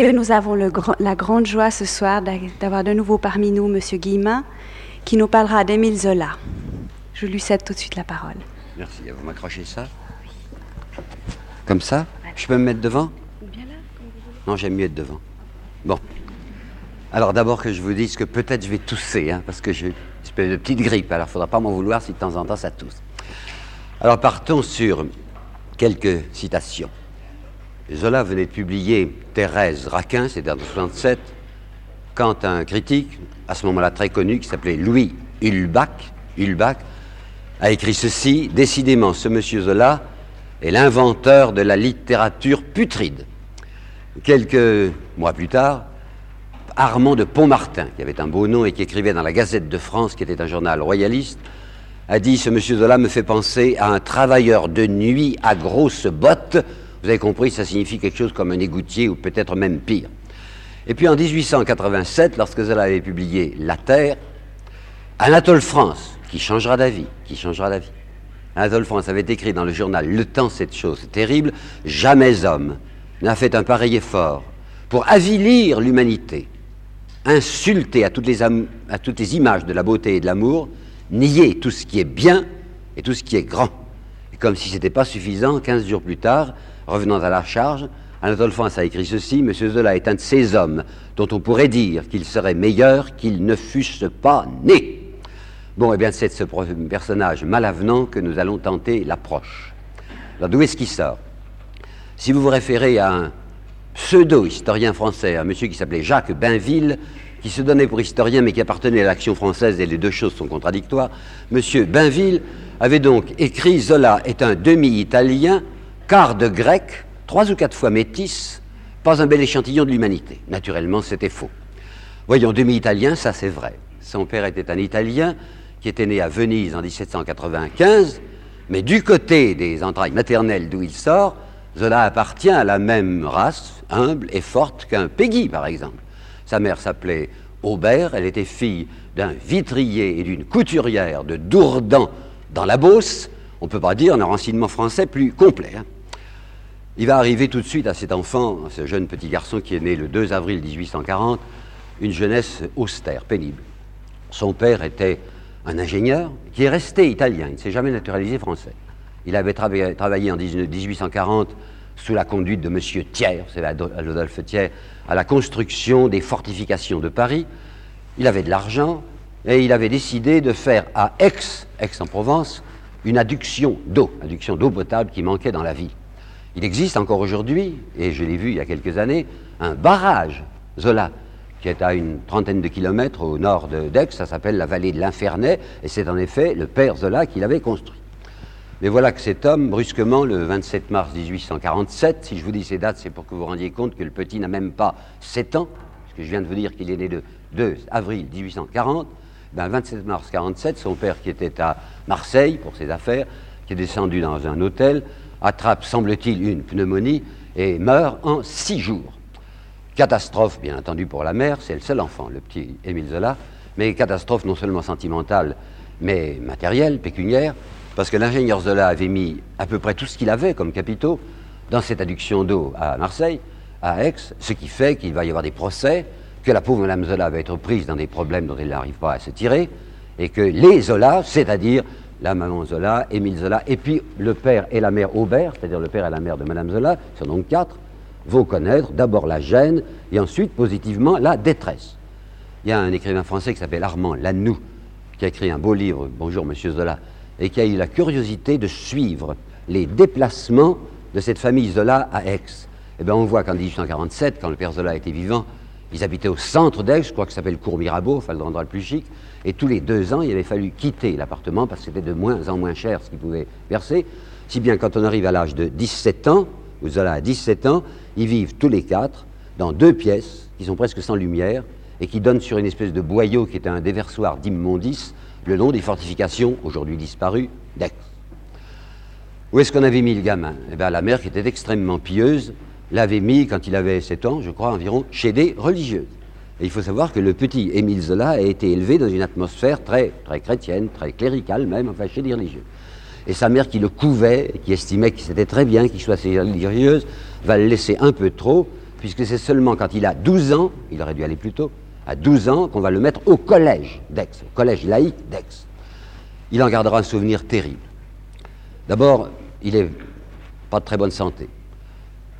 Et nous avons la grande joie ce soir d'avoir de nouveau parmi nous M. Guillemin, qui nous parlera d'Émile Zola. Je lui cède tout de suite la parole. Merci. Vous m'accrochez ça? Comme ça? Je peux me mettre devant? Non, j'aime mieux être devant. Bon. Alors d'abord que je vous dise que peut-être je vais tousser, hein, parce que j'ai une espèce de petite grippe, alors il ne faudra pas m'en vouloir si de temps en temps ça tousse. Alors partons sur quelques citations. Zola venait de publier Thérèse Raquin, c'était en 67, quand un critique, à ce moment-là très connu, qui s'appelait Louis Hulbach, a écrit ceci Décidément, ce monsieur Zola est l'inventeur de la littérature putride. Quelques mois plus tard, Armand de Pontmartin, qui avait un beau nom et qui écrivait dans la Gazette de France, qui était un journal royaliste, a dit Ce monsieur Zola me fait penser à un travailleur de nuit à grosses bottes. Vous avez compris, ça signifie quelque chose comme un égoutier ou peut-être même pire. Et puis en 1887, lorsque Zola avait publié La Terre, Anatole France, qui changera d'avis, qui changera d'avis. Anatole France avait écrit dans le journal Le Temps cette chose terrible Jamais homme n'a fait un pareil effort pour avilir l'humanité, insulter à toutes, les images de la beauté et de l'amour, nier tout ce qui est bien et tout ce qui est grand. Et comme si ce n'était pas suffisant, 15 jours plus tard, revenant à la charge, Anatole France a écrit ceci M. Zola est un de ces hommes dont on pourrait dire qu'il serait meilleur qu'ils ne fussent pas nés. Bon, eh bien, c'est de ce personnage malavenant que nous allons tenter l'approche. Alors, d'où est-ce qu'il sort? Si vous vous référez à un pseudo-historien français, un monsieur qui s'appelait Jacques Bainville, qui se donnait pour historien mais qui appartenait à l'action française, et les deux choses sont contradictoires, monsieur Bainville avait donc écrit Zola est un demi-italien, quart de grec, trois ou quatre fois métis, pas un bel échantillon de l'humanité. Naturellement, c'était faux. Voyons, demi-italien, ça c'est vrai. Son père était un Italien, qui était né à Venise en 1795, mais du côté des entrailles maternelles d'où il sort, Zola appartient à la même race, humble et forte qu'un Peggy, par exemple. Sa mère s'appelait Aubert, elle était fille d'un vitrier et d'une couturière de Dourdan dans la Beauce. On ne peut pas dire un renseignement français plus complet. Hein. Il va arriver tout de suite à cet enfant, à ce jeune petit garçon qui est né le 2 avril 1840, une jeunesse austère, pénible. Son père était un ingénieur qui est resté italien, il ne s'est jamais naturalisé français. Il avait travaillé, en 1840 sous la conduite de M. Thiers, c'est Adolphe Thiers, à la construction des fortifications de Paris. Il avait de l'argent et il avait décidé de faire à Aix, Aix-en-Provence, une adduction d'eau, adduction d'eau potable qui manquait dans la ville. Il existe encore aujourd'hui, et je l'ai vu il y a quelques années, un barrage Zola qui est à une trentaine de kilomètres au nord d'Aix, ça s'appelle la vallée de l'Infernet, et c'est en effet le père Zola qui l'avait construit. Mais voilà que cet homme, brusquement, le 27 mars 1847, si je vous dis ces dates, c'est pour que vous vous rendiez compte que le petit n'a même pas 7 ans, parce que je viens de vous dire qu'il est né le 2 avril 1840, ben 27 mars 47, son père qui était à Marseille pour ses affaires, qui est descendu dans un hôtel, attrape, semble-t-il, une pneumonie et meurt en six jours. Catastrophe, bien entendu, pour la mère, c'est le seul enfant, le petit Émile Zola, mais catastrophe non seulement sentimentale, mais matérielle, pécuniaire, parce que l'ingénieur Zola avait mis à peu près tout ce qu'il avait comme capitaux dans cette adduction d'eau à Marseille, à Aix, ce qui fait qu'il va y avoir des procès, que la pauvre Madame Zola va être prise dans des problèmes dont elle n'arrive pas à se tirer, et que les Zola, c'est-à-dire la maman Zola, Émile Zola, et puis le père et la mère Aubert, c'est-à-dire le père et la mère de Madame Zola, sont donc quatre, vont connaître d'abord la gêne et ensuite positivement la détresse. Il y a un écrivain français qui s'appelle Armand Lanoux, qui a écrit un beau livre, Bonjour Monsieur Zola, et qui a eu la curiosité de suivre les déplacements de cette famille Zola à Aix. Eh bien, on voit qu'en 1847, quand le père Zola était vivant, ils habitaient au centre d'Aix, je crois que ça s'appelle Cour Mirabeau, enfin l'endroit le plus chic, et tous les deux ans, il avait fallu quitter l'appartement parce que c'était de moins en moins cher ce qu'ils pouvaient verser, si bien quand on arrive à l'âge de 17 ans, Zola a 17 ans, ils vivent tous les quatre dans deux pièces qui sont presque sans lumière et qui donnent sur une espèce de boyau qui est un déversoir d'immondices le long des fortifications, aujourd'hui disparues, d'Aix. Où est-ce qu'on avait mis le gamin? Eh bien, la mère, qui était extrêmement pieuse, l'avait mis, quand il avait 7 ans, je crois environ, chez des religieuses. Et il faut savoir que le petit Émile Zola a été élevé dans une atmosphère très, chrétienne, très cléricale même, enfin chez des religieux. Et sa mère qui le couvait, qui estimait que c'était très bien qu'il soit religieuse, va le laisser un peu trop puisque c'est seulement quand il a 12 ans, il aurait dû aller plus tôt, à 12 ans, qu'on va le mettre au collège d'Aix, au collège laïque d'Aix. Il en gardera un souvenir terrible. D'abord, il est pas de très bonne santé.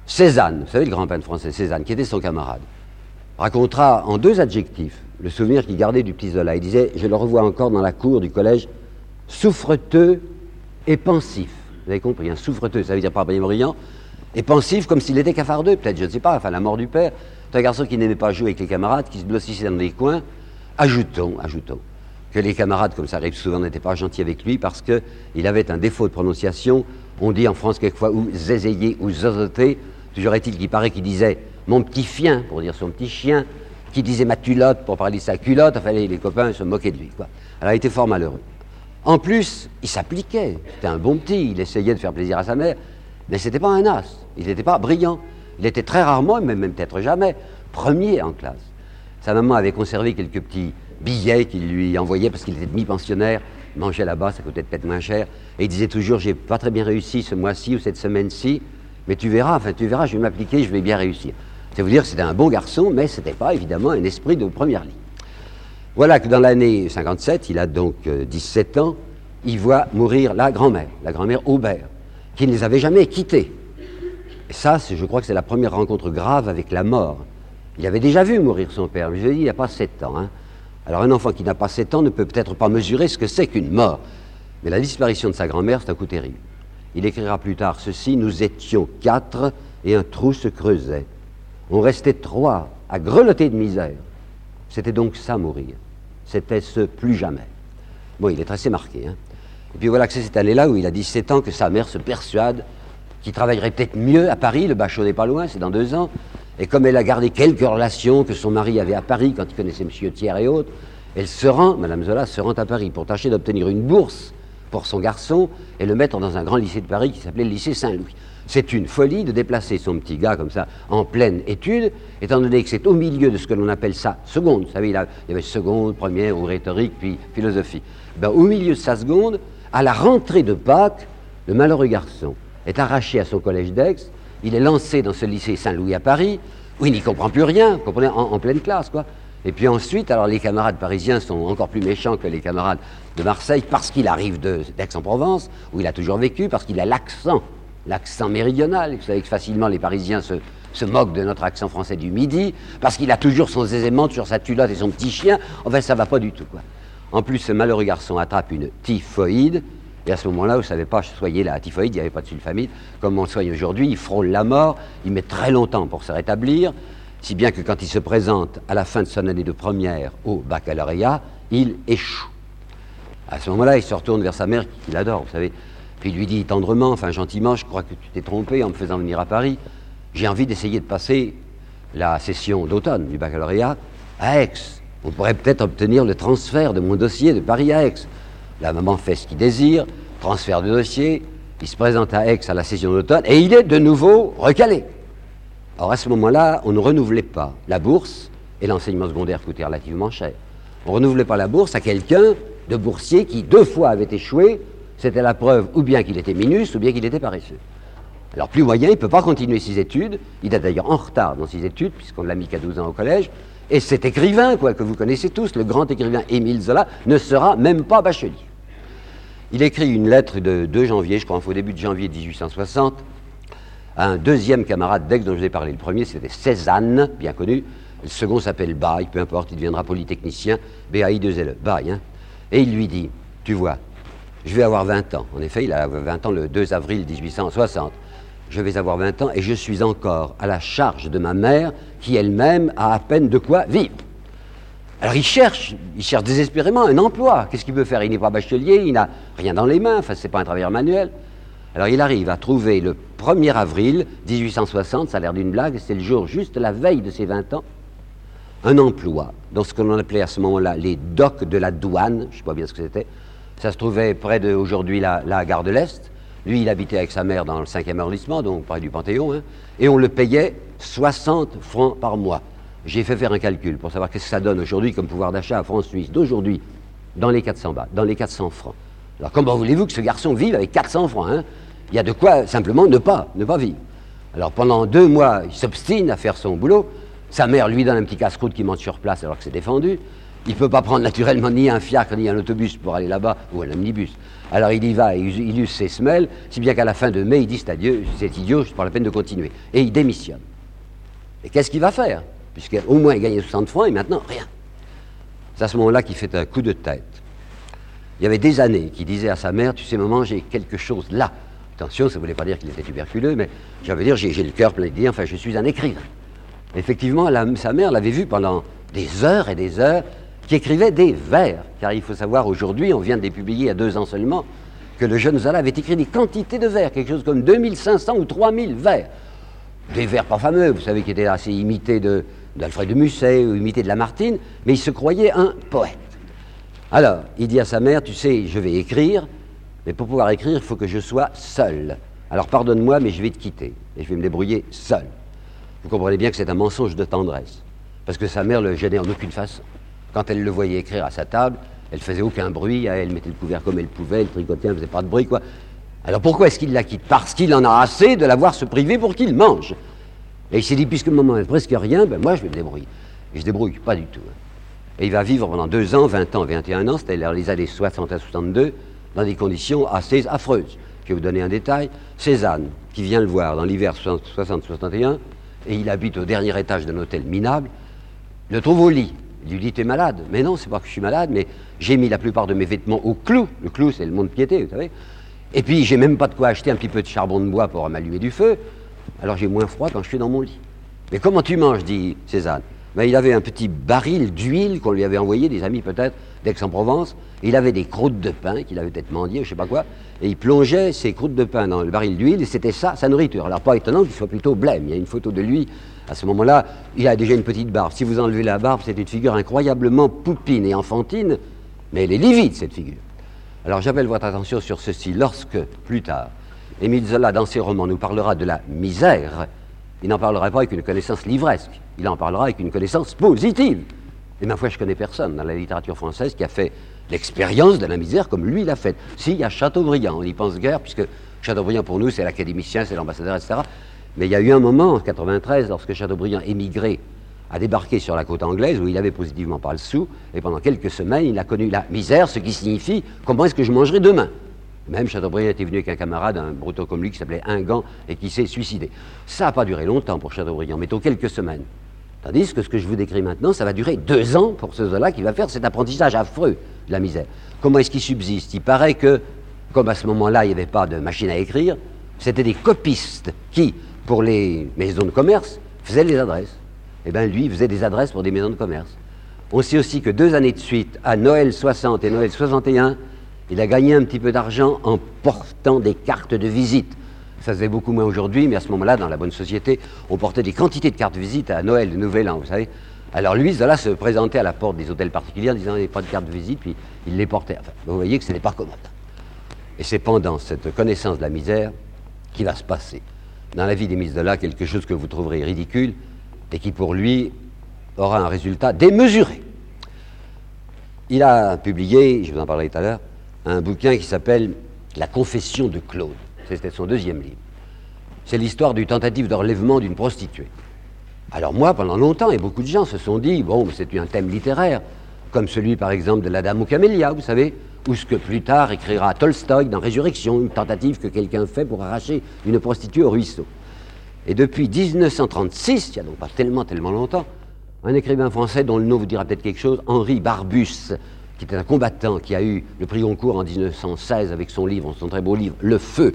Cézanne, vous savez le grand peintre français Cézanne, qui était son camarade, racontera en deux adjectifs le souvenir qu'il gardait du petit Zola. Il disait, je le revois encore dans la cour du collège, souffreteux et pensif. Vous avez compris, un souffreteux, ça veut dire pas brillant, et pensif comme s'il était cafardeux, peut-être, je ne sais pas, enfin la mort du père. C'est un garçon qui n'aimait pas jouer avec les camarades, qui se blossissait dans des coins. Ajoutons, ajoutons, que les camarades, comme ça arrive souvent, n'étaient pas gentils avec lui parce qu'il avait un défaut de prononciation. On dit en France quelquefois ou zézéyé ou zozoté. Toujours est-il qu'il paraît qu'il disait mon petit chien, pour dire son petit chien, qui disait ma culotte pour parler de sa culotte. Enfin, les, copains se moquaient de lui. Quoi. Alors il était fort malheureux. En plus, il s'appliquait. C'était un bon petit. Il essayait de faire plaisir à sa mère. Mais ce n'était pas un as. Il n'était pas brillant. Il était très rarement, mais même peut-être jamais, premier en classe. Sa maman avait conservé quelques petits billets qu'il lui envoyait parce qu'il était demi-pensionnaire. Mangeait là-bas, ça coûtait peut-être moins cher. Et il disait toujours J'ai pas très bien réussi ce mois-ci ou cette semaine-ci, mais tu verras, enfin tu verras, je vais m'appliquer, je vais bien réussir. Ça veut dire que c'était un bon garçon, mais ce n'était pas évidemment un esprit de première ligne. Voilà que dans l'année 57, il a donc 17 euh, ans, il voit mourir la grand-mère, la grand-mère Aubert, qui ne les avait jamais quittés. Et ça, je crois que c'est la première rencontre grave avec la mort. Il avait déjà vu mourir son père, mais je dis, il n'y a pas 7 ans. Hein. Alors un enfant qui n'a pas 7 ans ne peut peut-être pas mesurer ce que c'est qu'une mort. Mais la disparition de sa grand-mère, c'est un coup terrible. Il écrira plus tard ceci, nous étions quatre et un trou se creusait. On restait trois à grelotter de misère. C'était donc ça mourir. C'était ce plus jamais. Bon, il est assez marqué. Hein. Et puis voilà que c'est cette année-là où il a 17 ans que sa mère se persuade qu'il travaillerait peut-être mieux à Paris, le bachot n'est pas loin, c'est dans deux ans. Et comme elle a gardé quelques relations que son mari avait à Paris quand il connaissait M. Thiers et autres, elle se rend, Mme Zola se rend à Paris pour tâcher d'obtenir une bourse pour son garçon et le mettre dans un grand lycée de Paris qui s'appelait le lycée Saint-Louis. C'est une folie de déplacer son petit gars comme ça en pleine étude, étant donné que c'est au milieu de ce que l'on appelle ça seconde. Vous savez, il, y avait seconde, première ou rhétorique, puis philosophie. Ben, au milieu de sa seconde, à la rentrée de Pâques, le malheureux garçon est arraché à son collège d'Aix, il est lancé dans ce lycée Saint-Louis à Paris, où il n'y comprend plus rien, vous en, pleine classe, quoi. Et puis ensuite, alors les camarades parisiens sont encore plus méchants que les camarades de Marseille parce qu'il arrive d'Aix-en-Provence, où il a toujours vécu, parce qu'il a l'accent l'accent méridional. Vous savez que facilement les Parisiens se, moquent de notre accent français du Midi, parce qu'il a toujours son aisément sur sa culotte et son petit chien. Enfin, ça va pas du tout. En plus, ce malheureux garçon attrape une typhoïde, et à ce moment-là, vous ne savez pas soigner la typhoïde, il n'y avait pas de sulfamide, comme on soigne aujourd'hui, il frôle la mort, il met très longtemps pour se rétablir, si bien que quand il se présente à la fin de son année de première au baccalauréat, il échoue. À ce moment-là, il se retourne vers sa mère, qu'il adore, vous savez, puis lui dit tendrement, enfin gentiment, je crois que tu t'es trompé en me faisant venir à Paris. J'ai envie d'essayer de passer la session d'automne du baccalauréat à Aix. On pourrait peut-être obtenir le transfert de mon dossier de Paris à Aix. La maman fait ce qu'il désire, transfert de dossier, il se présente à Aix à la session d'automne et il est de nouveau recalé. Or à ce moment-là, on ne renouvelait pas la bourse et l'enseignement secondaire coûtait relativement cher. On ne renouvelait pas la bourse à quelqu'un de boursier qui deux fois avait échoué c'était la preuve ou bien qu'il était minus ou bien qu'il était paresseux. Alors plus moyen, il ne peut pas continuer ses études. Il est d'ailleurs en retard dans ses études, puisqu'on l'a mis qu'à 12 ans au collège. Et cet écrivain, quoi, que vous connaissez tous, le grand écrivain Émile Zola, ne sera même pas bachelier. Il écrit une lettre de 2 janvier, je crois, au début de janvier 1860, à un deuxième camarade d'Aix dont je vous ai parlé. Le premier, c'était Cézanne, bien connu. Le second s'appelle Baye, peu importe, il deviendra polytechnicien, B-A-I-2-L-E, Baye. Hein. Et il lui dit, tu vois, je vais avoir 20 ans. En effet, il a 20 ans le 2 avril 1860. Je vais avoir 20 ans et je suis encore à la charge de ma mère qui elle-même a à peine de quoi vivre. Alors il cherche, il cherche désespérément un emploi. Qu'est-ce qu'il peut faire? Il n'est pas bachelier, il n'a rien dans les mains, enfin c'est pas un travailleur manuel. Alors il arrive à trouver le 1er avril 1860, ça a l'air d'une blague, c'est le jour juste la veille de ses 20 ans, un emploi dans ce que l'on appelait à ce moment-là les docks de la douane, je ne sais pas bien ce que c'était, ça se trouvait près de, la, gare de l'Est. Lui, il habitait avec sa mère dans le 5e arrondissement, donc près du Panthéon, hein. et on le payait 60 francs par mois. J'ai fait faire un calcul pour savoir qu'est-ce que ça donne aujourd'hui comme pouvoir d'achat à France-Suisse d'aujourd'hui, dans les 400 bas, dans les 400 francs. Alors comment voulez-vous que ce garçon vive avec 400 francs hein? Il y a de quoi simplement ne pas, ne pas vivre. Alors pendant deux mois, il s'obstine à faire son boulot. Sa mère lui donne un petit casse-croûte qui monte sur place alors que c'est défendu. Il ne peut pas prendre naturellement ni un fiacre ni un autobus pour aller là-bas, ou un omnibus. Alors il y va, il, il use ses semelles, si bien qu'à la fin de mai, il dit c'est adieu, c'est idiot, c'est pas la peine de continuer. Et il démissionne. Et qu'est-ce qu'il va faire? Puisqu'au moins il gagnait 60 francs et maintenant rien. C'est à ce moment-là qu'il fait un coup de tête. Il y avait des années qu'il disait à sa mère, tu sais maman, j'ai quelque chose là. Attention, ça ne voulait pas dire qu'il était tuberculeux, mais j'avais dire, j'ai le cœur plein d'idées, enfin je suis un écrivain. Effectivement, sa mère l'avait vu pendant des heures et des heures, qui écrivait des vers. Car il faut savoir, aujourd'hui, on vient de les publier il y a deux ans seulement, que le jeune Zola avait écrit des quantités de vers, quelque chose comme 2500 ou 3000 vers. Des vers pas fameux, vous savez, qui étaient assez imités d'Alfred de, Musset ou imités de Lamartine, mais il se croyait un poète. Alors, il dit à sa mère, tu sais, je vais écrire, mais pour pouvoir écrire, il faut que je sois seul. Alors pardonne-moi, mais je vais te quitter, et je vais me débrouiller seul. Vous comprenez bien que c'est un mensonge de tendresse, parce que sa mère le gênait en aucune façon. Quand elle le voyait écrire à sa table, elle faisait aucun bruit, elle mettait le couvert comme elle pouvait, elle tricotait, elle faisait pas de bruit, quoi. Alors pourquoi est-ce qu'il la quitte? Parce qu'il en a assez de l'avoir se priver pour qu'il mange. Et il s'est dit, puisque maman n'a presque rien, ben moi je vais me débrouiller. Et je débrouille pas du tout. Hein. Et il va vivre pendant deux ans, 20 ans, 21 ans, c'était les années 60 à 62, dans des conditions assez affreuses. Je vais vous donner un détail. Cézanne, qui vient le voir dans l'hiver 60-61, et il habite au dernier étage d'un hôtel minable, le trouve au lit. Il lui dit T'es malade Mais non, c'est pas que je suis malade, mais j'ai mis la plupart de mes vêtements au clou. Le clou, c'est le monde piété, vous savez. Et puis, j'ai même pas de quoi acheter un petit peu de charbon de bois pour m'allumer du feu. Alors, j'ai moins froid quand je suis dans mon lit. Mais comment tu manges dit Cézanne? Ben, il avait un petit baril d'huile qu'on lui avait envoyé, des amis peut-être, d'Aix-en-Provence. Il avait des croûtes de pain qu'il avait peut-être mendié, je sais pas quoi. Et il plongeait ses croûtes de pain dans le baril d'huile, et c'était ça, sa nourriture. Alors, pas étonnant qu'il soit plutôt blême. Il y a une photo de lui à ce moment-là, il a déjà une petite barbe. Si vous enlevez la barbe, c'est une figure incroyablement poupine et enfantine, mais elle est livide, cette figure. Alors j'appelle votre attention sur ceci. Lorsque, plus tard, Émile Zola, dans ses romans, nous parlera de la misère, il n'en parlera pas avec une connaissance livresque, il en parlera avec une connaissance positive. Et ma foi, je connais personne dans la littérature française qui a fait l'expérience de la misère comme lui l'a faite. Si, il y a Chateaubriand, on y pense guère, puisque Chateaubriand pour nous, c'est l'académicien, c'est l'ambassadeur, etc. Mais il y a eu un moment, en 93, lorsque Chateaubriand émigré, a débarqué sur la côte anglaise, où il avait positivement pas le sou, et pendant quelques semaines, il a connu la misère, ce qui signifie comment est-ce que je mangerai demain? Même Chateaubriand était venu avec un camarade, un breton comme lui, qui s'appelait Ingan, et qui s'est suicidé. Ça n'a pas duré longtemps pour Chateaubriand, mais quelques semaines. Tandis que ce que je vous décris maintenant, ça va durer deux ans pour ce Zola qui va faire cet apprentissage affreux de la misère. Comment est-ce qu'il subsiste? Il paraît que, comme à ce moment-là, il n'y avait pas de machine à écrire, c'était des copistes qui, pour les maisons de commerce, faisait les adresses. Eh bien, lui, il faisait des adresses pour des maisons de commerce. On sait aussi que deux années de suite, à Noël 60 et Noël 61, il a gagné un petit peu d'argent en portant des cartes de visite. Ça se fait beaucoup moins aujourd'hui, mais à ce moment-là, dans la bonne société, on portait des quantités de cartes de visite à Noël, Nouvel An, vous savez. Alors lui, Zola se présentait à la porte des hôtels particuliers en disant il n'y a pas de carte de visite, puis il les portait. Enfin, vous voyez que ce n'est pas commode. Et c'est pendant cette connaissance de la misère qu'il va se passer dans la vie d'Émile Zola quelque chose que vous trouverez ridicule et qui pour lui aura un résultat démesuré. Il a publié, je vous en parlerai tout à l'heure, un bouquin qui s'appelle La confession de Claude. C'était son deuxième livre. C'est l'histoire du tentative de relèvement d'une prostituée. Alors moi, pendant longtemps, et beaucoup de gens se sont dit, bon, c'est un thème littéraire, comme celui par exemple de la Dame aux camélias, vous savez, ou ce que plus tard écrira Tolstoï dans Résurrection, une tentative que quelqu'un fait pour arracher une prostituée au ruisseau. Et depuis 1936, il n'y a donc pas tellement, tellement longtemps, un écrivain français dont le nom vous dira peut-être quelque chose, Henri Barbus, qui était un combattant qui a eu le prix Goncourt en 1916 avec son livre, son très beau livre, Le Feu.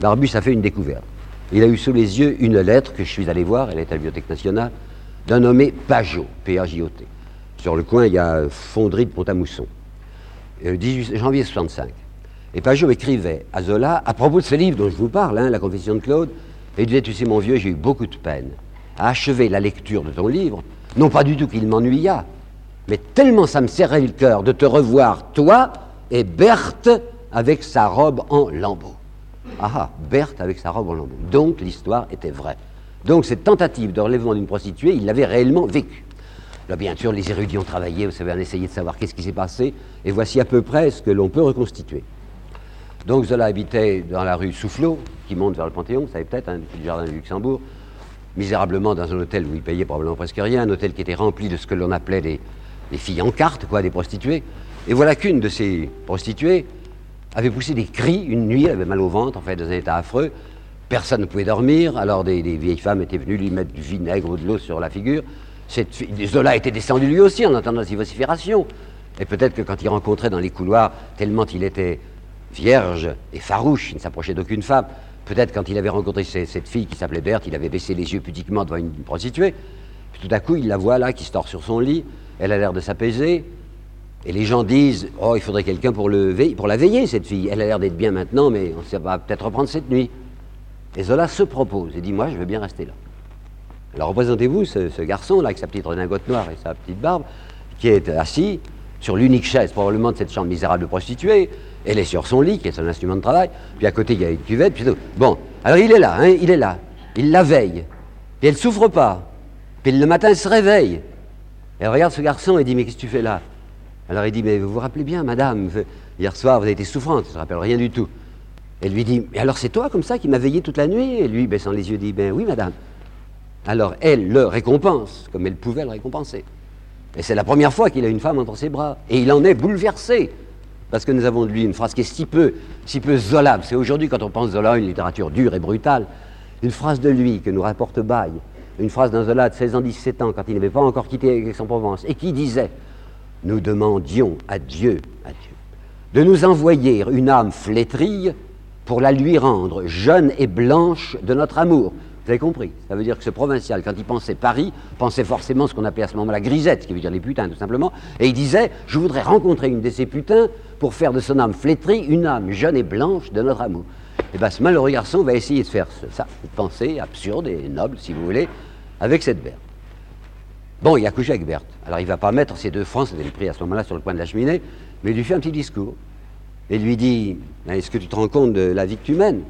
Barbus a fait une découverte. Il a eu sous les yeux une lettre que je suis allé voir, elle est à la Bibliothèque nationale, d'un nommé Pajot, P-A-J-O-T. Sur le coin, il y a Fonderie de Pont-à-Mousson. 18 euh, janvier 65. Et Pajot écrivait à Zola, à propos de ce livre dont je vous parle, hein, La Confession de Claude, et il disait, tu sais mon vieux, j'ai eu beaucoup de peine à achever la lecture de ton livre, non pas du tout qu'il m'ennuya, mais tellement ça me serrait le cœur de te revoir, toi et Berthe avec sa robe en lambeaux. Ah ah, Berthe avec sa robe en lambeaux. Donc l'histoire était vraie. Donc cette tentative de relèvement d'une prostituée, il l'avait réellement vécue. Là, bien sûr, les érudits ont travaillé, vous savez, ont essayé de savoir qu'est-ce qui s'est passé, et voici à peu près ce que l'on peut reconstituer. Donc Zola habitait dans la rue Soufflot, qui monte vers le Panthéon, vous savez peut-être, un petit jardin du Luxembourg, misérablement dans un hôtel où il payait probablement presque rien, un hôtel qui était rempli de ce que l'on appelait des, filles en carte, quoi, des prostituées. Et voilà qu'une de ces prostituées avait poussé des cris une nuit, elle avait mal au ventre, en fait, dans un état affreux. Personne ne pouvait dormir, alors des, vieilles femmes étaient venues lui mettre du vinaigre ou de l'eau sur la figure. Zola était descendu lui aussi en entendant ces vociférations. Et peut-être que quand il rencontrait dans les couloirs, tellement il était vierge et farouche, il ne s'approchait d'aucune femme, peut-être quand il avait rencontré cette fille qui s'appelait Berthe, il avait baissé les yeux pudiquement devant une prostituée. Puis tout à coup, il la voit là qui se tord sur son lit, elle a l'air de s'apaiser, et les gens disent Oh, il faudrait quelqu'un pour, pour la veiller, cette fille. Elle a l'air d'être bien maintenant, mais on va peut-être reprendre cette nuit. Et Zola se propose et dit Moi, je veux bien rester là. Alors représentez-vous ce, garçon, là, avec sa petite redingote noire et sa petite barbe, qui est assis sur l'unique chaise, probablement de cette chambre misérable de prostituée. Elle est sur son lit, qui est son instrument de travail. Puis à côté, il y a une cuvette. Puis bon, alors il est là, hein, il est là. Il la veille. Puis elle ne souffre pas. Puis le matin, elle se réveille. Elle regarde ce garçon et dit Mais qu'est-ce que tu fais là? Alors il dit, mais vous vous rappelez bien, madame, hier soir vous avez été souffrante, je ne rappelle rien du tout. Elle lui dit, mais alors c'est toi comme ça qui m'as veillé toute la nuit? Et lui, baissant les yeux, dit, ben oui, madame. Alors elle le récompense, comme elle pouvait le récompenser. Et c'est la première fois qu'il a une femme entre ses bras. Et il en est bouleversé. Parce que nous avons de lui une phrase qui est si peu, si Zola. C'est aujourd'hui, quand on pense Zola, une littérature dure et brutale. Une phrase de lui que nous rapporte Baye. Une phrase d'un Zola de 16 ans, 17 ans, quand il n'avait pas encore quitté Aix-en-Provence. Et qui disait nous demandions à Dieu, à Dieu, de nous envoyer une âme flétrie pour la lui rendre jeune et blanche de notre amour. Vous avez compris Ça veut dire que ce provincial, quand il pensait Paris, pensait forcément ce qu'on appelait à ce moment la grisette, qui veut dire les putains tout simplement, et il disait Je voudrais rencontrer une de ces putains pour faire de son âme flétrie une âme jeune et blanche de notre amour. Et bien ce malheureux garçon va essayer de faire ça, une pensée absurde et noble, si vous voulez, avec cette verbe. Bon, il a couché avec Berthe. Alors il ne va pas mettre ses deux francs, c'était le prix à ce moment-là sur le coin de la cheminée, mais il lui fait un petit discours. Et lui dit Est-ce que tu te rends compte de la vie que tu mènes?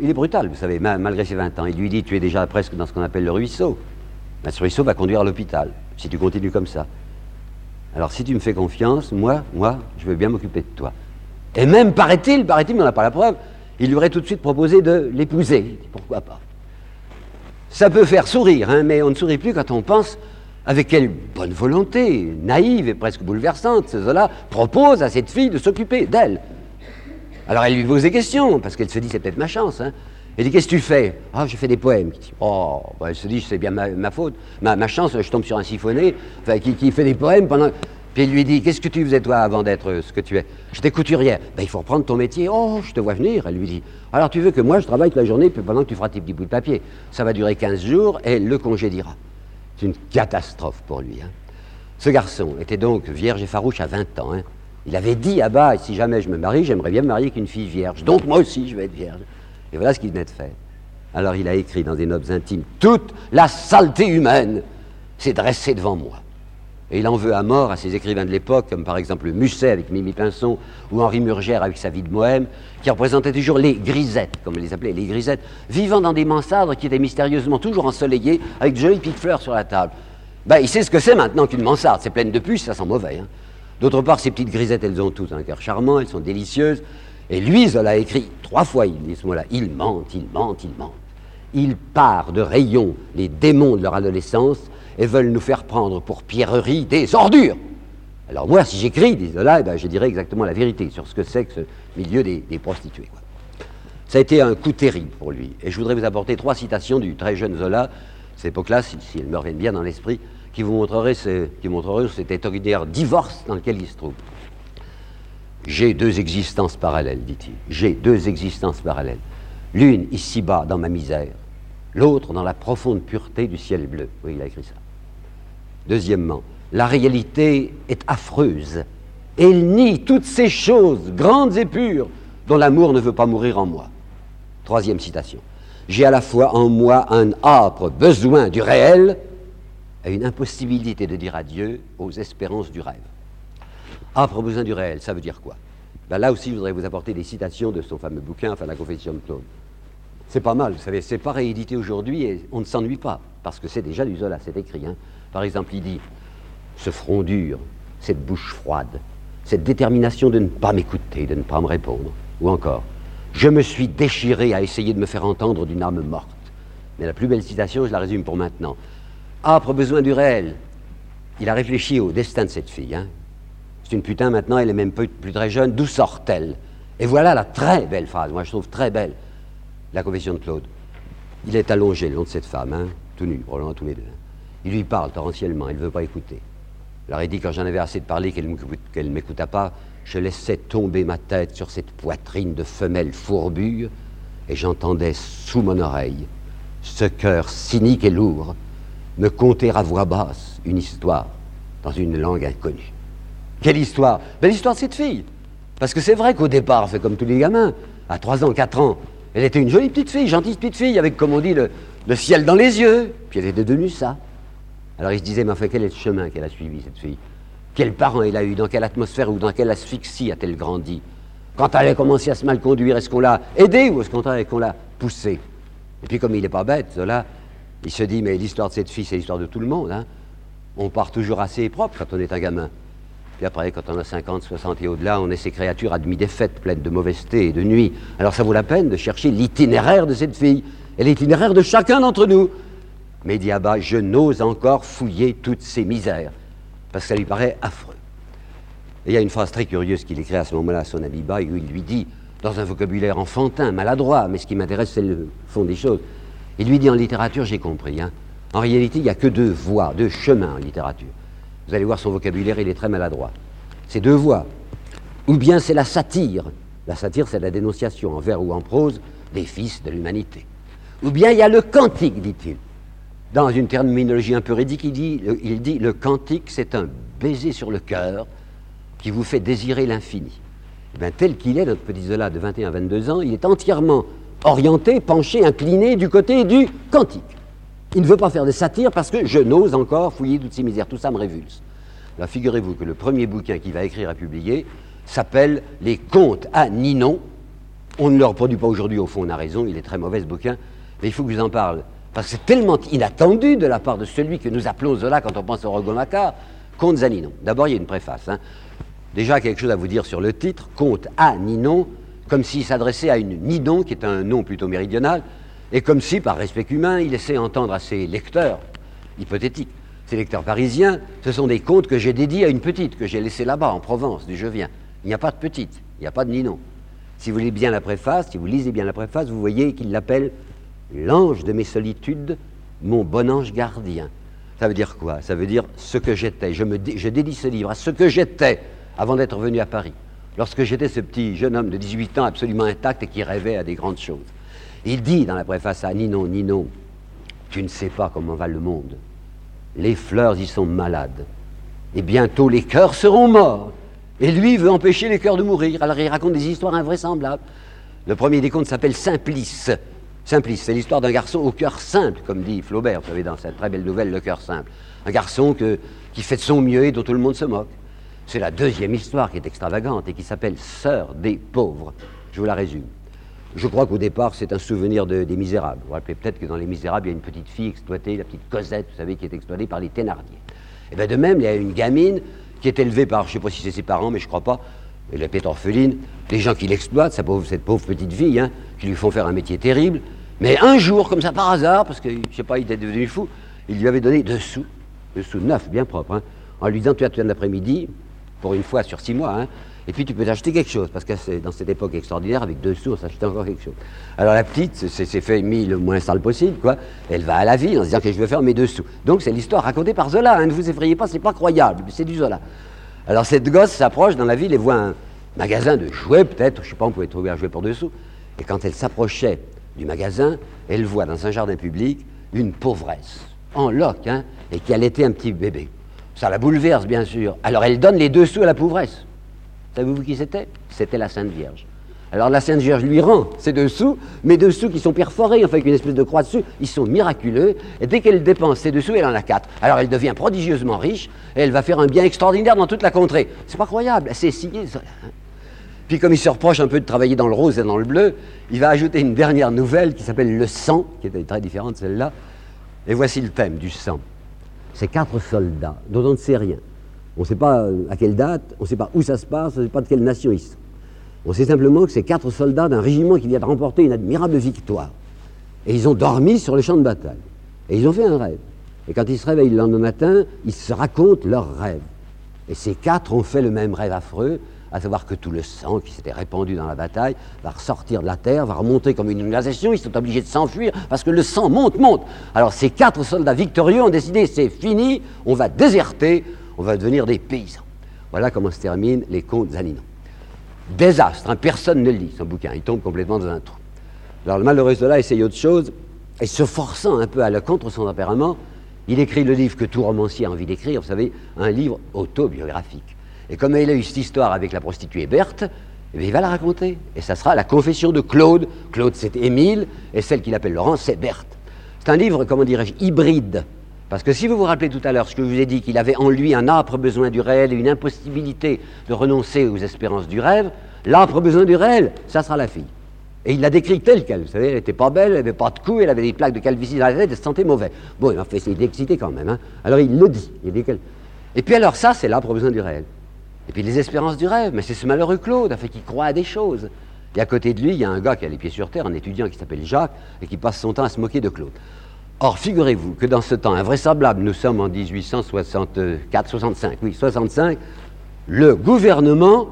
Il est brutal, vous savez, malgré ses 20 ans. Il lui dit Tu es déjà presque dans ce qu'on appelle le ruisseau. Ben, ce ruisseau va conduire à l'hôpital, si tu continues comme ça. Alors si tu me fais confiance, moi, moi, je veux bien m'occuper de toi. Et même, paraît-il, paraît-il, mais on n'a pas la preuve, il lui aurait tout de suite proposé de l'épouser. Pourquoi pas? Ça peut faire sourire, hein, mais on ne sourit plus quand on pense avec quelle bonne volonté, naïve et presque bouleversante, Zola propose à cette fille de s'occuper d'elle. Alors elle lui pose des questions, parce qu'elle se dit c'est peut-être ma chance. Hein. Elle dit qu'est-ce que tu fais? Ah, je fais des poèmes. oh, bah, elle se dit c'est bien ma, faute, ma, chance, je tombe sur un siphonné qui, fait des poèmes pendant. Puis il lui dit Qu'est-ce que tu faisais toi avant d'être ce que tu es? J'étais couturière. Ben, il faut reprendre ton métier. Oh, je te vois venir. Elle lui dit Alors tu veux que moi je travaille toute la journée pendant que tu feras tes petits bouts de papier Ça va durer 15 jours et le congédiera. C'est une catastrophe pour lui. Hein. Ce garçon était donc vierge et farouche à 20 ans. Hein. Il avait dit à bas Si jamais je me marie, j'aimerais bien me marier avec une fille vierge. Donc moi aussi je vais être vierge. Et voilà ce qu'il venait de faire. Alors il a écrit dans des notes intimes Toute la saleté humaine s'est dressée devant moi. Et il en veut à mort à ses écrivains de l'époque, comme par exemple Musset avec Mimi Pinson ou Henri Murgère avec sa vie de Moème, qui représentaient toujours les grisettes, comme on les appelait, les grisettes, vivant dans des mansardes qui étaient mystérieusement toujours ensoleillées, avec de jolies petites fleurs sur la table. Ben, il sait ce que c'est maintenant qu'une mansarde, c'est pleine de puces, ça sent mauvais. Hein. D'autre part, ces petites grisettes, elles ont toutes un cœur charmant, elles sont délicieuses. Et lui, Zola écrit trois fois, il dit ce mot-là, il mente, il mente, il mente. Il part de rayons les démons de leur adolescence et veulent nous faire prendre pour pierrerie des ordures. Alors moi, si j'écris, dit Zola, eh ben, je dirais exactement la vérité sur ce que c'est que ce milieu des, prostituées. Ça a été un coup terrible pour lui. Et je voudrais vous apporter trois citations du très jeune Zola, cette époque-là, si, elles me reviennent bien dans l'esprit, qui vous montreraient, ce, qui montreraient cet extraordinaire divorce dans lequel il se trouve. J'ai deux existences parallèles, dit-il. J'ai deux existences parallèles. L'une ici-bas dans ma misère, l'autre dans la profonde pureté du ciel bleu. Oui, il a écrit ça. Deuxièmement, la réalité est affreuse. Elle nie toutes ces choses grandes et pures dont l'amour ne veut pas mourir en moi. Troisième citation. J'ai à la fois en moi un âpre besoin du réel et une impossibilité de dire adieu aux espérances du rêve. Âpre besoin du réel, ça veut dire quoi? Ben Là aussi, je voudrais vous apporter des citations de son fameux bouquin, enfin la confession de Claude. C'est pas mal, vous savez, c'est pas réédité aujourd'hui et on ne s'ennuie pas, parce que c'est déjà du Zola, c'est écrit. Hein. Par exemple, il dit ce front dur, cette bouche froide, cette détermination de ne pas m'écouter, de ne pas me répondre. Ou encore, je me suis déchiré à essayer de me faire entendre d'une âme morte. Mais la plus belle citation, je la résume pour maintenant. Âpre besoin du réel. Il a réfléchi au destin de cette fille. Hein. C'est une putain maintenant, elle est même plus, très jeune. D'où sort-elle? Et voilà la très belle phrase, moi je trouve très belle, la confession de Claude. Il est allongé le long de cette femme, hein, tout nu, probablement tous les deux. Il lui parle torrentiellement, il ne veut pas écouter. Il dit, quand j'en avais assez de parler, qu'elle ne m'écouta pas, je laissais tomber ma tête sur cette poitrine de femelle fourbue, et j'entendais sous mon oreille ce cœur cynique et lourd me conter à voix basse une histoire dans une langue inconnue. Quelle histoire? Ben, L'histoire de cette fille. Parce que c'est vrai qu'au départ, fait comme tous les gamins, à 3 ans, 4 ans, elle était une jolie petite fille, gentille petite fille, avec, comme on dit, le, ciel dans les yeux. Puis elle était devenue ça. Alors il se disait, mais enfin, quel est le chemin qu'elle a suivi, cette fille? Quels parents elle a eu? Dans quelle atmosphère ou dans quelle asphyxie a-t-elle grandi? Quand elle a commencé à se mal conduire, est-ce qu'on l'a aidée ou est-ce qu'on l'a poussée? Et puis comme il n'est pas bête, là, il se dit, mais l'histoire de cette fille, c'est l'histoire de tout le monde. Hein. On part toujours assez propre quand on est un gamin. Puis après, quand on a 50, 60 et au-delà, on est ces créatures à demi défaites, pleines de mauvaiseté et de nuit. Alors ça vaut la peine de chercher l'itinéraire de cette fille et l'itinéraire de chacun d'entre nous. Mais Diaba, je n'ose encore fouiller toutes ces misères, parce que ça lui paraît affreux. Et il y a une phrase très curieuse qu'il écrit à ce moment-là à son Abiba, où il lui dit, dans un vocabulaire enfantin, maladroit, mais ce qui m'intéresse, c'est le fond des choses. Il lui dit en littérature, j'ai compris. Hein. En réalité, il n'y a que deux voies, deux chemins en littérature. Vous allez voir son vocabulaire, il est très maladroit. C'est deux voies. Ou bien c'est la satire. La satire, c'est la dénonciation, en vers ou en prose, des fils de l'humanité. Ou bien il y a le cantique, dit-il. Dans une terminologie un peu ridicule, il dit, il dit le cantique, c'est un baiser sur le cœur qui vous fait désirer l'infini. Eh tel qu'il est, notre petit Zola de 21 à 22 ans, il est entièrement orienté, penché, incliné du côté du cantique. Il ne veut pas faire de satire parce que je n'ose encore fouiller toutes ces misères. Tout ça me révulse. Figurez-vous que le premier bouquin qu'il va écrire à publier s'appelle Les Contes à Ninon. On ne le reproduit pas aujourd'hui, au fond, on a raison, il est très mauvais ce bouquin, mais il faut que je vous en parle. Parce que c'est tellement inattendu de la part de celui que nous appelons Zola quand on pense au Rogomaca, Contes à Ninon. D'abord, il y a une préface. Hein. Déjà, quelque chose à vous dire sur le titre, Contes à Ninon, comme s'il s'adressait à une Ninon, qui est un nom plutôt méridional, et comme si, par respect humain, il laissait entendre à ses lecteurs, hypothétiques, ces lecteurs parisiens, ce sont des contes que j'ai dédiés à une petite, que j'ai laissée là-bas, en Provence, d'où je viens. Il n'y a pas de petite, il n'y a pas de Ninon. Si vous lisez bien la préface, si vous lisez bien la préface, vous voyez qu'il l'appelle l'ange de mes solitudes, mon bon ange gardien. Ça veut dire quoi? Ça veut dire ce que j'étais. Je dédie ce livre à ce que j'étais avant d'être venu à Paris. Lorsque j'étais ce petit jeune homme de 18 ans absolument intact et qui rêvait à des grandes choses. Il dit dans la préface à Ninon, Ninon, tu ne sais pas comment va le monde. Les fleurs y sont malades. Et bientôt les cœurs seront morts. Et lui veut empêcher les cœurs de mourir. Alors il raconte des histoires invraisemblables. Le premier des contes s'appelle Simplice. Simplice, c'est l'histoire d'un garçon au cœur simple, comme dit Flaubert, vous savez, dans cette très belle nouvelle Le cœur simple. Un garçon qui fait de son mieux et dont tout le monde se moque. C'est la deuxième histoire qui est extravagante et qui s'appelle Sœur des pauvres. Je vous la résume. Je crois qu'au départ, c'est un souvenir des Misérables. Vous rappelez peut-être que dans Les Misérables, il y a une petite fille exploitée, la petite Cosette, vous savez, qui est exploitée par les Thénardier. Et bien de même, il y a une gamine qui est élevée par, je ne sais pas si c'est ses parents, mais je crois pas, elle est orpheline, des gens qui l'exploitent, cette pauvre, petite fille, hein, qui lui font faire un métier terrible. Mais un jour, comme ça par hasard, parce que, je sais pas, il était devenu fou, il lui avait donné deux sous, deux sous neufs, bien propres, hein, en lui disant, tu as tout un après-midi, pour une fois sur six mois, hein, et puis tu peux t'acheter quelque chose, parce que dans cette époque extraordinaire, avec deux sous, on s'achetait encore quelque chose. Alors la petite s'est fait mis le moins sale possible, quoi. Elle va à la ville en se disant que je veux faire mes deux sous. Donc c'est l'histoire racontée par Zola, hein, ne vous effrayez pas, c'est pas croyable, c'est du Zola. Alors cette gosse s'approche dans la ville et voit un magasin de jouets, peut-être, je sais pas, on pouvait trouver un jouet pour deux sous. Et quand elle s'approchait du magasin, elle voit dans un jardin public une pauvresse, en loque, hein, et qui allaitait un petit bébé. Ça la bouleverse, bien sûr. Alors elle donne les deux sous à la pauvresse. Savez-vous qui c'était? C'était la Sainte Vierge. Alors la Sainte Vierge lui rend ses deux sous, mais deux sous qui sont perforés, enfin avec une espèce de croix dessus, ils sont miraculeux, et dès qu'elle dépense ces deux sous, elle en a quatre. Alors elle devient prodigieusement riche, et elle va faire un bien extraordinaire dans toute la contrée. C'est pas croyable, c'est signé. Puis comme il se reproche un peu de travailler dans le rose et dans le bleu, il va ajouter une dernière nouvelle qui s'appelle Le sang, qui est très différente de celle-là. Et voici le thème du sang. C'est quatre soldats dont on ne sait rien. On ne sait pas à quelle date, on ne sait pas où ça se passe, on ne sait pas de quelle nation ils sont. On sait simplement que c'est quatre soldats d'un régiment qui vient de remporter une admirable victoire. Et ils ont dormi sur le champ de bataille. Et ils ont fait un rêve. Et quand ils se réveillent le lendemain matin, ils se racontent leur rêve. Et ces quatre ont fait le même rêve affreux, à savoir que tout le sang qui s'était répandu dans la bataille va ressortir de la terre, va remonter comme une inondation, ils sont obligés de s'enfuir parce que le sang monte, monte. Alors ces quatre soldats victorieux ont décidé, c'est fini, on va déserter, on va devenir des paysans. Voilà comment se terminent les contes Zaninon. Désastre, hein, personne ne lit son bouquin, il tombe complètement dans un trou. Alors le malheureux là essaye autre chose, et se forçant un peu à la contre son tempérament, il écrit le livre que tout romancier a envie d'écrire, vous savez, un livre autobiographique. Et comme il a eu cette histoire avec la prostituée Berthe, eh il va la raconter. Et ça sera la confession de Claude. Claude, c'est Émile, et celle qu'il appelle Laurent, c'est Berthe. C'est un livre, comment dirais-je, hybride. Parce que si vous vous rappelez tout à l'heure ce que je vous ai dit, qu'il avait en lui un âpre besoin du réel et une impossibilité de renoncer aux espérances du rêve, l'âpre besoin du réel, ça sera la fille. Et il l'a décrit telle qu'elle. Vous savez, elle n'était pas belle, elle n'avait pas de cou, elle avait des plaques de calvitie dans la tête, elle se sentait mauvais. Bon, il a fait essayer d'exciter quand même. Hein. Alors il le dit. Il dit et puis alors ça, c'est l'âpre besoin du réel. Et puis les espérances du rêve, mais c'est ce malheureux Claude, fait, qui croit à des choses. Et à côté de lui, il y a un gars qui a les pieds sur terre, un étudiant qui s'appelle Jacques, et qui passe son temps à se moquer de Claude. Or, figurez-vous que dans ce temps invraisemblable, nous sommes en 1864-65, oui, 65, le gouvernement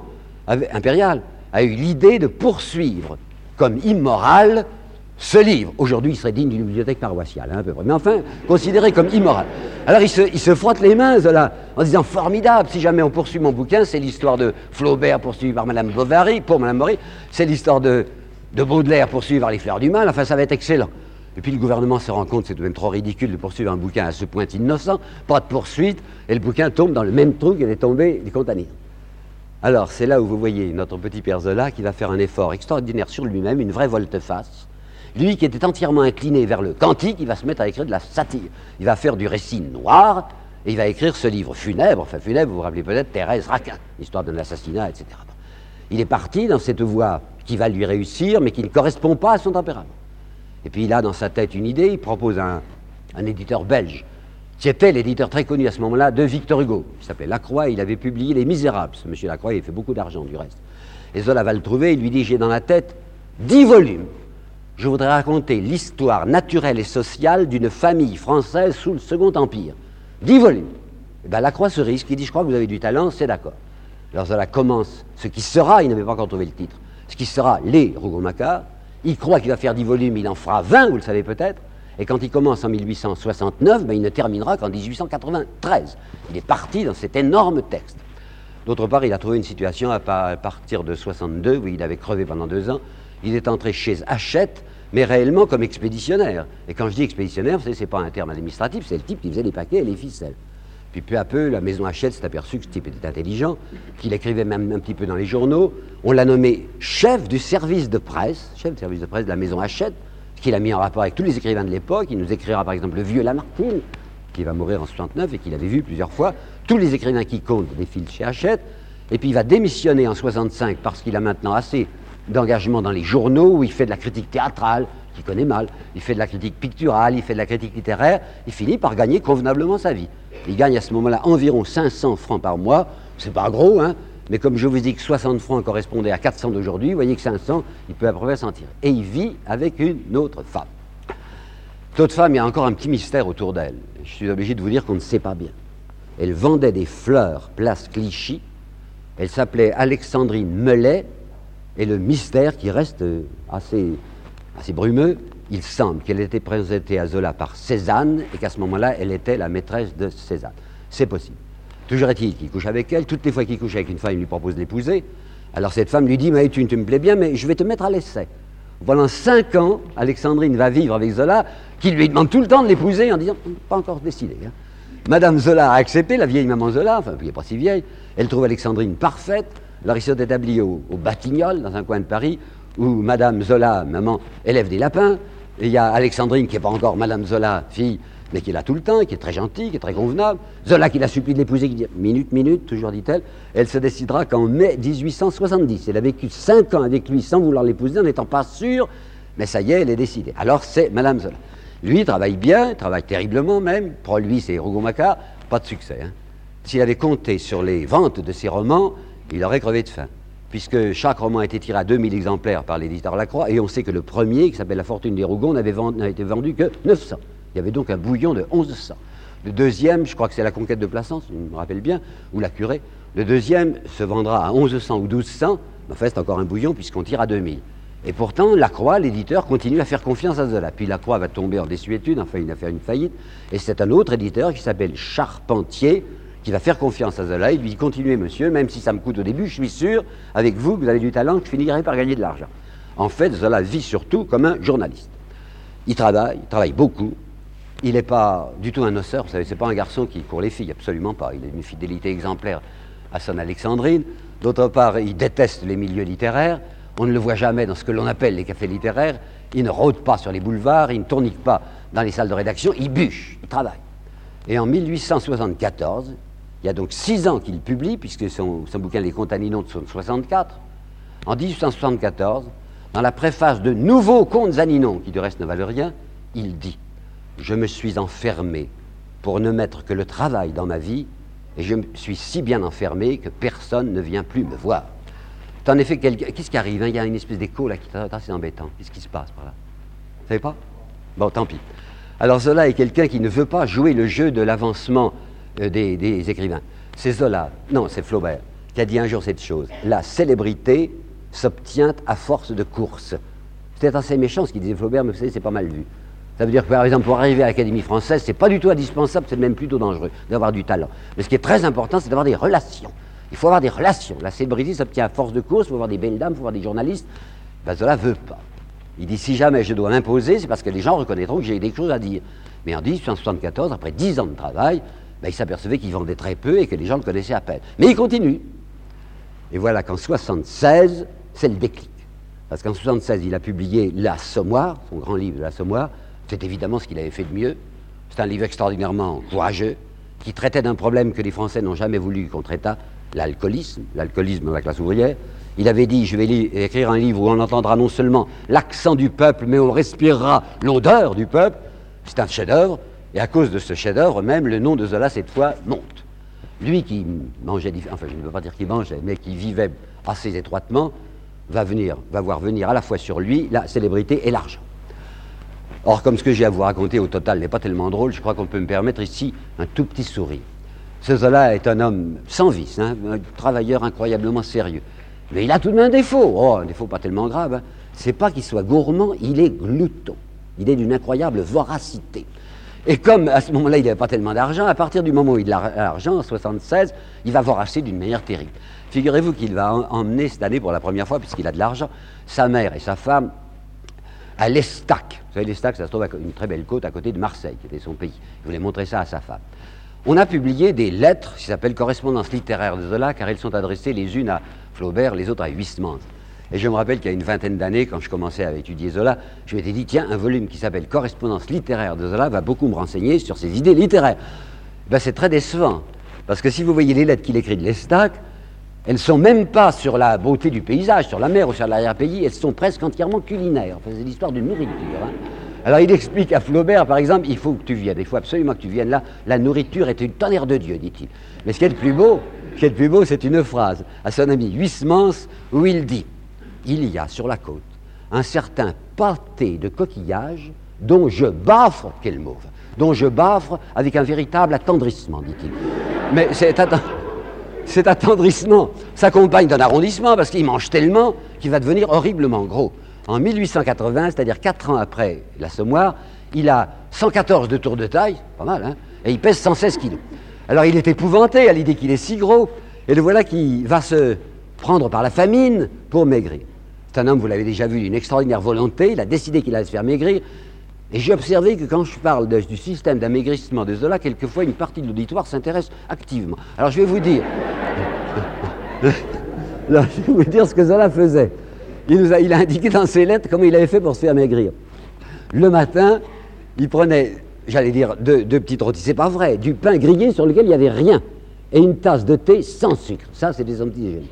impérial a eu l'idée de poursuivre comme immoral ce livre. Aujourd'hui, il serait digne d'une bibliothèque paroissiale, hein, à peu près. Mais enfin, considéré comme immoral. Alors, il se, frotte les mains, là, en disant formidable, si jamais on poursuit mon bouquin, c'est l'histoire de Flaubert poursuivi par Madame Bovary, pour Madame Maury, c'est l'histoire de, de Baudelaire poursuivi par les fleurs du mal, enfin, ça va être excellent. Et puis le gouvernement se rend compte, c'est tout de même trop ridicule de poursuivre un bouquin à ce point innocent, pas de poursuite, et le bouquin tombe dans le même trou qu'il est tombé du compagnie. Alors, c'est là où vous voyez notre petit Père Zola qui va faire un effort extraordinaire sur lui-même, une vraie volte-face, lui qui était entièrement incliné vers le cantique, il va se mettre à écrire de la satire. Il va faire du récit noir et il va écrire ce livre funèbre. Enfin, funèbre, vous vous rappelez peut-être Thérèse Raquin, l'histoire d'un assassinat, etc. Il est parti dans cette voie qui va lui réussir, mais qui ne correspond pas à son tempérament. Et puis il a dans sa tête une idée, il propose un, un éditeur belge, qui était l'éditeur très connu à ce moment-là de Victor Hugo. Il s'appelait Lacroix, il avait publié Les Misérables. Ce monsieur Lacroix, il fait beaucoup d'argent du reste. Et Zola va le trouver, il lui dit J'ai dans la tête dix volumes je voudrais raconter l'histoire naturelle et sociale d'une famille française sous le Second Empire. Dix volumes. Et eh bien, la Croix-Cerise, qui dit Je crois que vous avez du talent, c'est d'accord. Alors, cela commence ce qui sera, il n'avait pas encore trouvé le titre, ce qui sera Les Rougon-Macquart. Il croit qu'il va faire dix volumes, il en fera vingt, vous le savez peut-être. Et quand il commence en 1869, ben, il ne terminera qu'en 1893. Il est parti dans cet énorme texte. D'autre part, il a trouvé une situation à partir de 62, où il avait crevé pendant deux ans. Il est entré chez Hachette, mais réellement comme expéditionnaire. Et quand je dis expéditionnaire, ce n'est pas un terme administratif, c'est le type qui faisait les paquets et les ficelles. Puis peu à peu, la maison Hachette s'est aperçue que ce type était intelligent, qu'il écrivait même un petit peu dans les journaux. On l'a nommé chef du service de presse, chef du service de presse de la maison Hachette, ce qu'il a mis en rapport avec tous les écrivains de l'époque. Il nous écrira par exemple le vieux Lamartine, qui va mourir en 69 et qu'il avait vu plusieurs fois. Tous les écrivains qui comptent défilent chez Hachette. Et puis il va démissionner en 65 parce qu'il a maintenant assez d'engagement dans les journaux où il fait de la critique théâtrale, qu'il connaît mal, il fait de la critique picturale, il fait de la critique littéraire, il finit par gagner convenablement sa vie. Il gagne à ce moment-là environ 500 francs par mois, c'est pas gros, hein, mais comme je vous dis que 60 francs correspondaient à 400 d'aujourd'hui, vous voyez que 500, il peut à peu près. Et il vit avec une autre femme. Cette femme, il y a encore un petit mystère autour d'elle. Je suis obligé de vous dire qu'on ne sait pas bien. Elle vendait des fleurs place Clichy. Elle s'appelait Alexandrine Melet et le mystère qui reste assez, assez brumeux, il semble qu'elle était présentée à Zola par Cézanne et qu'à ce moment-là, elle était la maîtresse de Cézanne. C'est possible. Toujours est-il qu'il couche avec elle. Toutes les fois qu'il couche avec une femme, il lui propose d'épouser. Alors cette femme lui dit Mais tu, tu me plais bien, mais je vais te mettre à l'essai. Pendant cinq ans, Alexandrine va vivre avec Zola, qui lui demande tout le temps de l'épouser en disant Pas encore décidé. Hein. Madame Zola a accepté, la vieille maman Zola, enfin, qui n'est pas si vieille. Elle trouve Alexandrine parfaite. Alors ils sont établis au, Batignolles, dans un coin de Paris, où Madame Zola, maman, élève des lapins. Il y a Alexandrine, qui n'est pas encore Madame Zola, fille, mais qui est tout le temps, qui est très gentille, qui est très convenable. Zola qui la supplie de l'épouser, qui dit minute, minute, toujours dit-elle. Elle se décidera qu'en mai 1870. Elle a vécu cinq ans avec lui sans vouloir l'épouser, en n'étant pas sûre, mais ça y est, elle est décidée. Alors c'est Madame Zola. Lui, il travaille bien, il travaille terriblement même. Pour lui, c'est Rougon-Macquart, pas de succès. Hein. S'il avait compté sur les ventes de ses romans, il aurait crevé de faim. puisque chaque roman a été tiré à 2000 exemplaires par l'éditeur Lacroix, et on sait que le premier, qui s'appelle La Fortune des Rougon, n'avait été vendu que 900. Il y avait donc un bouillon de 1100. Le deuxième, je crois que c'est La Conquête de Plassans, je me rappelle bien, ou La Curée, le deuxième se vendra à 1100 ou 1200, mais en c'est encore un bouillon puisqu'on tire à 2000. Et pourtant, Lacroix, l'éditeur, continue à faire confiance à Zola. Puis Lacroix va tomber en désuétude, enfin il va faire une faillite, et c'est un autre éditeur qui s'appelle Charpentier, qui va faire confiance à Zola et lui dit continuez monsieur, même si ça me coûte au début, je suis sûr, avec vous, vous avez du talent, que je finirai par gagner de l'argent. En fait, Zola vit surtout comme un journaliste. Il travaille, il travaille beaucoup. Il n'est pas du tout un osseur, vous savez, c'est pas un garçon qui court les filles, absolument pas. Il a une fidélité exemplaire à son Alexandrine. D'autre part, il déteste les milieux littéraires. On ne le voit jamais dans ce que l'on appelle les cafés littéraires. Il ne rôde pas sur les boulevards, il ne tournique pas dans les salles de rédaction, il bûche, il travaille. Et en 1874, il y a donc six ans qu'il publie, puisque son, bouquin Les Contes Aninon de 64. En 1874, dans la préface de Nouveaux Contes Aninon, qui de reste ne valent rien, il dit Je me suis enfermé pour ne mettre que le travail dans ma vie, et je me suis si bien enfermé que personne ne vient plus me voir. En effet, qu'est-ce qui arrive hein? Il y a une espèce d'écho là qui est assez embêtant. Qu'est-ce qui se passe par là? Vous savez pas? Bon, tant pis. Alors Zola est quelqu'un qui ne veut pas jouer le jeu de l'avancement euh, des, écrivains. C'est Zola, non, c'est Flaubert, qui a dit un jour cette chose. La célébrité s'obtient à force de course. C'était assez méchant ce qu'il disait Flaubert, mais vous savez, c'est pas mal vu. Ça veut dire que, par exemple, pour arriver à l'Académie française, c'est pas du tout indispensable, c'est même plutôt dangereux d'avoir du talent. Mais ce qui est très important, c'est d'avoir des relations. Il faut avoir des relations. La célébrité s'obtient à force de course, il faut avoir des belles dames, il faut avoir des journalistes. Ben, Zola veut pas. Il dit si jamais je dois m'imposer, c'est parce que les gens reconnaîtront que j'ai des choses à dire. Mais en 1874, après dix ans de travail, ben, il s'apercevait qu'il vendait très peu et que les gens le connaissaient à peine. Mais il continue. Et voilà qu'en 76, c'est le déclic. Parce qu'en 76, il a publié L'Assommoir, son grand livre L'Assommoir. C'est évidemment ce qu'il avait fait de mieux. C'est un livre extraordinairement courageux, qui traitait d'un problème que les Français n'ont jamais voulu qu'on traitât, l'alcoolisme, l'alcoolisme de la classe ouvrière. Il avait dit, je vais écrire un livre où on entendra non seulement l'accent du peuple, mais on respirera l'odeur du peuple. C'est un chef-d'œuvre. Et à cause de ce chef-d'œuvre, même le nom de Zola, cette fois, monte. Lui qui mangeait, enfin je ne veux pas dire qu'il mangeait, mais qui vivait assez étroitement, va venir, va voir venir à la fois sur lui la célébrité et l'argent. Or, comme ce que j'ai à vous raconter au total n'est pas tellement drôle, je crois qu'on peut me permettre ici un tout petit sourire. Ce Zola est un homme sans vice, hein, un travailleur incroyablement sérieux. Mais il a tout de même un défaut. Oh, un défaut pas tellement grave. Hein. C'est pas qu'il soit gourmand, il est glouton. Il est d'une incroyable voracité. Et comme à ce moment-là, il n'avait pas tellement d'argent, à partir du moment où il a l'argent, en 76, il va voir assez d'une manière terrible. Figurez-vous qu'il va emmener cette année pour la première fois, puisqu'il a de l'argent, sa mère et sa femme à l'Estac. Vous savez, l'Estac, ça se trouve à une très belle côte à côté de Marseille, qui était son pays. Il voulait montrer ça à sa femme. On a publié des lettres qui s'appellent Correspondance littéraire de Zola, car elles sont adressées les unes à Flaubert, les autres à Huysmans. Et je me rappelle qu'il y a une vingtaine d'années, quand je commençais à étudier Zola, je m'étais dit, tiens, un volume qui s'appelle Correspondance littéraire de Zola va beaucoup me renseigner sur ses idées littéraires. Ben, c'est très décevant, parce que si vous voyez les lettres qu'il écrit de l'Estac, elles ne sont même pas sur la beauté du paysage, sur la mer ou sur l'arrière-pays, elles sont presque entièrement culinaires. c'est l'histoire d'une nourriture. Hein. Alors il explique à Flaubert, par exemple, il faut que tu viennes, il faut absolument que tu viennes là. La nourriture est une tonnerre de Dieu, dit-il. Mais ce qui est le plus beau, ce qui est le plus beau, c'est une phrase à son ami Huysmans où il dit il y a sur la côte un certain pâté de coquillages dont je baffre, quel mot, dont je baffre avec un véritable attendrissement, dit-il. Mais cet attendrissement s'accompagne d'un arrondissement parce qu'il mange tellement qu'il va devenir horriblement gros. En 1880, c'est-à-dire 4 ans après l'assommoir, il a 114 de tour de taille, pas mal, hein, et il pèse 116 kilos. Alors il est épouvanté à l'idée qu'il est si gros, et le voilà qui va se prendre par la famine pour maigrir. C'est un homme, vous l'avez déjà vu, d'une extraordinaire volonté. Il a décidé qu'il allait se faire maigrir. Et j'ai observé que quand je parle du système d'amaigrissement de Zola, quelquefois une partie de l'auditoire s'intéresse activement. Alors je vais vous dire. je vais vous dire ce que Zola faisait. Il, a, indiqué dans ses lettres comment il avait fait pour se faire maigrir. Le matin, il prenait, j'allais dire, deux, petites rôties, c'est pas vrai, du pain grillé sur lequel il n'y avait rien, et une tasse de thé sans sucre. Ça, c'est des antigènes.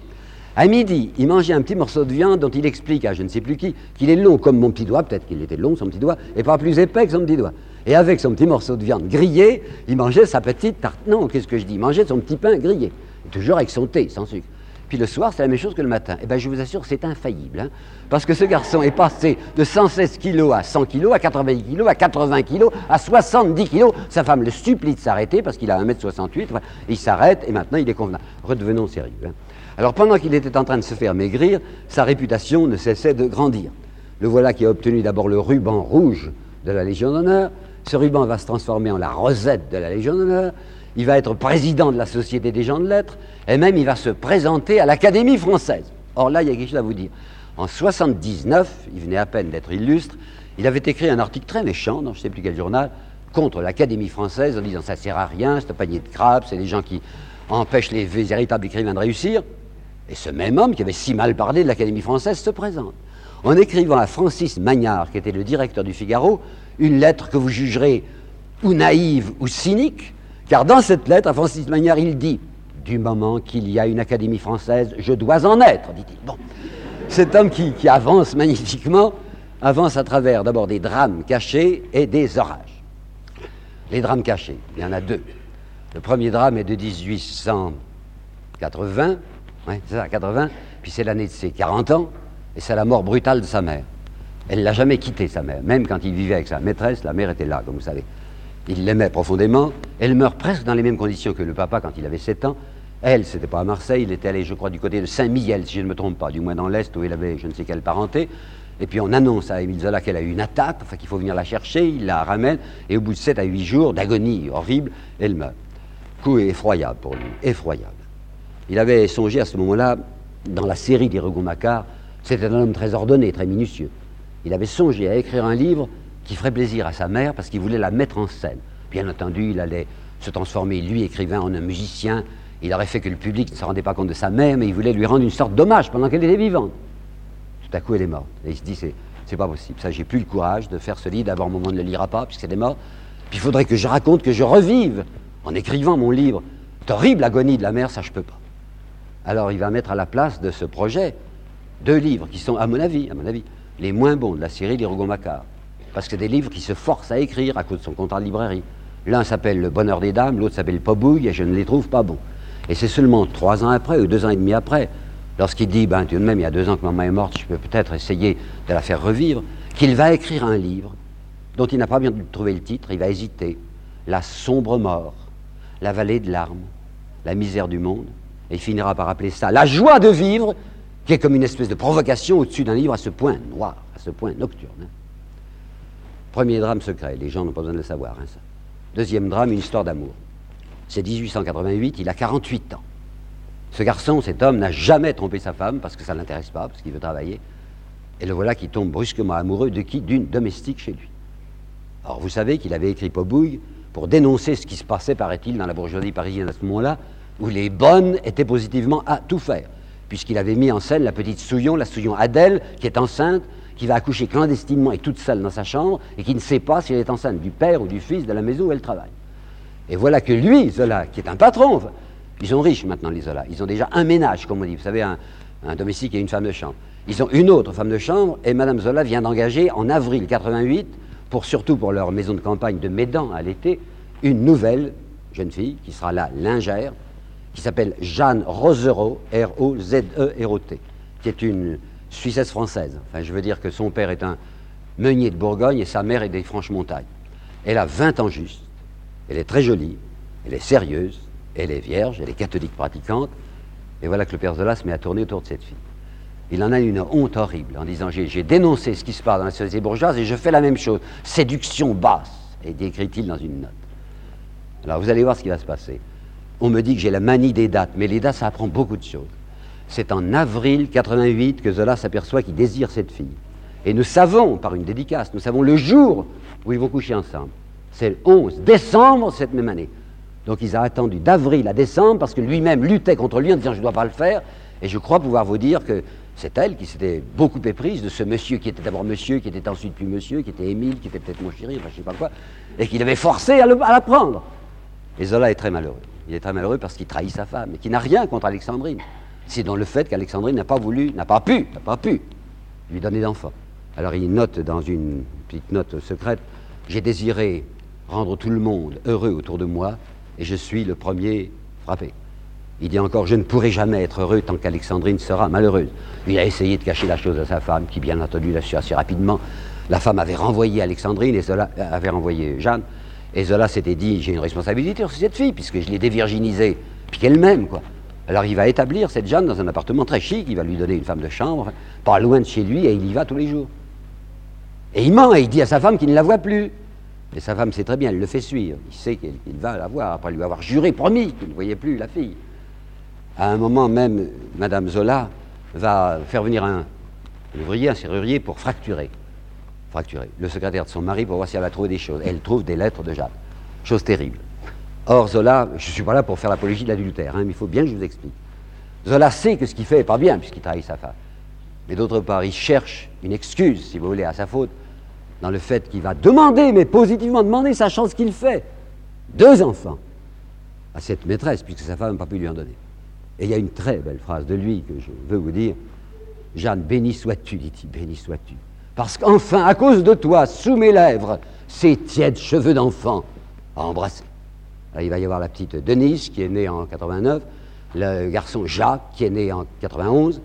À midi, il mangeait un petit morceau de viande dont il explique à je ne sais plus qui qu'il est long comme mon petit doigt, peut-être qu'il était long son petit doigt, et pas plus épais que son petit doigt. Et avec son petit morceau de viande grillé, il mangeait sa petite tarte. Non, qu'est-ce que je dis? Il mangeait son petit pain grillé, toujours avec son thé, sans sucre. puis le soir, c'est la même chose que le matin. Eh bien, je vous assure, c'est infaillible. Hein. parce que ce garçon est passé de 116 kilos à 100 kilos, à 80 kilos, à 80 kilos, à 70 kilos. Sa femme le supplie de s'arrêter parce qu'il a 1m68. il s'arrête et maintenant il est convenable. Redevenons sérieux. Hein. Alors, pendant qu'il était en train de se faire maigrir, sa réputation ne cessait de grandir. Le voilà qui a obtenu d'abord le ruban rouge de la Légion d'honneur. Ce ruban va se transformer en la rosette de la Légion d'honneur. Il va être président de la Société des gens de lettres. Et même, il va se présenter à l'Académie française. Or là, il y a quelque chose à vous dire. En 79, il venait à peine d'être illustre, il avait écrit un article très méchant dans je ne sais plus quel journal contre l'Académie française en disant ça sert à rien, c'est un panier de crabes, c'est des gens qui empêchent les véritables écrivains de réussir. Et ce même homme qui avait si mal parlé de l'Académie française se présente en écrivant à Francis Magnard, qui était le directeur du Figaro, une lettre que vous jugerez ou naïve ou cynique, car dans cette lettre, à Francis Magnard, il dit Du moment qu'il y a une Académie française, je dois en être, dit-il. Bon. Cet homme qui, qui avance magnifiquement avance à travers d'abord des drames cachés et des orages. Les drames cachés, il y en a deux. Le premier drame est de 1880, c'est ça, 80, puis c'est l'année de ses 40 ans, et c'est la mort brutale de sa mère. Elle ne l'a jamais quitté, sa mère. Même quand il vivait avec sa maîtresse, la mère était là, comme vous savez. Il l'aimait profondément. Elle meurt presque dans les mêmes conditions que le papa quand il avait 7 ans. Elle, c'était pas à Marseille, il était allé, je crois, du côté de Saint-Mihiel, si je ne me trompe pas, du moins dans l'Est, où il avait je ne sais quelle parenté. Et puis on annonce à Émile Zola qu'elle a eu une attaque, enfin qu'il faut venir la chercher, il la ramène, et au bout de 7 à 8 jours d'agonie horrible, elle meurt. Coup effroyable pour lui, effroyable. Il avait songé à ce moment-là, dans la série des Macquart, c'était un homme très ordonné, très minutieux. Il avait songé à écrire un livre qui ferait plaisir à sa mère parce qu'il voulait la mettre en scène. Bien entendu, il allait se transformer, lui, écrivain, en un musicien. Il aurait fait que le public ne se rendait pas compte de sa mère, mais il voulait lui rendre une sorte d'hommage pendant qu'elle était vivante. Tout à coup, elle est morte. Et il se dit, c'est, c'est pas possible. Ça, j'ai plus le courage de faire ce livre. D'abord, un moment, ne le lira pas, puisqu'elle est morte. Puis il faudrait que je raconte, que je revive, en écrivant mon livre, cette horrible agonie de la mère, ça, je peux pas. Alors, il va mettre à la place de ce projet deux livres qui sont, à mon avis, à mon avis, les moins bons de la série des Rougon-Macquart. Parce que des livres qui se forcent à écrire à cause de son contrat de librairie. L'un s'appelle Le Bonheur des Dames, l'autre s'appelle Pobouille, et je ne les trouve pas bons. Et c'est seulement trois ans après, ou deux ans et demi après, lorsqu'il dit, ben, tout de même, il y a deux ans que maman est morte, je peux peut-être essayer de la faire revivre, qu'il va écrire un livre dont il n'a pas bien trouvé le titre, il va hésiter. La sombre mort, la vallée de larmes, la misère du monde, et il finira par appeler ça la joie de vivre qui est comme une espèce de provocation au-dessus d'un livre à ce point noir, à ce point nocturne. Hein. Premier drame secret, les gens n'ont pas besoin de le savoir. Hein. Deuxième drame, une histoire d'amour. C'est 1888, il a 48 ans. Ce garçon, cet homme, n'a jamais trompé sa femme parce que ça ne l'intéresse pas, parce qu'il veut travailler. Et le voilà qui tombe brusquement amoureux de qui? D'une domestique chez lui. Alors vous savez qu'il avait écrit Pobouille pour dénoncer ce qui se passait, paraît-il, dans la bourgeoisie parisienne à ce moment-là, où les bonnes étaient positivement à tout faire puisqu'il avait mis en scène la petite Souillon, la Souillon Adèle, qui est enceinte, qui va accoucher clandestinement et toute seule dans sa chambre, et qui ne sait pas si elle est enceinte du père ou du fils de la maison où elle travaille. Et voilà que lui, Zola, qui est un patron, ils sont riches maintenant, les Zola, ils ont déjà un ménage, comme on dit, vous savez, un, domestique et une femme de chambre. Ils ont une autre femme de chambre, et Madame Zola vient d'engager en avril 88, pour surtout pour leur maison de campagne de Médan à l'été, une nouvelle jeune fille qui sera là lingère, qui s'appelle Jeanne Rosereau, R-O-Z-E-R-O-T, qui est une Suissesse française. Enfin, je veux dire que son père est un meunier de Bourgogne et sa mère est des Franches-Montagnes. Elle a 20 ans juste, elle est très jolie, elle est sérieuse, elle est vierge, elle est catholique pratiquante, et voilà que le père Zola se met à tourner autour de cette fille. Il en a une honte horrible en disant j'ai dénoncé ce qui se passe dans la société bourgeoise et je fais la même chose. Séduction basse, et décrit-il dans une note. Alors vous allez voir ce qui va se passer on me dit que j'ai la manie des dates, mais les dates, ça apprend beaucoup de choses. C'est en avril 88 que Zola s'aperçoit qu'il désire cette fille. Et nous savons, par une dédicace, nous savons le jour où ils vont coucher ensemble. C'est le 11 décembre cette même année. Donc ils ont attendu d'avril à décembre parce que lui-même luttait contre lui en disant je ne dois pas le faire. Et je crois pouvoir vous dire que c'est elle qui s'était beaucoup éprise de ce monsieur qui était d'abord monsieur, qui était ensuite plus monsieur, qui était Émile, qui était peut-être mon chéri, enfin je ne sais pas quoi, et qui l'avait forcé à, à la prendre. Et Zola est très malheureux. Il est très malheureux parce qu'il trahit sa femme, et qui n'a rien contre Alexandrine. C'est dans le fait qu'Alexandrine n'a pas voulu, n'a pas pu, n'a pas pu lui donner d'enfant. Alors il note dans une petite note secrète J'ai désiré rendre tout le monde heureux autour de moi, et je suis le premier frappé. Il dit encore Je ne pourrai jamais être heureux tant qu'Alexandrine sera malheureuse. Il a essayé de cacher la chose à sa femme, qui bien entendu l'a su assez rapidement. La femme avait renvoyé Alexandrine et euh, avait renvoyé Jeanne. Et Zola s'était dit J'ai une responsabilité sur cette fille, puisque je l'ai dévirginisée, puis qu'elle m'aime, quoi. Alors il va établir cette Jeanne dans un appartement très chic, il va lui donner une femme de chambre, pas loin de chez lui, et il y va tous les jours. Et il ment, et il dit à sa femme qu'il ne la voit plus. Et sa femme sait très bien, elle le fait suivre. Il sait qu'il va la voir, après lui avoir juré, promis qu'il ne voyait plus la fille. À un moment même, Madame Zola va faire venir un, ouvrier, un serrurier, pour fracturer. Fracturer. Le secrétaire de son mari pour voir si elle a trouvé des choses. Elle trouve des lettres de Jacques. Chose terrible. Or, Zola, je ne suis pas là pour faire l'apologie de l'adultère, hein, mais il faut bien que je vous explique. Zola sait que ce qu'il fait n'est pas bien, puisqu'il trahit sa femme. Mais d'autre part, il cherche une excuse, si vous voulez, à sa faute, dans le fait qu'il va demander, mais positivement demander, sachant ce qu'il fait, deux enfants à cette maîtresse, puisque sa femme n'a pas pu lui en donner. Et il y a une très belle phrase de lui que je veux vous dire. Jeanne, béni sois-tu, dit-il, béni sois-tu. Parce qu'enfin, à cause de toi, sous mes lèvres, ces tièdes cheveux d'enfant à embrasser. il va y avoir la petite Denise, qui est née en 89, le garçon Jacques, qui est né en 91.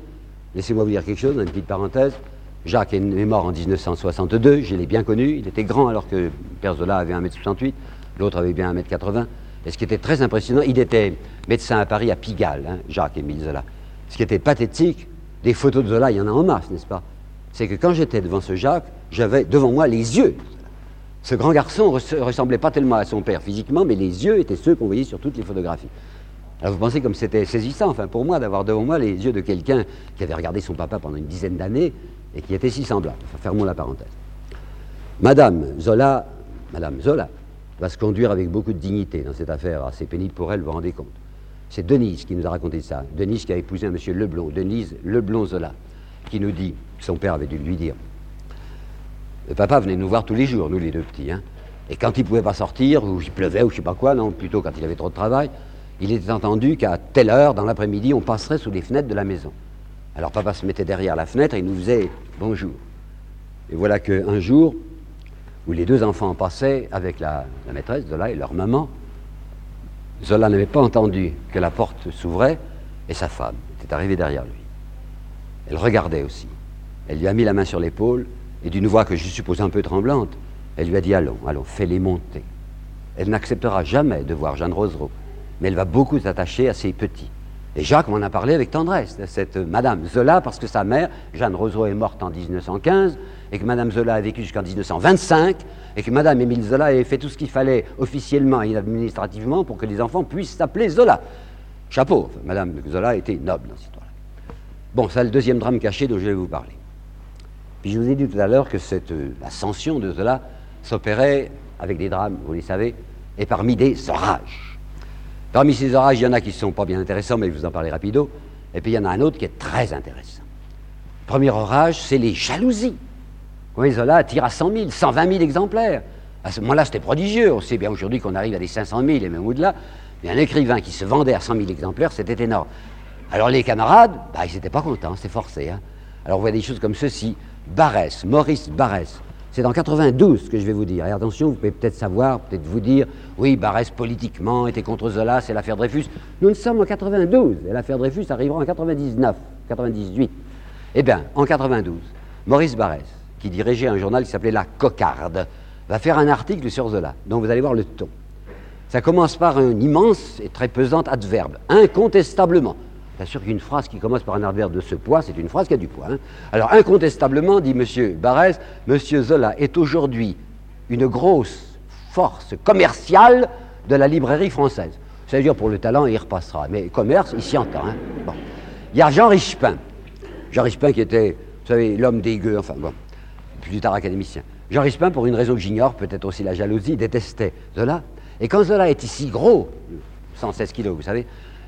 Laissez-moi vous dire quelque chose, une petite parenthèse. Jacques est mort en 1962, je l'ai bien connu. Il était grand alors que Père Zola avait 1m68, l'autre avait bien 1m80. Et ce qui était très impressionnant, il était médecin à Paris, à Pigalle, hein, Jacques-Émile Zola. Ce qui était pathétique, des photos de Zola, il y en a en masse, n'est-ce pas? C'est que quand j'étais devant ce Jacques, j'avais devant moi les yeux. Ce grand garçon ne ressemblait pas tellement à son père physiquement, mais les yeux étaient ceux qu'on voyait sur toutes les photographies. Alors vous pensez comme c'était saisissant, enfin pour moi, d'avoir devant moi les yeux de quelqu'un qui avait regardé son papa pendant une dizaine d'années et qui était si semblable. fermons la parenthèse. Madame Zola, Madame Zola, va se conduire avec beaucoup de dignité dans cette affaire assez pénible pour elle, vous vous rendez compte. C'est Denise qui nous a raconté ça. Denise qui a épousé un monsieur Leblon, Denise Leblon-Zola, qui nous dit, son père avait dû lui dire, le papa venait nous voir tous les jours, nous les deux petits. Hein. Et quand il ne pouvait pas sortir, ou il pleuvait, ou je ne sais pas quoi, non, plutôt quand il avait trop de travail, il était entendu qu'à telle heure, dans l'après-midi, on passerait sous les fenêtres de la maison. Alors papa se mettait derrière la fenêtre et il nous faisait bonjour. Et voilà qu'un jour, où les deux enfants passaient avec la, maîtresse, Zola et leur maman. Zola n'avait pas entendu que la porte s'ouvrait et sa femme était arrivée derrière lui. Elle regardait aussi. Elle lui a mis la main sur l'épaule et d'une voix que je suppose un peu tremblante, elle lui a dit Allons, allons, fais-les monter. Elle n'acceptera jamais de voir Jeanne Rosereau, mais elle va beaucoup s'attacher à ses petits. Et Jacques m'en a parlé avec tendresse, cette Madame Zola, parce que sa mère, Jeanne Rosereau, est morte en 1915, et que Madame Zola a vécu jusqu'en 1925, et que Madame Émile Zola avait fait tout ce qu'il fallait officiellement et administrativement pour que les enfants puissent s'appeler Zola. Chapeau, Madame Zola était noble dans cette histoire-là. Bon, c'est le deuxième drame caché dont je vais vous parler. Puis je vous ai dit tout à l'heure que cette euh, ascension de Zola s'opérait avec des drames, vous les savez, et parmi des orages. Parmi ces orages, il y en a qui ne sont pas bien intéressants, mais je vous en parler rapido. Et puis il y en a un autre qui est très intéressant. premier orage, c'est les jalousies. Oui, Zola tire à 100 000, 120 000 exemplaires. À ce moment-là, c'était prodigieux. On sait bien aujourd'hui qu'on arrive à des 500 000 et même au-delà. Mais un écrivain qui se vendait à 100 000 exemplaires, c'était énorme. Alors les camarades, bah, ils n'étaient pas contents, c'était forcé. Hein. Alors on voit des choses comme ceci. Barès, Maurice Barès, c'est en 92 que je vais vous dire. Et attention, vous pouvez peut-être savoir, peut-être vous dire, oui, Barès politiquement était contre Zola, c'est l'affaire Dreyfus. Nous ne sommes en 92 et l'affaire Dreyfus arrivera en 99, 98. Eh bien, en 92, Maurice Barès, qui dirigeait un journal qui s'appelait La Cocarde, va faire un article sur Zola, dont vous allez voir le ton. Ça commence par un immense et très pesant adverbe, incontestablement. Bien sûr qu'une phrase qui commence par un adverbe de ce poids, c'est une phrase qui a du poids. Hein. Alors, incontestablement, dit M. Barès, M. Zola est aujourd'hui une grosse force commerciale de la librairie française. C'est-à-dire, pour le talent, il repassera. Mais commerce, il s'y entend. Hein. Bon. Il y a Jean Richepin. Jean Richepin qui était, vous savez, l'homme des gueux, enfin bon, plus tard académicien. Jean Richepin, pour une raison que j'ignore, peut-être aussi la jalousie, détestait Zola. Et quand Zola est ici gros, 116 kilos, vous savez,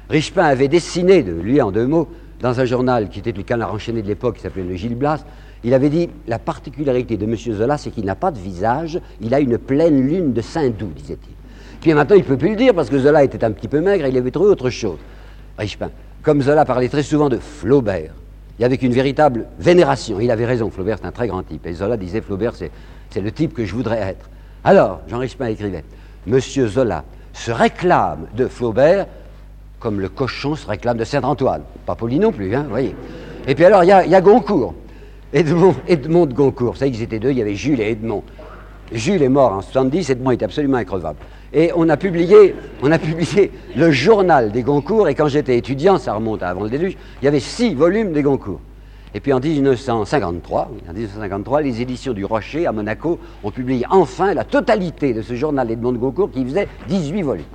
Richepin avait dessiné de lui en deux mots, dans un journal qui était le canard enchaîné de l'époque, qui s'appelait le Gilles Blas, il avait dit La particularité de M. Zola, c'est qu'il n'a pas de visage, il a une pleine lune de Saint-Doux, disait-il. Puis maintenant, il ne peut plus le dire parce que Zola était un petit peu maigre il avait trouvé autre chose. Richepin. Comme Zola parlait très souvent de Flaubert, il y avait une véritable vénération. Il avait raison, Flaubert, c'est un très grand type. Et Zola disait Flaubert, c'est le type que je voudrais être. Alors, Jean Richepin écrivait Monsieur Zola se réclame de Flaubert comme le cochon se réclame de Saint-Antoine. Pas poli non plus, hein, voyez. Et puis alors, il y a, Goncourt. Edmond, Edmond de Goncourt. Savez qu'ils étaient deux, il y avait Jules et Edmond. Jules est mort en 70, Edmond est absolument increvable. Et on a publié, on a publié le journal des Goncourt, et quand j'étais étudiant, ça remonte à avant le déluge, il y avait six volumes des Goncourt. Et puis en 1953, en 1953, les éditions du Rocher à Monaco ont publié enfin la totalité de ce journal d'Edmond de Goncourt qui faisait 18 volumes.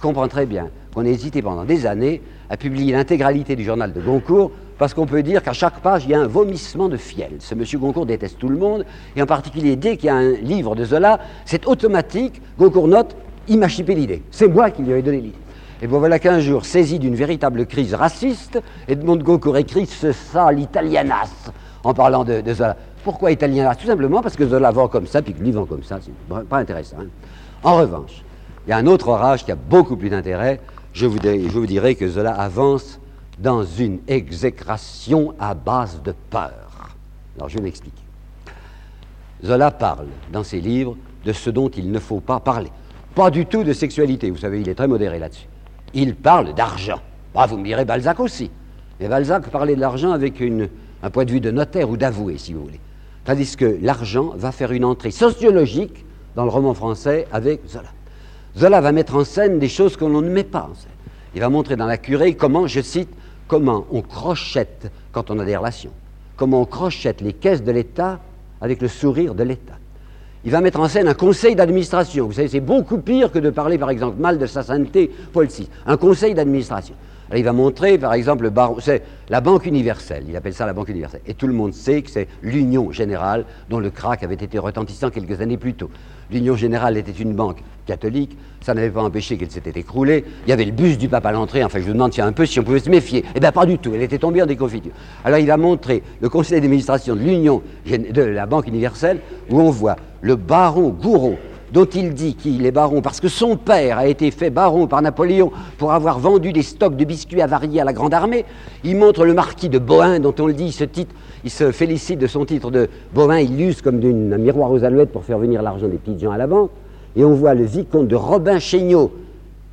Je comprends très bien qu'on ait hésité pendant des années à publier l'intégralité du journal de Goncourt parce qu'on peut dire qu'à chaque page, il y a un vomissement de fiel. Ce monsieur Goncourt déteste tout le monde, et en particulier dès qu'il y a un livre de Zola, c'est automatique, Goncourt note, il m'a chipé l'idée. C'est moi qui lui ai donné l'idée. Et bon, voilà qu'un jour, saisi d'une véritable crise raciste, Edmond Goncourt écrit ce sale italianas en parlant de, Zola. Pourquoi italianas? Tout simplement parce que Zola vend comme ça, puis que lui vend comme ça. C'est pas intéressant. Hein. En revanche, il y a un autre orage qui a beaucoup plus d'intérêt. Je vous, dirai que Zola avance dans une exécration à base de peur. Alors je vais m'expliquer. Zola parle dans ses livres de ce dont il ne faut pas parler. Pas du tout de sexualité, vous savez, il est très modéré là-dessus il parle d'argent. Bah, vous me direz Balzac aussi. Mais Balzac parlait de l'argent avec un point de vue de notaire ou d'avoué, si vous voulez. Tandis que l'argent va faire une entrée sociologique dans le roman français avec Zola. Zola va mettre en scène des choses que l'on ne met pas en scène. Il va montrer dans la curée comment, je cite, comment on crochette quand on a des relations, comment on crochette les caisses de l'État avec le sourire de l'État il va mettre en scène un conseil d'administration. Vous savez, c'est beaucoup pire que de parler, par exemple, mal de sa sainteté, Paul VI. Un conseil d'administration. il va montrer, par exemple, c'est la Banque universelle, il appelle ça la Banque universelle. Et tout le monde sait que c'est l'Union générale dont le crack avait été retentissant quelques années plus tôt. L'Union générale était une banque catholique, ça n'avait pas empêché qu'elle s'était écroulée. Il y avait le bus du pape à l'entrée, enfin je vous demande si un peu si on pouvait se méfier. Eh bien pas du tout, elle était tombée en déconfiture. Alors il va montrer le conseil d'administration de l'Union, de la Banque universelle, où on voit le baron Gouraud, dont il dit qu'il est baron parce que son père a été fait baron par Napoléon pour avoir vendu des stocks de biscuits avariés à la Grande Armée. Il montre le marquis de Bohain, dont on le dit, ce titre, il se félicite de son titre de Bohain, il l'use comme d'un miroir aux alouettes pour faire venir l'argent des petites gens à la banque. Et on voit le vicomte de Robin Chéniaud,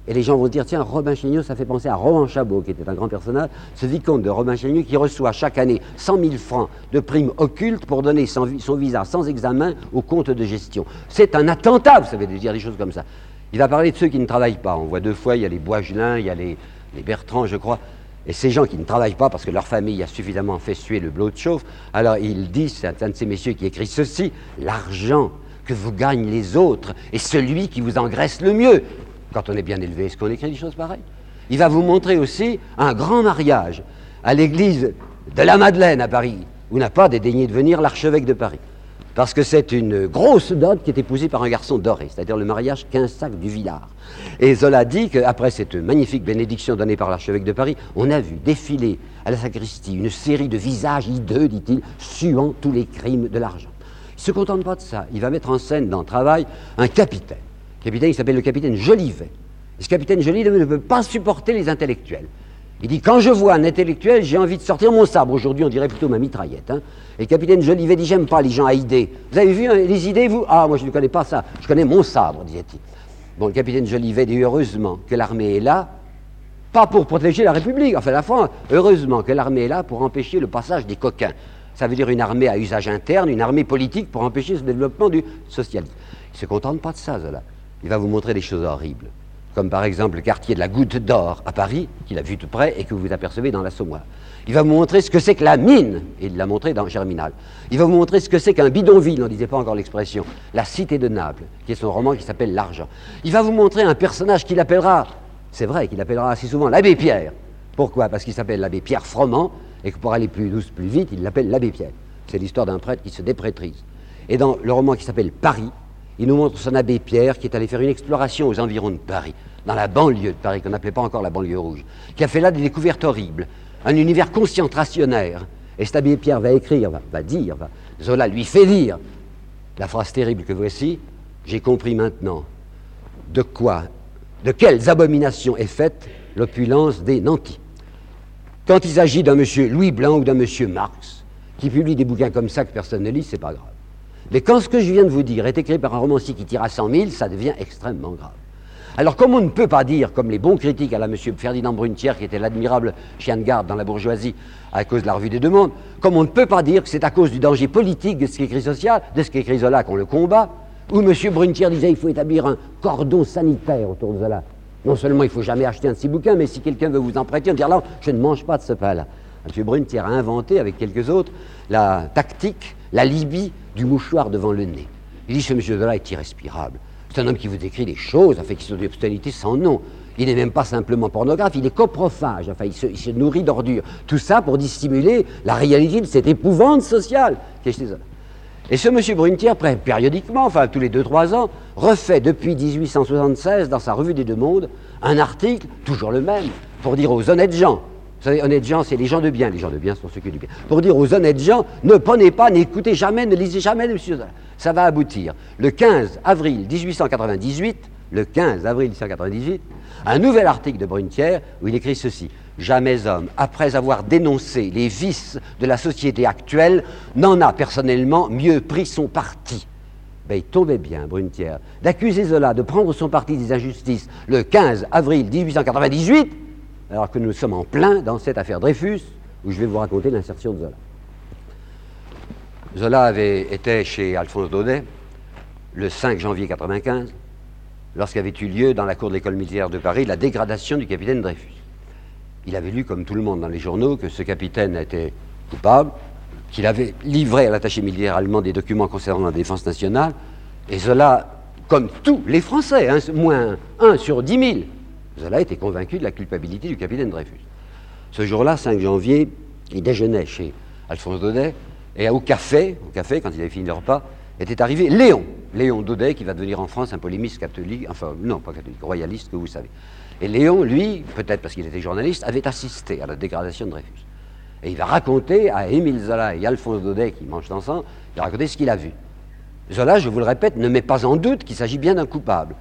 et les gens vont dire, tiens, Robin Chéniaud, ça fait penser à Rohan Chabot, qui était un grand personnage, ce vicomte de Robin Chéniaud qui reçoit chaque année 100 000 francs de primes occultes pour donner son, visa sans examen au compte de gestion. C'est un attentat, vous savez, de dire des choses comme ça. Il va parler de ceux qui ne travaillent pas. On voit deux fois, il y a les Boisgelin, il y a les, les Bertrand, je crois. Et ces gens qui ne travaillent pas parce que leur famille a suffisamment fait suer le blot de chauffe, alors il dit, c'est un de ces messieurs qui écrit ceci, l'argent que vous gagnent les autres est celui qui vous engraisse le mieux quand on est bien élevé, est-ce qu'on écrit des choses pareilles? Il va vous montrer aussi un grand mariage à l'église de la Madeleine à Paris, où n'a pas dédaigné de venir l'archevêque de Paris. Parce que c'est une grosse dot qui est épousée par un garçon doré, c'est-à-dire le mariage 15 sacs du Villard. Et Zola dit qu'après cette magnifique bénédiction donnée par l'archevêque de Paris, on a vu défiler à la sacristie une série de visages hideux, dit-il, suant tous les crimes de l'argent. Il ne se contente pas de ça, il va mettre en scène dans le travail un capitaine capitaine, il s'appelle le capitaine Jolivet. Et ce capitaine Jolivet ne peut pas supporter les intellectuels. Il dit Quand je vois un intellectuel, j'ai envie de sortir mon sabre. Aujourd'hui, on dirait plutôt ma mitraillette. Hein. Et le capitaine Jolivet dit J'aime pas les gens à idées. Vous avez vu hein, les idées, vous? Ah, moi, je ne connais pas ça. Je connais mon sabre, disait-il. Bon, le capitaine Jolivet dit Heureusement que l'armée est là, pas pour protéger la République, enfin la France. Heureusement que l'armée est là pour empêcher le passage des coquins. Ça veut dire une armée à usage interne, une armée politique pour empêcher ce développement du socialisme. Il ne se contente pas de ça, là il va vous montrer des choses horribles, comme par exemple le quartier de la Goutte d'Or à Paris, qu'il a vu tout près et que vous apercevez dans l'Assommoir. Il va vous montrer ce que c'est que la mine, et il l'a montré dans Germinal. Il va vous montrer ce que c'est qu'un bidonville, on ne disait pas encore l'expression, la cité de Naples, qui est son roman qui s'appelle L'argent. Il va vous montrer un personnage qu'il appellera, c'est vrai qu'il appellera assez souvent l'abbé Pierre. Pourquoi? Parce qu'il s'appelle l'abbé Pierre Froment, et que pour aller plus douce, plus vite, il l'appelle l'abbé Pierre. C'est l'histoire d'un prêtre qui se déprétrise. Et dans le roman qui s'appelle Paris, il nous montre son abbé Pierre qui est allé faire une exploration aux environs de Paris, dans la banlieue de Paris, qu'on n'appelait pas encore la banlieue rouge, qui a fait là des découvertes horribles, un univers concentrationnaire. Et cet abbé Pierre va écrire, va, dire, Zola lui fait dire la phrase terrible que voici, j'ai compris maintenant de quoi, de quelles abominations est faite l'opulence des nantis. Quand il s'agit d'un monsieur Louis Blanc ou d'un monsieur Marx, qui publie des bouquins comme ça que personne ne lit, c'est pas grave. Mais quand ce que je viens de vous dire est écrit par un romancier qui tire à 100 000, ça devient extrêmement grave. Alors, comme on ne peut pas dire, comme les bons critiques à la M. Ferdinand Brunetière, qui était l'admirable chien de garde dans la bourgeoisie à cause de la revue des deux mondes, comme on ne peut pas dire que c'est à cause du danger politique de ce qu'écrit social, de ce qu'écrit Zola qu'on le combat, où M. Brunetière disait qu'il faut établir un cordon sanitaire autour de Zola. Non seulement il faut jamais acheter un de ces mais si quelqu'un veut vous en prêter, on dit là, je ne mange pas de ce pain-là. M. Brunetière a inventé, avec quelques autres, la tactique, la Libye du mouchoir devant le nez. Il dit ce M. Zola est irrespirable. C'est un homme qui vous décrit des choses, enfin, qui sont des obscénités sans nom. Il n'est même pas simplement pornographe, il est coprophage, il se, nourrit d'ordures. Tout ça pour dissimuler la réalité de cette épouvante sociale. Et ce M. Brunetière, périodiquement, enfin tous les 2-3 ans, refait depuis 1876 dans sa revue des Deux Mondes un article, toujours le même, pour dire aux honnêtes gens, vous savez, honnêtes gens, c'est les gens de bien, les gens de bien sont ceux qui du bien, pour dire aux honnêtes gens, ne prenez pas, n'écoutez jamais, ne lisez jamais de M. Zola ça va aboutir le 15 avril 1898, le 15 avril 1898, un nouvel article de Brunetière où il écrit ceci. Jamais homme, après avoir dénoncé les vices de la société actuelle, n'en a personnellement mieux pris son parti. Ben, il tombait bien, Brunetière, d'accuser Zola de prendre son parti des injustices le 15 avril 1898, alors que nous sommes en plein dans cette affaire Dreyfus, où je vais vous raconter l'insertion de Zola. Zola avait été chez Alphonse Daudet le 5 janvier 1995, lorsqu'avait eu lieu dans la cour de l'école militaire de Paris la dégradation du capitaine Dreyfus. Il avait lu, comme tout le monde dans les journaux, que ce capitaine était coupable, qu'il avait livré à l'attaché militaire allemand des documents concernant la défense nationale, et Zola, comme tous les Français, hein, moins 1 sur 10 000, Zola était convaincu de la culpabilité du capitaine Dreyfus. Ce jour-là, 5 janvier, il déjeunait chez Alphonse Daudet, et au café, au café, quand il avait fini le repas, était arrivé Léon, Léon Daudet, qui va devenir en France un polémiste catholique, enfin, non, pas catholique, royaliste, que vous savez. Et Léon, lui, peut-être parce qu'il était journaliste, avait assisté à la dégradation de Dreyfus. Et il va raconter à Émile Zola et Alphonse Daudet, qui mangent ensemble, il va raconter ce qu'il a vu. Zola, je vous le répète, ne met pas en doute qu'il s'agit bien d'un coupable.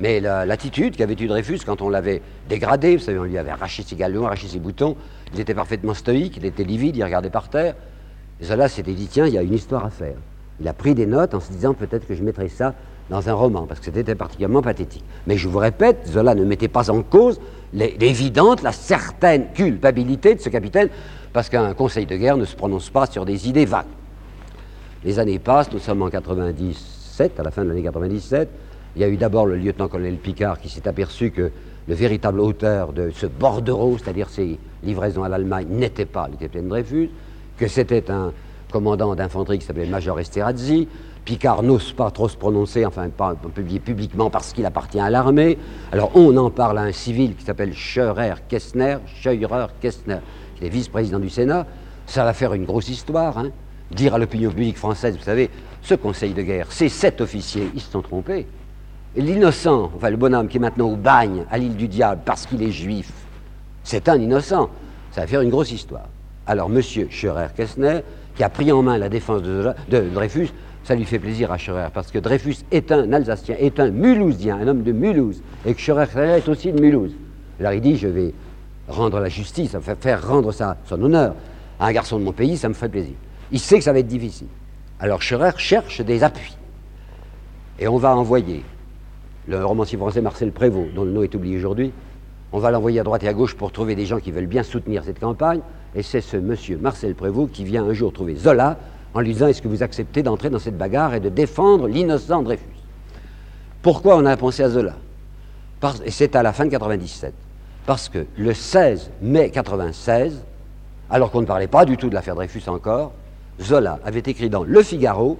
Mais l'attitude qu'avait eu Dreyfus quand on l'avait dégradé, vous savez, on lui avait arraché ses galons, arraché ses boutons, il était parfaitement stoïque, il était livide, il regardait par terre. Zola s'était dit, tiens, il y a une histoire à faire. Il a pris des notes en se disant, peut-être que je mettrai ça dans un roman, parce que c'était particulièrement pathétique. Mais je vous répète, Zola ne mettait pas en cause l'évidente, la certaine culpabilité de ce capitaine, parce qu'un conseil de guerre ne se prononce pas sur des idées vagues. Les années passent, nous sommes en 97, à la fin de l'année 97. Il y a eu d'abord le lieutenant-colonel Picard qui s'est aperçu que le véritable auteur de ce bordereau, c'est-à-dire ces livraisons à l'Allemagne, n'était pas le capitaine Dreyfus que c'était un commandant d'infanterie qui s'appelait Major Esterhazy. Picard n'ose pas trop se prononcer, enfin pas publier publiquement parce qu'il appartient à l'armée. Alors on en parle à un civil qui s'appelle Scheurer Kessner, Scheurer Kessner, qui est vice-président du Sénat. Ça va faire une grosse histoire. Hein. Dire à l'opinion publique française, vous savez, ce conseil de guerre, ces sept officiers, ils se sont trompés. L'innocent, enfin le bonhomme qui est maintenant au bagne à l'île du diable parce qu'il est juif, c'est un innocent. Ça va faire une grosse histoire. Alors, M. Scherer-Kessner, qui a pris en main la défense de, Dreyfus, ça lui fait plaisir à Scherer, parce que Dreyfus est un Alsacien, est un Mulhousien, un homme de Mulhouse, et que Scherer est aussi de Mulhouse. Alors il dit, je vais rendre la justice, faire rendre son honneur à un garçon de mon pays, ça me fait plaisir. Il sait que ça va être difficile. Alors Scherer cherche des appuis. Et on va envoyer le romancier français Marcel Prévost, dont le nom est oublié aujourd'hui, on va l'envoyer à droite et à gauche pour trouver des gens qui veulent bien soutenir cette campagne. Et c'est ce monsieur Marcel Prévost qui vient un jour trouver Zola en lui disant Est-ce que vous acceptez d'entrer dans cette bagarre et de défendre l'innocent Dreyfus? Pourquoi on a pensé à Zola Et c'est à la fin de 97. Parce que le 16 mai 96, alors qu'on ne parlait pas du tout de l'affaire Dreyfus encore, Zola avait écrit dans Le Figaro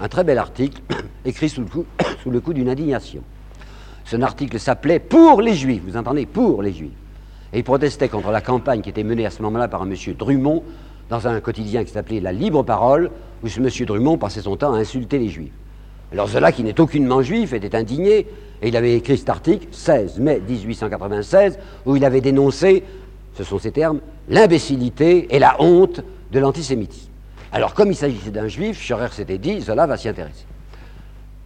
un très bel article, écrit sous le coup, coup d'une indignation. Son article s'appelait Pour les Juifs, vous entendez Pour les Juifs. Et il protestait contre la campagne qui était menée à ce moment-là par un monsieur Drummond dans un quotidien qui s'appelait La Libre Parole, où ce monsieur Drummond passait son temps à insulter les juifs. Alors Zola, qui n'est aucunement juif, était indigné, et il avait écrit cet article, 16 mai 1896, où il avait dénoncé, ce sont ces termes, l'imbécilité et la honte de l'antisémitisme. Alors comme il s'agissait d'un juif, Scherer s'était dit, Zola va s'y intéresser.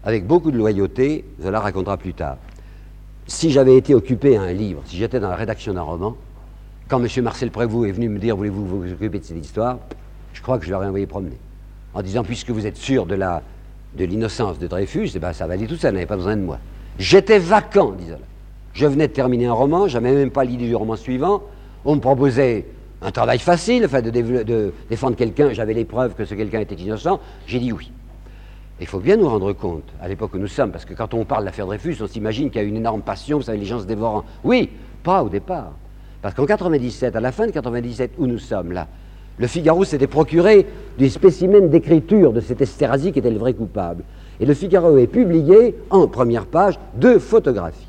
Avec beaucoup de loyauté, Zola racontera plus tard si j'avais été occupé à un livre, si j'étais dans la rédaction d'un roman, quand M. Marcel Prévost est venu me dire voulez-vous vous occuper de cette histoire, je crois que je l'aurais envoyé promener. En disant puisque vous êtes sûr de l'innocence de, Dreyfus, eh ben, ça va aller tout ça, n'avait pas besoin de moi. J'étais vacant, dit Je venais de terminer un roman, je n'avais même pas l'idée du roman suivant. On me proposait un travail facile, enfin de, de défendre quelqu'un, j'avais les preuves que ce quelqu'un était innocent. J'ai dit oui. Il faut bien nous rendre compte, à l'époque où nous sommes, parce que quand on parle de l'affaire Dreyfus, on s'imagine qu'il y a une énorme passion, vous savez, les gens se dévorant. Oui, pas au départ. Parce qu'en 97, à la fin de 97, où nous sommes là, le Figaro s'était procuré des spécimens d'écriture de cet Esterhazy qui était le vrai coupable. Et le Figaro avait publié, en première page, deux photographies.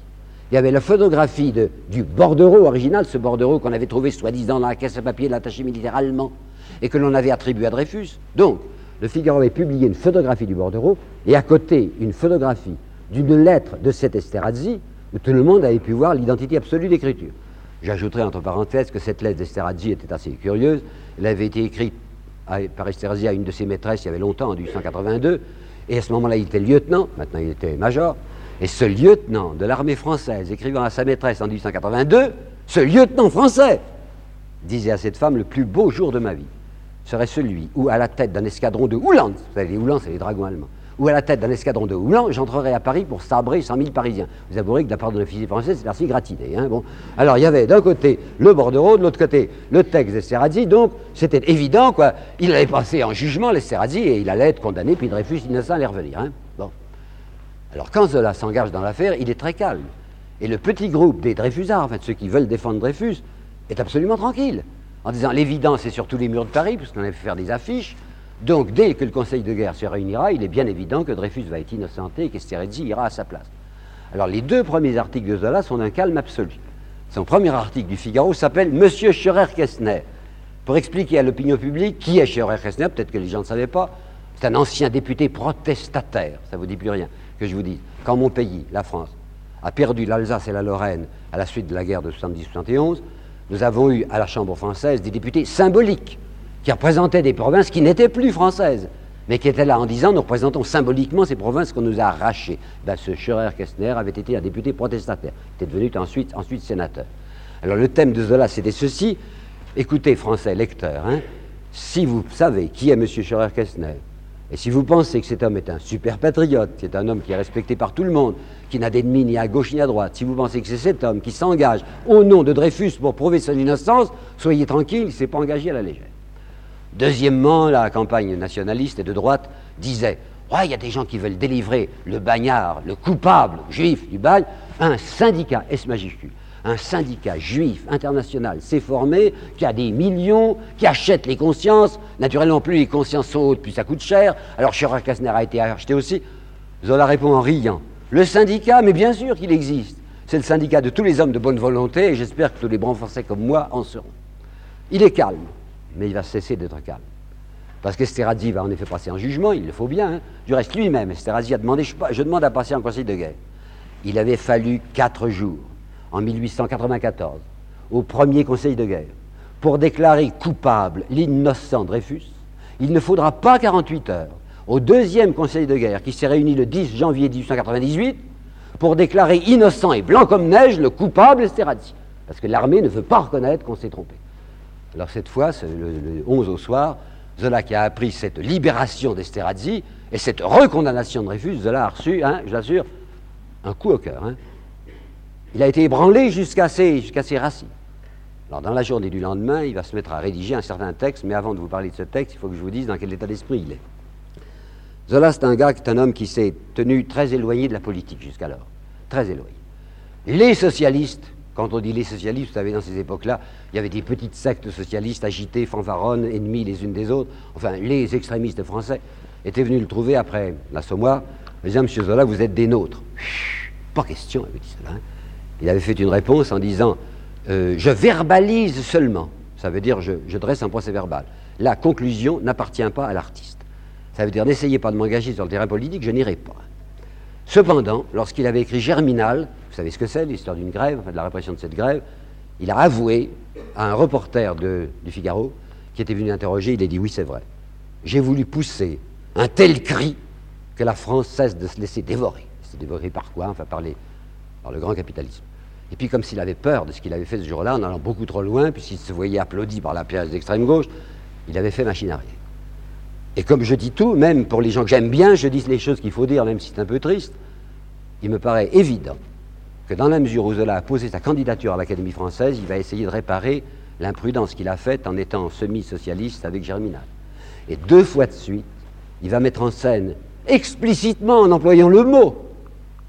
Il y avait la photographie du bordereau original, ce bordereau qu'on avait trouvé soi-disant dans la caisse à papier de l'attaché militaire allemand et que l'on avait attribué à Dreyfus. Donc, le Figaro avait publié une photographie du bordereau et à côté une photographie d'une lettre de cet Esterhazy où tout le monde avait pu voir l'identité absolue d'écriture. J'ajouterai entre parenthèses que cette lettre d'Esterhazy était assez curieuse. Elle avait été écrite par Esterhazy à une de ses maîtresses il y avait longtemps, en 1882, et à ce moment-là, il était lieutenant, maintenant il était major, et ce lieutenant de l'armée française, écrivant à sa maîtresse en 1882, ce lieutenant français disait à cette femme le plus beau jour de ma vie serait celui où, à la tête d'un escadron de Houlands, vous savez, les Houlands, c'est les dragons allemands, où, à la tête d'un escadron de Houlands, j'entrerai à Paris pour sabrer 100 000 Parisiens. Vous avouerez que de la part de l'officier français, c'est assez gratiné. Hein, bon. Alors, il y avait d'un côté le bordereau, de l'autre côté le texte d'Esterhazy, donc c'était évident, quoi. Il allait passer en jugement, l'Esterhazy, et il allait être condamné, puis Dreyfus, innocent, allait revenir. Hein. Bon. Alors, quand Zola s'engage dans l'affaire, il est très calme. Et le petit groupe des Dreyfusards, en ceux qui veulent défendre Dreyfus, est absolument tranquille en disant l'évidence est sur tous les murs de Paris, puisqu'on avait fait faire des affiches. Donc, dès que le Conseil de guerre se réunira, il est bien évident que Dreyfus va être innocenté et qu'Esterhazy ira à sa place. Alors, les deux premiers articles de Zola sont d'un calme absolu. Son premier article du Figaro s'appelle Monsieur Scherer-Kessner, pour expliquer à l'opinion publique qui est Scherer-Kessner, peut-être que les gens ne savaient pas. C'est un ancien député protestataire, ça ne vous dit plus rien, que je vous dis. Quand mon pays, la France, a perdu l'Alsace et la Lorraine à la suite de la guerre de 70-71, nous avons eu à la Chambre française des députés symboliques qui représentaient des provinces qui n'étaient plus françaises, mais qui étaient là en disant nous représentons symboliquement ces provinces qu'on nous a arrachées. Ben, ce Scherer-Kessner avait été un député protestataire, il était devenu ensuite, sénateur. Alors le thème de Zola, c'était ceci. Écoutez, Français, lecteurs, hein, si vous savez qui est M. Scherer-Kessner, et si vous pensez que cet homme est un super patriote, c'est un homme qui est respecté par tout le monde, qui n'a d'ennemis ni à gauche ni à droite, si vous pensez que c'est cet homme qui s'engage au nom de Dreyfus pour prouver son innocence, soyez tranquille, il ne s'est pas engagé à la légère. Deuxièmement, la campagne nationaliste et de droite disait il y a des gens qui veulent délivrer le bagnard, le coupable juif du bagne, un syndicat, S majuscule, un syndicat juif international s'est formé, qui a des millions, qui achète les consciences. Naturellement, plus les consciences sont hautes, plus ça coûte cher. Alors Scherer Kastner a été acheté aussi. Zola répond en riant. Le syndicat, mais bien sûr qu'il existe. C'est le syndicat de tous les hommes de bonne volonté, et j'espère que tous les bons Français comme moi en seront. Il est calme, mais il va cesser d'être calme. Parce qu'Esterhazy va en effet passer en jugement, il le faut bien. Hein. Du reste, lui-même, Esterhazy a demandé, je, je demande à passer en conseil de guerre. Il avait fallu quatre jours en 1894, au premier Conseil de guerre, pour déclarer coupable l'innocent Dreyfus, il ne faudra pas 48 heures au deuxième Conseil de guerre qui s'est réuni le 10 janvier 1898 pour déclarer innocent et blanc comme neige le coupable Esterhazy. Parce que l'armée ne veut pas reconnaître qu'on s'est trompé. Alors cette fois, c'est le, 11 au soir, Zola qui a appris cette libération d'Esterhazy et cette recondamnation de Dreyfus, Zola a reçu, hein, je l'assure, un coup au cœur. Hein. Il a été ébranlé jusqu'à ses, ses racines. Alors, dans la journée du lendemain, il va se mettre à rédiger un certain texte, mais avant de vous parler de ce texte, il faut que je vous dise dans quel état d'esprit il est. Zola, c'est un gars qui est un homme qui s'est tenu très éloigné de la politique jusqu'alors. Très éloigné. Les socialistes, quand on dit les socialistes, vous savez, dans ces époques-là, il y avait des petites sectes socialistes agitées, fanfaronnes, ennemies les unes des autres. Enfin, les extrémistes français étaient venus le trouver après l'assommoir. Ils disaient, Monsieur Zola, vous êtes des nôtres. pas question, avait dit cela. Hein. Il avait fait une réponse en disant euh, Je verbalise seulement. Ça veut dire je, je dresse un procès verbal. La conclusion n'appartient pas à l'artiste. Ça veut dire n'essayez pas de m'engager sur le terrain politique, je n'irai pas. Cependant, lorsqu'il avait écrit Germinal, vous savez ce que c'est, l'histoire d'une grève, enfin de la répression de cette grève, il a avoué à un reporter du Figaro qui était venu interroger, il a dit oui c'est vrai. J'ai voulu pousser un tel cri que la France cesse de se laisser dévorer. C'est dévoré par quoi? Enfin par par le grand capitalisme. Et puis, comme s'il avait peur de ce qu'il avait fait ce jour-là, en allant beaucoup trop loin, puisqu'il se voyait applaudi par la pièce d'extrême gauche, il avait fait machine arrière. Et comme je dis tout, même pour les gens que j'aime bien, je dis les choses qu'il faut dire, même si c'est un peu triste, il me paraît évident que dans la mesure où Zola a posé sa candidature à l'Académie française, il va essayer de réparer l'imprudence qu'il a faite en étant semi-socialiste avec Germinal. Et deux fois de suite, il va mettre en scène, explicitement en employant le mot,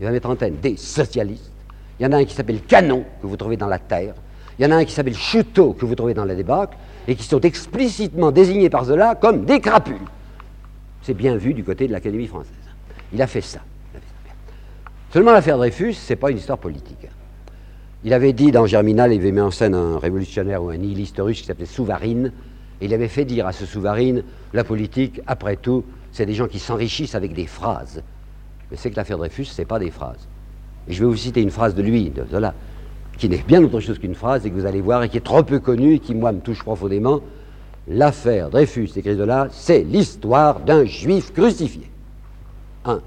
il va mettre en scène des socialistes. Il y en a un qui s'appelle Canon, que vous trouvez dans La Terre. Il y en a un qui s'appelle Chuteau, que vous trouvez dans La débâcle, et qui sont explicitement désignés par Zola comme des crapules. C'est bien vu du côté de l'Académie française. Il a fait ça. Seulement l'affaire Dreyfus, ce n'est pas une histoire politique. Il avait dit dans Germinal, il avait mis en scène un révolutionnaire ou un nihiliste russe qui s'appelait Souvarine, et il avait fait dire à ce Souvarine, la politique, après tout, c'est des gens qui s'enrichissent avec des phrases. Mais c'est que l'affaire Dreyfus, ce n'est pas des phrases. Et je vais vous citer une phrase de lui, de Zola, qui n'est bien autre chose qu'une phrase, et que vous allez voir, et qui est trop peu connue, et qui, moi, me touche profondément. L'affaire Dreyfus, écrit Zola, c'est l'histoire d'un juif crucifié. Un.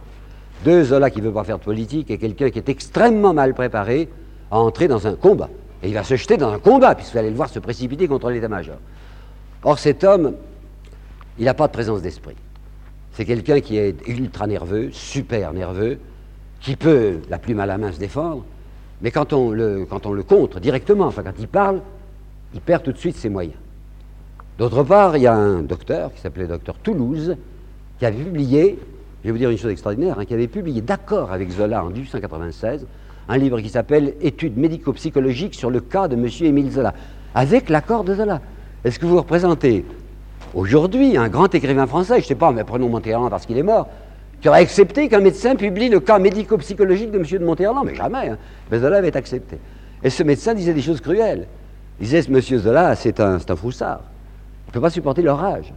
Deux, Zola qui ne veut pas faire de politique, et quelqu'un qui est extrêmement mal préparé à entrer dans un combat. Et il va se jeter dans un combat, puisque vous allez le voir se précipiter contre l'état-major. Or, cet homme, il n'a pas de présence d'esprit. C'est quelqu'un qui est ultra nerveux, super nerveux, qui peut, la plume à la main, se défendre, mais quand on le, quand on le contre directement, enfin quand il parle, il perd tout de suite ses moyens. D'autre part, il y a un docteur qui s'appelait docteur Toulouse, qui avait publié, je vais vous dire une chose extraordinaire, hein, qui avait publié d'accord avec Zola en 1896 un livre qui s'appelle Études médico-psychologiques sur le cas de M. Émile Zola, avec l'accord de Zola. Est-ce que vous représentez aujourd'hui un grand écrivain français, je ne sais pas, mais prenons Monterland parce qu'il est mort, qui aurait accepté qu'un médecin publie le cas médico-psychologique de M. de Monterland Mais jamais. Hein. Mais Zola avait accepté. Et ce médecin disait des choses cruelles. Il disait, monsieur Zola, c'est un, un froussard. Ne peut pas supporter l'orage.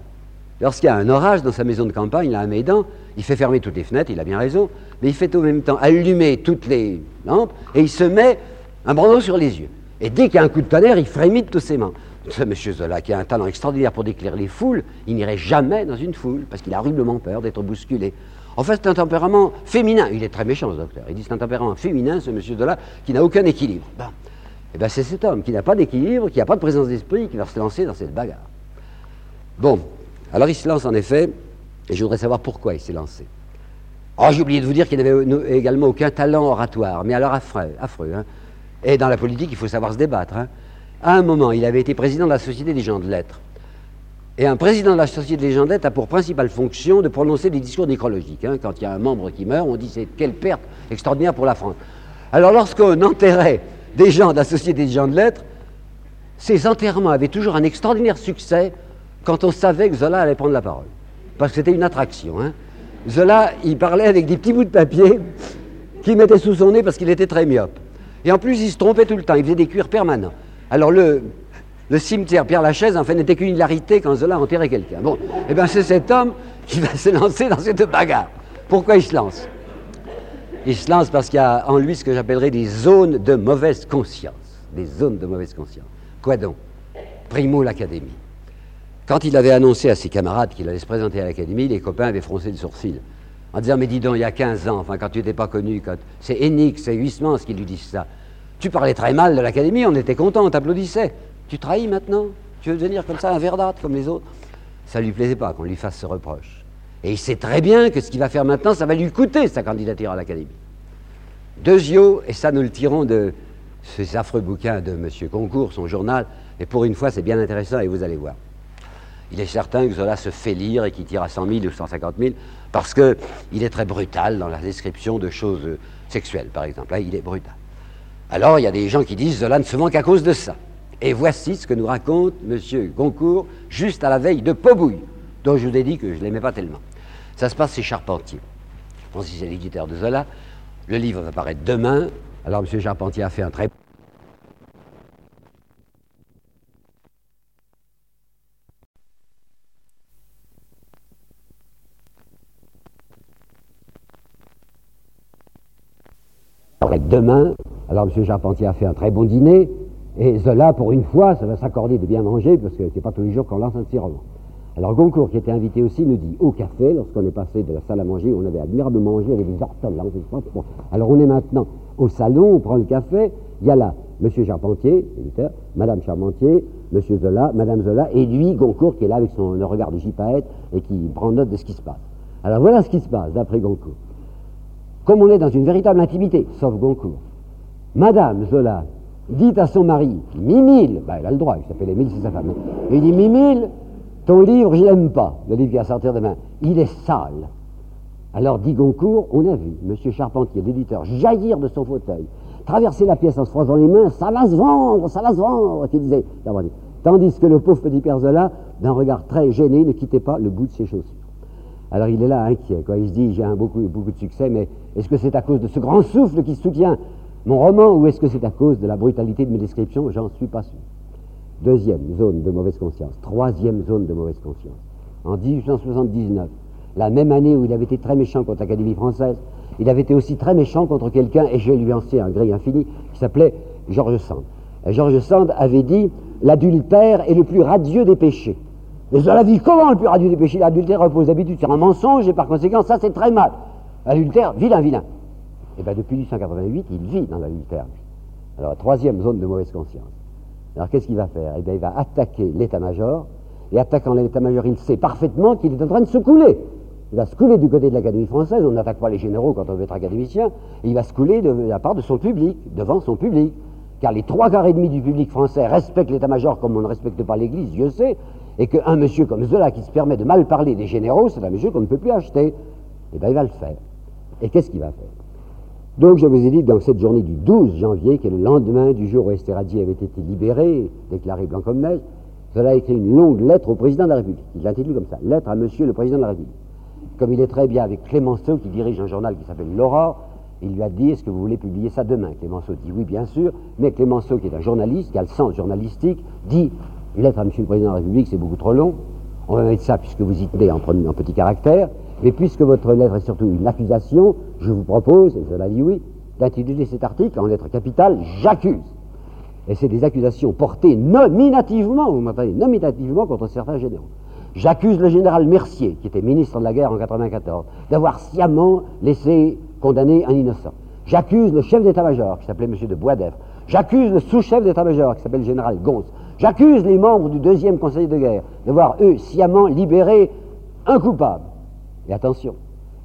Lorsqu'il y a un orage dans sa maison de campagne, il a un Médan, il fait fermer toutes les fenêtres, il a bien raison, mais il fait au même temps allumer toutes les lampes et il se met un bandeau sur les yeux. Et dès qu'il y a un coup de tonnerre, il frémit de tous ses mains. Ce monsieur Zola, qui a un talent extraordinaire pour déclare les foules, il n'irait jamais dans une foule parce qu'il a rudement peur d'être bousculé. En fait, c'est un tempérament féminin. Il est très méchant, ce docteur. Il dit c'est un tempérament féminin, ce monsieur Zola, qui n'a aucun équilibre. Eh bien, c'est cet homme qui n'a pas d'équilibre, qui n'a pas de présence d'esprit, qui va se lancer dans cette bagarre. Bon, alors il se lance en effet, et je voudrais savoir pourquoi il s'est lancé. Oh, j'ai oublié de vous dire qu'il n'avait également aucun talent oratoire, mais alors affreux. hein. Et dans la politique, il faut savoir se débattre. Hein. À un moment, il avait été président de la Société des gens de lettres. Et un président de la Société des gens de lettres a pour principale fonction de prononcer des discours nécrologiques. Hein. Quand il y a un membre qui meurt, on dit c'est quelle perte extraordinaire pour la France. Alors lorsqu'on enterrait des gens de la Société des gens de lettres, ces enterrements avaient toujours un extraordinaire succès quand on savait que Zola allait prendre la parole. Parce que c'était une attraction. Hein. Zola, il parlait avec des petits bouts de papier qu'il mettait sous son nez parce qu'il était très myope. Et en plus, il se trompait tout le temps, il faisait des cuirs permanents. Alors le, cimetière Père-Lachaise, en fait, n'était qu'une hilarité quand Zola enterrait quelqu'un. Bon, eh bien c'est cet homme qui va se lancer dans cette bagarre. Pourquoi il se lance? Il se lance parce qu'il y a en lui ce que j'appellerais des zones de mauvaise conscience. Des zones de mauvaise conscience. Quoi donc? Primo l'Académie. Quand il avait annoncé à ses camarades qu'il allait se présenter à l'Académie, les copains avaient froncé le sourcil. En disant, mais dis donc, il y a 15 ans, enfin, quand tu n'étais pas connu, c'est Enix, c'est Huysmans qui lui disent ça. Tu parlais très mal de l'Académie, on était content, on t'applaudissait. Tu trahis maintenant? Tu veux devenir comme ça, un verdâtre comme les autres? Ça ne lui plaisait pas qu'on lui fasse ce reproche. Et il sait très bien que ce qu'il va faire maintenant, ça va lui coûter sa candidature à l'Académie. Deuxio, et ça nous le tirons de ces affreux bouquins de M. Concours, son journal, et pour une fois c'est bien intéressant et vous allez voir. Il est certain que Zola se fait lire et qu'il tire à 100 000 ou 150 000 parce qu'il est très brutal dans la description de choses sexuelles, par exemple. Là, il est brutal. Alors, il y a des gens qui disent Zola ne se vend qu'à cause de ça. Et voici ce que nous raconte M. Goncourt juste à la veille de Pobouille, dont je vous ai dit que je ne l'aimais pas tellement. Ça se passe chez Charpentier. Que c'est l'éditeur de Zola. Le livre va paraître demain. Alors, M. Charpentier a fait un très demain. Alors M. Charpentier a fait un très bon dîner, et Zola, pour une fois, ça va s'accorder de bien manger, parce que c'est pas tous les jours qu'on lance un petit Alors Goncourt, qui était invité aussi, nous dit au café, lorsqu'on est passé de la salle à manger, on avait admirablement mangé avec des ortolans. Alors on est maintenant au salon, on prend le café, il y a là M. Charpentier, Mme Charpentier, M. Zola, Mme Zola, et lui, Goncourt, qui est là avec son regard de gypaète et qui prend note de ce qui se passe. Alors voilà ce qui se passe, d'après Goncourt. Comme on est dans une véritable intimité, sauf Goncourt, Madame Zola, dit à son mari, Mimile, bah, elle a le droit, il s'appelle Émile, c'est sa femme. Il dit Mimile, ton livre, je l'aime pas, le livre qui va sortir demain. Il est sale. Alors, dit Goncourt, on a vu M. Charpentier, l'éditeur, jaillir de son fauteuil, traverser la pièce en se frottant les mains, ça va se vendre, ça va se vendre, qu'il disait. Tandis que le pauvre petit Père Zola, d'un regard très gêné, ne quittait pas le bout de ses chaussures. Alors il est là inquiet, quoi. il se dit j'ai beaucoup, de succès, mais est-ce que c'est à cause de ce grand souffle qui soutient? Mon roman ou est-ce que c'est à cause de la brutalité de mes descriptions? J'en suis pas sûr. Deuxième zone de mauvaise conscience. Troisième zone de mauvaise conscience. En 1879, la même année où il avait été très méchant contre l'Académie française, il avait été aussi très méchant contre quelqu'un, et je lui en sais un gré infini, qui s'appelait Georges Sand. Georges Sand avait dit L'adultère est le plus radieux des péchés. Mais la vie, comment le plus radieux des péchés L'adultère repose d'habitude sur un mensonge, et par conséquent, ça c'est très mal. L'adultère, vilain, vilain. Et eh bien depuis 1888, il vit dans l'adultère. Alors, troisième zone de mauvaise conscience. Alors qu'est-ce qu'il va faire? Eh bien, il va attaquer l'état-major, et attaquant l'état-major, il sait parfaitement qu'il est en train de se couler. Il va se couler du côté de l'Académie française, on n'attaque pas les généraux quand on veut être académicien, et il va se couler de, la part de son public, devant son public. Car les trois quarts et demi du public français respectent l'état-major comme on ne respecte pas l'Église, Dieu sait, et qu'un monsieur comme Zola qui se permet de mal parler des généraux, c'est un monsieur qu'on ne peut plus acheter. Eh bien, il va le faire. Et qu'est-ce qu'il va faire? Donc je vous ai dit dans cette journée du 12 janvier, qui est le lendemain du jour où Esterhazy avait été libéré, déclaré blanc comme neige, cela a écrit une longue lettre au président de la République. Il l'intitule comme ça, Lettre à monsieur le président de la République. Comme il est très bien avec Clémenceau, qui dirige un journal qui s'appelle L'Aurore, il lui a dit Est-ce que vous voulez publier ça demain? Clémenceau dit Oui, bien sûr. Mais Clémenceau, qui est un journaliste, qui a le sens journalistique, dit Lettre à monsieur le président de la République, c'est beaucoup trop long. On va mettre ça, puisque vous y tenez en, petit caractère. Mais puisque votre lettre est surtout une accusation, je vous propose, et cela dit oui, d'intituler cet article en lettres capitales J'accuse. Et c'est des accusations portées nominativement, vous m'entendez, nominativement contre certains généraux. J'accuse le général Mercier, qui était ministre de la guerre en 1994, d'avoir sciemment laissé condamner un innocent. J'accuse le chef d'état-major, qui s'appelait M. de Boisdèvre. J'accuse le sous-chef d'état-major, qui s'appelle le général Gonz. J'accuse les membres du deuxième conseil de guerre d'avoir, eux, sciemment libéré un coupable. Et attention,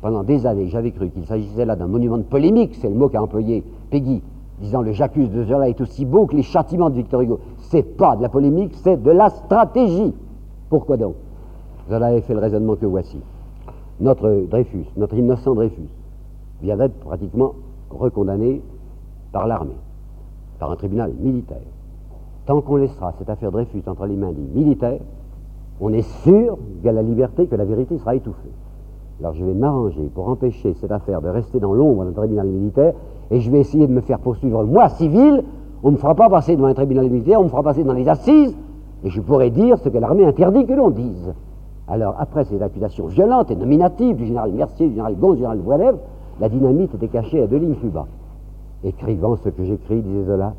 pendant des années, j'avais cru qu'il s'agissait là d'un monument de polémique, c'est le mot qu'a employé Peggy, disant le j'accuse de Zola est aussi beau que les châtiments de Victor Hugo. C'est pas de la polémique, c'est de la stratégie. Pourquoi donc? Zola avait fait le raisonnement que voici. Notre Dreyfus, notre innocent Dreyfus, vient d'être pratiquement recondamné par l'armée, par un tribunal militaire. Tant qu'on laissera cette affaire Dreyfus entre les mains des militaires, on est sûr qu'à la liberté, que la vérité sera étouffée. Alors je vais m'arranger pour empêcher cette affaire de rester dans l'ombre d'un tribunal militaire et je vais essayer de me faire poursuivre, moi, civil. On ne me fera pas passer devant un tribunal militaire, on me fera passer dans les assises et je pourrai dire ce que l'armée interdit que l'on dise. Alors, après ces accusations violentes et nominatives du général Mercier, du général Gonz, du général Voilève, la dynamite était cachée à deux lignes plus bas. Écrivant ce que j'écris, disait Zola,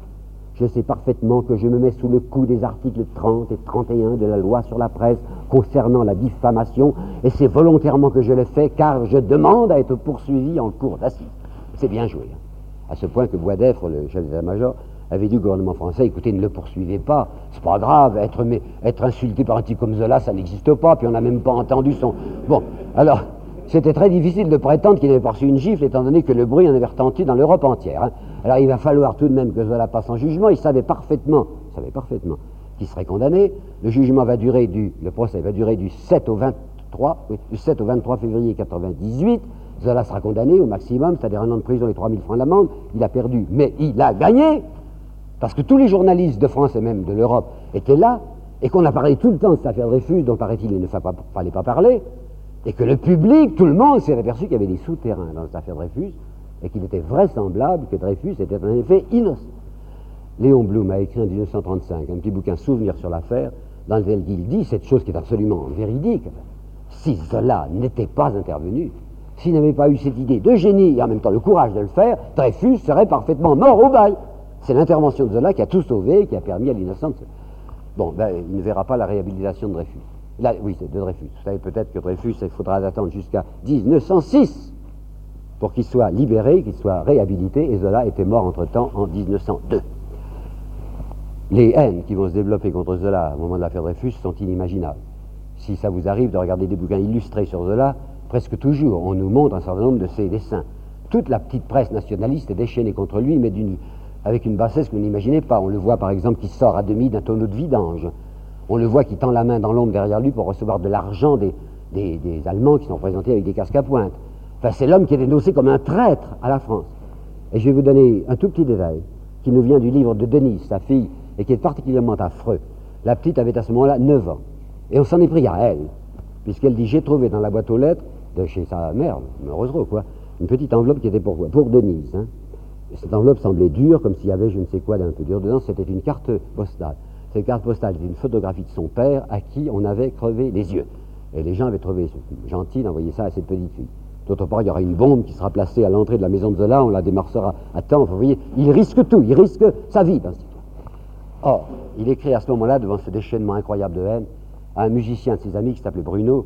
je sais parfaitement que je me mets sous le coup des articles 30 et 31 de la loi sur la presse concernant la diffamation, et c'est volontairement que je le fais, car je demande à être poursuivi en cours d'assises. C'est bien joué. Hein. À ce point que Boisdeffre, le chef d'état-major, avait dit au gouvernement français, écoutez, ne le poursuivez pas, c'est pas grave, être, insulté par un type comme Zola, ça n'existe pas, puis on n'a même pas entendu son... Bon, alors, c'était très difficile de prétendre qu'il avait reçu une gifle, étant donné que le bruit en avait retenti dans l'Europe entière. Hein. Alors il va falloir tout de même que Zola passe en jugement. Il savait parfaitement, il savait parfaitement qu'il serait condamné. Le jugement va durer du, le procès va durer du 7 au 23, du 7 au 23 février 98. Zola sera condamné au maximum, c'est-à-dire un an de prison et 3000 francs d'amende. Il a perdu, mais il a gagné, parce que tous les journalistes de France et même de l'Europe étaient là, et qu'on a parlé tout le temps de cette affaire Dreyfus, dont paraît-il il ne fallait pas parler, et que le public, tout le monde s'est aperçu qu'il y avait des souterrains dans cette affaire Dreyfus, et qu'il était vraisemblable que Dreyfus était en effet innocent. Léon Blum a écrit en 1935 un petit bouquin Souvenir sur l'affaire, dans lequel il dit cette chose qui est absolument véridique. Si cela n'était pas intervenu, s'il n'avait pas eu cette idée de génie et en même temps le courage de le faire, Dreyfus serait parfaitement mort au bail. C'est l'intervention de Zola qui a tout sauvé, qui a permis à l'innocence. Bon, ben, il ne verra pas la réhabilitation de Dreyfus. Oui, c'est de Dreyfus. Vous savez peut-être que Dreyfus, il faudra attendre jusqu'à 1906 pour qu'il soit libéré, qu'il soit réhabilité, et Zola était mort entre-temps en 1902. Les haines qui vont se développer contre Zola au moment de l'affaire Dreyfus sont inimaginables. Si ça vous arrive de regarder des bouquins illustrés sur Zola, presque toujours on nous montre un certain nombre de ses dessins. Toute la petite presse nationaliste est déchaînée contre lui, mais avec une bassesse que vous n'imaginez pas. On le voit par exemple qui sort à demi d'un tonneau de vidange. On le voit qui tend la main dans l'ombre derrière lui pour recevoir de l'argent des, Allemands qui sont représentés avec des casques à pointe. Enfin, c'est l'homme qui est dénoncé comme un traître à la France. Et je vais vous donner un tout petit détail qui nous vient du livre de Denise, sa fille, et qui est particulièrement affreux. La petite avait à ce moment-là 9 ans. Et on s'en est pris à elle, puisqu'elle dit J'ai trouvé dans la boîte aux lettres de chez sa mère, heureusement quoi, une petite enveloppe qui était pour, pour Denise. Hein. Cette enveloppe semblait dure, comme s'il y avait je ne sais quoi d'un peu dur dedans. C'était une carte postale. Cette carte postale était une photographie de son père à qui on avait crevé les yeux. Et les gens avaient trouvé gentil d'envoyer ça à cette petite fille. D'autre part, il y aura une bombe qui sera placée à l'entrée de la maison de Zola, on la démarcera à temps. Vous voyez, il risque tout, il risque sa vie dans Or, il écrit à ce moment-là, devant ce déchaînement incroyable de haine, à un musicien de ses amis qui s'appelait Bruno,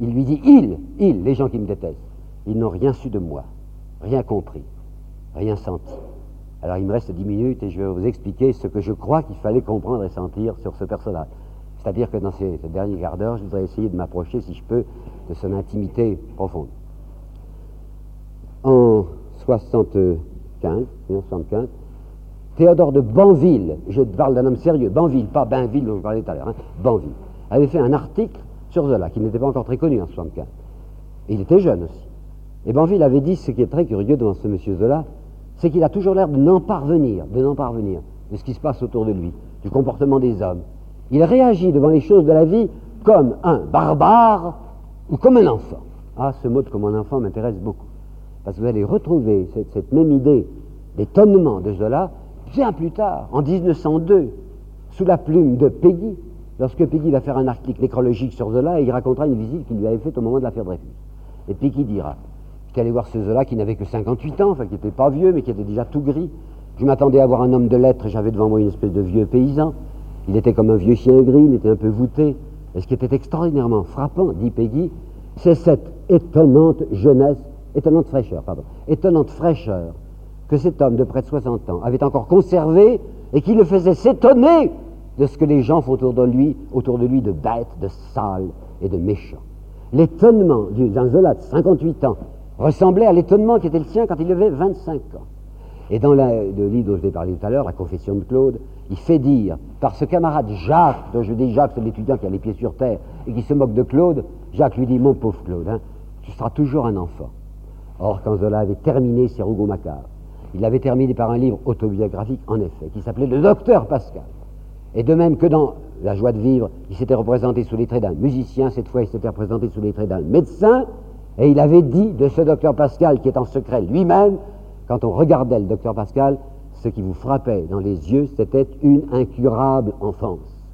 il lui dit Il, il, les gens qui me détestent, ils n'ont rien su de moi, rien compris, rien senti. Alors il me reste dix minutes et je vais vous expliquer ce que je crois qu'il fallait comprendre et sentir sur ce personnage. C'est-à-dire que dans ces, ce dernier quart d'heure, je voudrais essayer de m'approcher, si je peux, de son intimité profonde. En 75, 1975, Théodore de Banville, je parle d'un homme sérieux, Banville, pas Bainville dont je parlais tout à l'heure, hein, Banville, avait fait un article sur Zola, qui n'était pas encore très connu en 75. Et il était jeune aussi. Et Banville avait dit, ce qui est très curieux devant ce monsieur Zola, c'est qu'il a toujours l'air de n'en parvenir, de n'en parvenir, de ce qui se passe autour de lui, du comportement des hommes. Il réagit devant les choses de la vie comme un barbare ou comme un enfant. Ah, ce mot de comme un enfant m'intéresse beaucoup. Parce que vous allez retrouver cette, même idée d'étonnement de Zola bien plus tard, en 1902, sous la plume de Peggy, lorsque Peggy va faire un article nécrologique sur Zola, il racontera une visite qu'il lui avait faite au moment de l'affaire Dreyfus. Et Peggy dira J'étais allé voir ce Zola qui n'avait que 58 ans, enfin qui n'était pas vieux, mais qui était déjà tout gris. Je m'attendais à voir un homme de lettres, et j'avais devant moi une espèce de vieux paysan. Il était comme un vieux chien gris, il était un peu voûté. Et ce qui était extraordinairement frappant, dit Peggy, c'est cette étonnante jeunesse, étonnante fraîcheur, pardon, étonnante fraîcheur que cet homme de près de 60 ans avait encore conservé et qui le faisait s'étonner de ce que les gens font autour de lui, autour de lui de bêtes, de sales et de méchants. L'étonnement d'un Zola de 58 ans ressemblait à l'étonnement qui était le sien quand il avait 25 ans. Et dans le livre dont je vous ai parlé tout à l'heure, La Confession de Claude, il fait dire par ce camarade Jacques, dont je dis Jacques, c'est l'étudiant qui a les pieds sur terre et qui se moque de Claude, Jacques lui dit Mon pauvre Claude, hein, tu seras toujours un enfant. Or, quand Zola avait terminé ses Rougon-Macquart, il avait terminé par un livre autobiographique, en effet, qui s'appelait Le Docteur Pascal. Et de même que dans La joie de vivre, il s'était représenté sous les traits d'un musicien, cette fois il s'était représenté sous les traits d'un médecin, et il avait dit de ce docteur Pascal, qui est en secret lui-même, quand on regardait le docteur Pascal, ce qui vous frappait dans les yeux, c'était une incurable enfance.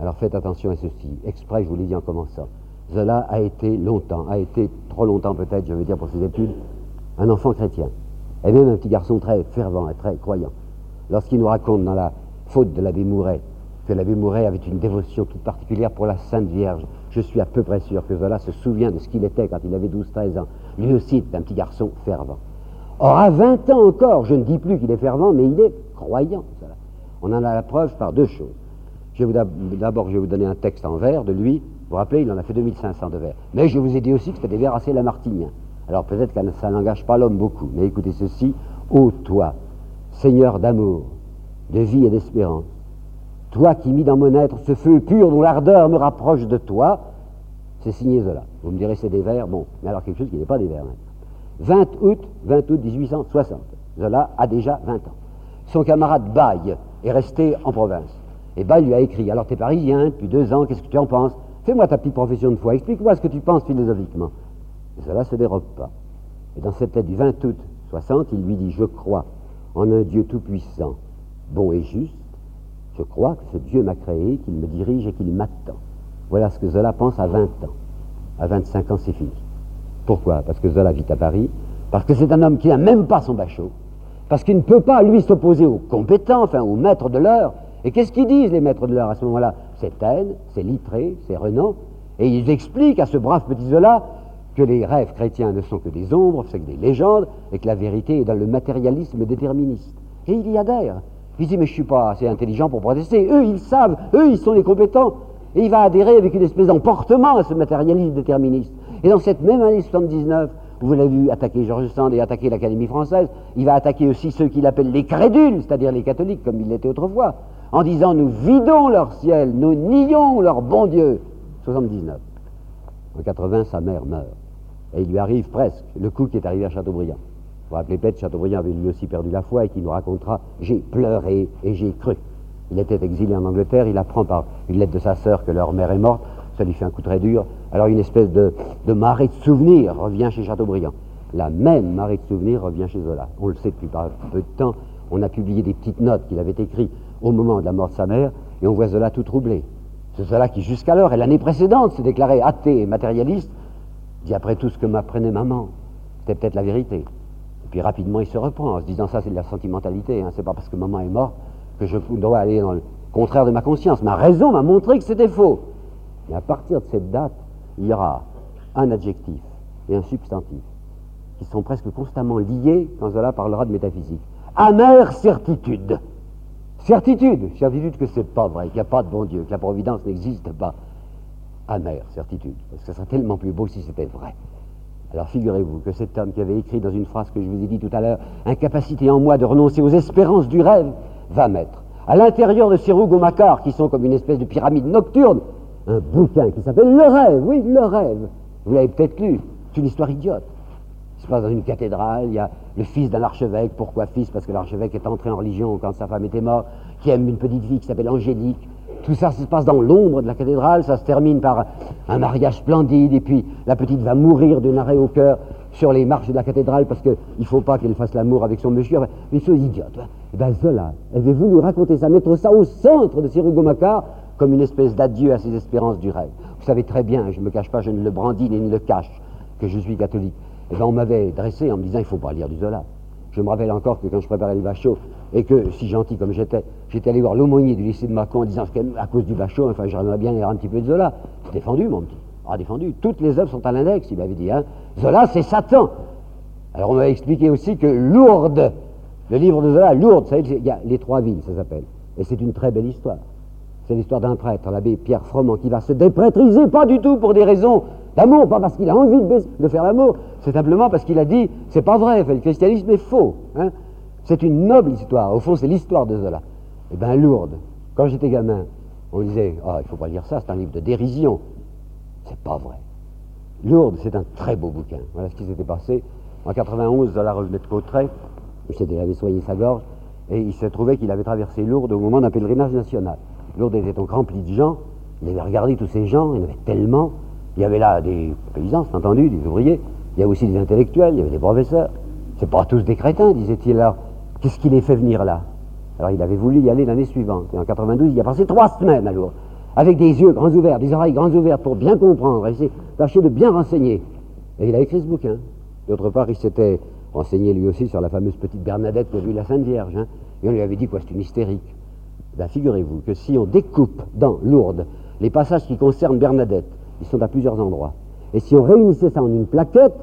Alors faites attention à ceci. Exprès, je vous l'ai dit en commençant. Zola a été longtemps, a été trop longtemps peut-être, je veux dire pour ses études, un enfant chrétien et même un petit garçon très fervent et très croyant. Lorsqu'il nous raconte dans la faute de l'abbé Mouret que l'abbé Mouret avait une dévotion toute particulière pour la Sainte Vierge, je suis à peu près sûr que Zola se souvient de ce qu'il était quand il avait 12-13 ans. Lui aussi est un petit garçon fervent. Or, à 20 ans encore, je ne dis plus qu'il est fervent, mais il est croyant. On en a la preuve par deux choses. D'abord, je vais vous donner un texte en vers de lui. Vous vous rappelez, il en a fait 2500 de vers. Mais je vous ai dit aussi que c'était des vers assez lamartiniens. Alors peut-être que ça n'engage pas l'homme beaucoup, mais écoutez ceci. Ô toi, Seigneur d'amour, de vie et d'espérance, toi qui mis dans mon être ce feu pur dont l'ardeur me rapproche de toi, c'est signé Zola. Vous me direz c'est des vers, bon, mais alors quelque chose qui n'est pas des vers. 20 août, 20 août 1860. Zola a déjà 20 ans. Son camarade Baye est resté en province. Et Baye lui a écrit Alors, tu es parisien depuis deux ans, qu'est-ce que tu en penses? Fais-moi ta petite profession de foi, explique-moi ce que tu penses philosophiquement. Et cela ne se dérobe pas. Et dans cette lettre du 20 août 60, il lui dit Je crois en un Dieu tout-puissant, bon et juste. Je crois que ce Dieu m'a créé, qu'il me dirige et qu'il m'attend. Voilà ce que Zola pense à 20 ans. À 25 ans, c'est fini. Pourquoi? Parce que Zola vit à Paris, parce que c'est un homme qui n'a même pas son bachot, parce qu'il ne peut pas, lui, s'opposer aux compétents, enfin aux maîtres de l'heure. Et qu'est-ce qu'ils disent, les maîtres de l'heure, à ce moment-là? C'est Taine, c'est Littré, c'est Renan. Et ils expliquent à ce brave petit Zola que les rêves chrétiens ne sont que des ombres, c'est que des légendes, et que la vérité est dans le matérialisme déterministe. Et il y adhère. Il dit, mais je ne suis pas assez intelligent pour protester. Eux, ils savent, eux, ils sont les compétents. Et il va adhérer avec une espèce d'emportement à ce matérialisme déterministe. Et dans cette même année 79, Vous l'avez vu attaquer Georges Sand et attaquer l'Académie française. Il va attaquer aussi ceux qu'il appelle les crédules, c'est-à-dire les catholiques, comme il l'était autrefois, en disant nous vidons leur ciel, nous nions leur bon Dieu. 79. En 80, sa mère meurt. Et il lui arrive presque le coup qui est arrivé à Chateaubriand. Vous rappelez peut-être, Chateaubriand avait lui aussi perdu la foi et qui nous racontera J'ai pleuré et j'ai cru. Il était exilé en Angleterre, il apprend par une lettre de sa sœur que leur mère est morte, ça lui fait un coup très dur. Alors une espèce de, marée de souvenirs revient chez Chateaubriand. La même marée de souvenirs revient chez Zola. On le sait depuis peu de temps. On a publié des petites notes qu'il avait écrites au moment de la mort de sa mère, et on voit Zola tout troublé. C'est Zola qui, jusqu'alors, et l'année précédente, s'est déclaré athée et matérialiste, dit après tout ce que m'apprenait maman, c'était peut-être la vérité. Et puis rapidement, il se reprend en se disant ça, c'est de la sentimentalité. Hein. C'est pas parce que maman est morte que je dois aller dans le contraire de ma conscience. Ma raison m'a montré que c'était faux. Mais à partir de cette date, il y aura un adjectif et un substantif qui sont presque constamment liés quand Zola parlera de métaphysique. Amère certitude. Certitude, certitude que c'est pas vrai, qu'il n'y a pas de bon Dieu, que la providence n'existe pas. Amère certitude, parce que ce serait tellement plus beau si c'était vrai. Alors figurez-vous que cet homme qui avait écrit dans une phrase que je vous ai dit tout à l'heure, incapacité en moi de renoncer aux espérances du rêve, va mettre à l'intérieur de ces rougomacar qui sont comme une espèce de pyramide nocturne, un bouquin qui s'appelle Le rêve, oui, Le rêve. Vous l'avez peut-être lu, c'est une histoire idiote. Il se passe dans une cathédrale, il y a le fils d'un archevêque. Pourquoi fils? Parce que l'archevêque est entré en religion quand sa femme était morte, qui aime une petite fille qui s'appelle Angélique. Tout ça se passe dans l'ombre de la cathédrale, ça se termine par un mariage splendide, et puis la petite va mourir d'un arrêt au cœur sur les marches de la cathédrale parce qu'il ne faut pas qu'elle fasse l'amour avec son monsieur. une chose idiote. Et eh bien Zola avait voulu raconter ça, mettre ça au centre de ses Macquart comme une espèce d'adieu à ses espérances du rêve. Vous savez très bien, je ne me cache pas, je ne le brandis ni ne le cache, que je suis catholique. Et eh bien on m'avait dressé en me disant il ne faut pas lire du Zola. Je me rappelle encore que quand je préparais le bachot, et que, si gentil comme j'étais, j'étais allé voir l'aumônier du lycée de Mâcon en disant qu'à cause du bachot, enfin j'aimerais bien lire un petit peu de Zola. Défendu, mon petit. Ah, défendu. Toutes les œuvres sont à l'index, il m'avait dit. Hein. Zola, c'est Satan. Alors on m'a expliqué aussi que Lourdes, le livre de Zola, Lourdes, il y a les trois villes, ça s'appelle. Et c'est une très belle histoire. C'est l'histoire d'un prêtre, l'abbé Pierre Froment, qui va se déprétriser, pas du tout pour des raisons d'amour, pas parce qu'il a envie de, faire l'amour, c'est simplement parce qu'il a dit, c'est pas vrai, le christianisme est faux. Hein. C'est une noble histoire, au fond c'est l'histoire de Zola. Eh bien Lourdes, quand j'étais gamin, on disait, ah, il faut pas lire ça, c'est un livre de dérision. C'est pas vrai. Lourdes, c'est un très beau bouquin. Voilà ce qui s'était passé. En 91, Zola revenait de Cotteret, il avait soigné sa gorge, et il s'est trouvé qu'il avait traversé Lourdes au moment d'un pèlerinage national. Lourdes était donc rempli de gens, il avait regardé tous ces gens, il y en avait tellement. Il y avait là des paysans, c'est entendu, des ouvriers, il y avait aussi des intellectuels, il y avait des professeurs. C'est pas tous des crétins, disait-il alors. Qu'est-ce qui les fait venir là? Alors il avait voulu y aller l'année suivante. Et en 92, il y a passé trois semaines à Lourdes avec des yeux grands ouverts, des oreilles grands ouvertes pour bien comprendre, essayer tâcher de bien renseigner. Et il a écrit ce bouquin. D'autre part, il s'était renseigné lui aussi sur la fameuse petite Bernadette que vu la Sainte Vierge. Hein. et on lui avait dit quoi, c'est une hystérique. Ben, figurez-vous que si on découpe dans Lourdes les passages qui concernent Bernadette, ils sont à plusieurs endroits. Et si on réunissait ça en une plaquette,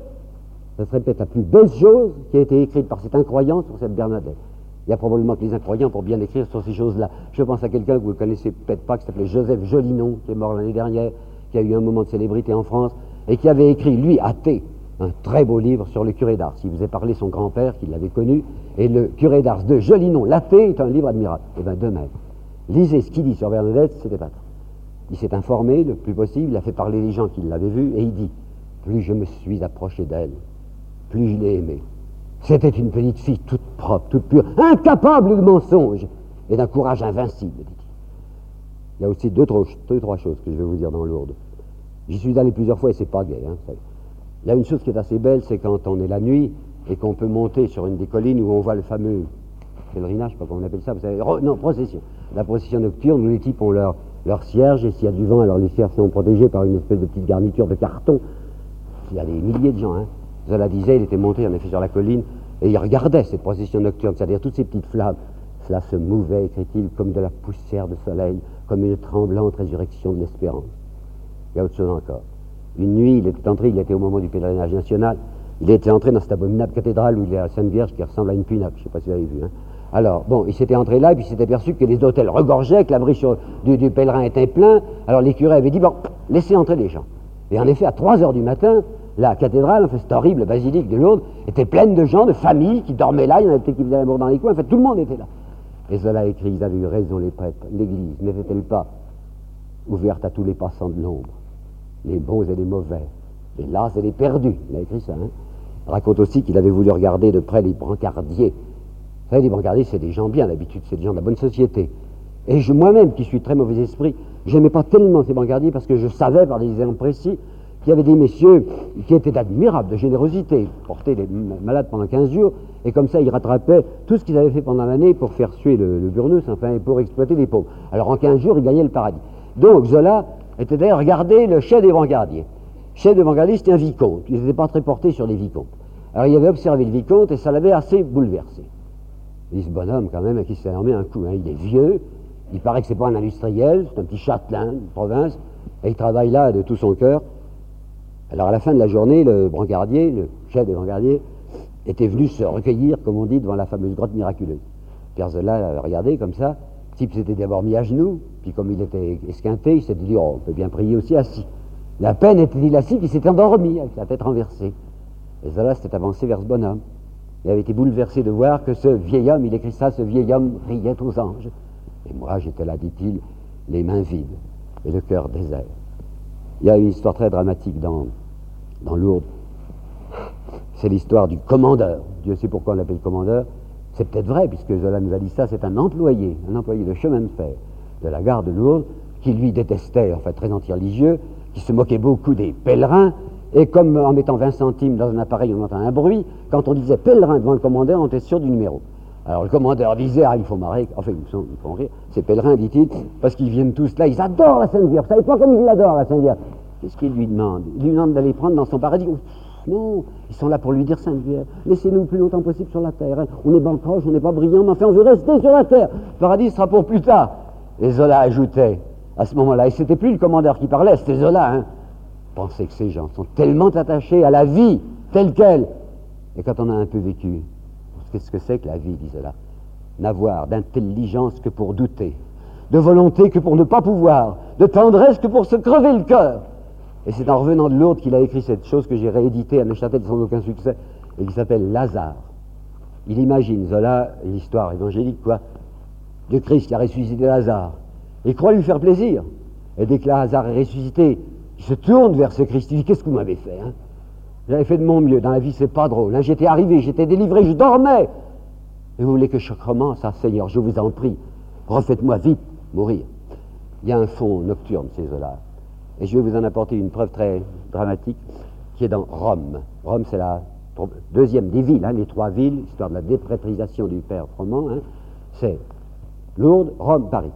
ce serait peut-être la plus belle chose qui a été écrite par cet incroyant sur cette Bernadette. Il y a probablement que les incroyants pour bien écrire sur ces choses-là. Je pense à quelqu'un que vous ne connaissez peut-être pas, qui s'appelait Joseph Jolinon, qui est mort l'année dernière, qui a eu un moment de célébrité en France, et qui avait écrit, lui, athée, un très beau livre sur le curé d'Ars. Il faisait parler son grand-père, qui l'avait connu, et le curé d'Ars de Jolinon, l'athée, est un livre admirable. Eh bien, demain, lisez ce qu'il dit sur Bernadette, c'était pas Il s'est informé le plus possible, il a fait parler les gens qui l'avaient vu, et il dit Plus je me suis approché d'elle, plus je l'ai aimée. C'était une petite fille toute propre, toute pure, incapable de mensonge et d'un courage invincible, dit-il. Il y a aussi deux, trois choses que je vais vous dire dans Lourdes. J'y suis allé plusieurs fois et c'est pas gai. Hein, il y a une chose qui est assez belle, c'est quand on est la nuit et qu'on peut monter sur une des collines où on voit le fameux pèlerinage, je sais pas comment on appelle ça, vous savez, non, procession. La procession nocturne où les types ont leur, leur cierge et s'il y a du vent, alors les cierges sont protégés par une espèce de petite garniture de carton. Il y a des milliers de gens, hein. Zola disait, il était monté en effet sur la colline, et il regardait cette procession nocturne, c'est-à-dire toutes ces petites flammes. Cela se mouvait, écrit-il, comme de la poussière de soleil, comme une tremblante résurrection de l'espérance. Il y a autre chose encore. Une nuit, il était entré, il était au moment du pèlerinage national, il était entré dans cette abominable cathédrale où il y a la Sainte Vierge qui ressemble à une pinacle, je ne sais pas si vous avez vu. Hein. Alors, bon, il s'était entré là, et puis il s'était aperçu que les hôtels regorgeaient, que l'abri du, du pèlerin était plein. Alors les curés avaient dit, bon, laissez entrer les gens. Et en effet, à 3 heures du matin, la cathédrale, cette horrible basilique de Lourdes, était pleine de gens, de familles qui dormaient là, il y en avait qui faisaient l'amour dans les coins, en fait, tout le monde était là. Et cela écrit, ils avaient eu raison, les prêtres. L'Église n'était-elle pas ouverte à tous les passants de l'ombre, les bons et les mauvais, les las et les perdus Il a écrit ça. Hein il raconte aussi qu'il avait voulu regarder de près les brancardiers. Vous savez, les brancardiers, c'est des gens bien d'habitude, c'est des gens de la bonne société. Et moi-même, qui suis très mauvais esprit, j'aimais pas tellement ces brancardiers parce que je savais par des exemples précis qu'il y avait des messieurs qui étaient admirables de générosité, portaient les malades pendant 15 jours, et comme ça ils rattrapaient tout ce qu'ils avaient fait pendant l'année pour faire suer le, le enfin, et pour exploiter les pauvres. Alors en 15 jours, ils gagnaient le paradis. Donc Zola était d'ailleurs, regardez le chef des brancardiers. Chef des brancardiers, c'était un vicomte. Ils n'étaient pas très portés sur les vicomtes. Alors il avait observé le vicomte et ça l'avait assez bouleversé. Dit, ce bonhomme, quand même, à qui s'est armé un coup, hein, il est vieux, il paraît que c'est pas un industriel, c'est un petit châtelain de province, et il travaille là de tout son cœur. Alors à la fin de la journée, le brancardier, le chef des brancardiers, était venu se recueillir, comme on dit, devant la fameuse grotte miraculeuse. Pierre Zola regardé comme ça, le type s'était d'abord mis à genoux, puis comme il était esquinté, il s'est dit, oh, on peut bien prier aussi assis. La peine était-il assis, puis il s'était endormi avec la tête renversée. Et Zola s'était avancé vers ce bonhomme. Il avait été bouleversé de voir que ce vieil homme, il écrit ça, ce vieil homme riait aux anges. Et moi, j'étais là, dit-il, les mains vides et le cœur désert. Il y a une histoire très dramatique dans dans Lourdes, c'est l'histoire du commandeur. Dieu sait pourquoi on l'appelle commandeur. C'est peut-être vrai, puisque Zola nous a dit ça, c'est un employé, un employé de chemin de fer de la gare de Lourdes, qui lui détestait, en fait très anti-religieux, qui se moquait beaucoup des pèlerins, et comme en mettant 20 centimes dans un appareil, on entend un bruit, quand on disait pèlerin devant le commandeur, on était sûr du numéro. Alors le commandeur disait, ah, il faut marrer, enfin, ils, sont, font rire, ces pèlerins, dit-il, parce qu'ils viennent tous là, ils adorent la Sainte Vierge. Vous savez pas comme ils l'adorent, la Sainte Vierge Qu'est-ce qu'il lui demande? Il lui demande d'aller prendre dans son paradis. non, ils sont là pour lui dire Sainte Vierge, laissez-nous le plus longtemps possible sur la terre. Hein. On est bancoche, on n'est pas brillant, mais enfin on veut rester sur la terre. Le paradis sera pour plus tard. Et Zola ajoutait à ce moment-là, et c'était plus le commandeur qui parlait, c'était Zola. Hein. Pensez que ces gens sont tellement attachés à la vie telle qu'elle. Et quand on a un peu vécu, qu'est-ce que c'est que la vie, dit Zola N'avoir d'intelligence que pour douter, de volonté que pour ne pas pouvoir, de tendresse que pour se crever le cœur. Et c'est en revenant de Lourdes qu'il a écrit cette chose que j'ai rééditée à Neuchâtel sans aucun succès, et qui s'appelle Lazare. Il imagine, Zola, l'histoire évangélique, quoi, de Christ qui a ressuscité Lazare. Il croit lui faire plaisir. Et dès que Lazare est ressuscité, il se tourne vers ce Christ. Il dit Qu'est-ce que vous m'avez fait hein? J'avais fait de mon mieux. Dans la vie, c'est pas drôle. Hein. J'étais arrivé, j'étais délivré, je dormais. Et vous voulez que je recommence? Ah, Seigneur, je vous en prie, refaites-moi vite mourir. Il y a un fond nocturne, ces Zola. Et je vais vous en apporter une preuve très dramatique qui est dans Rome. Rome, c'est la deuxième des villes, hein, les trois villes, histoire de la déprétrisation du père Froment. C'est Lourdes, Rome, Paris.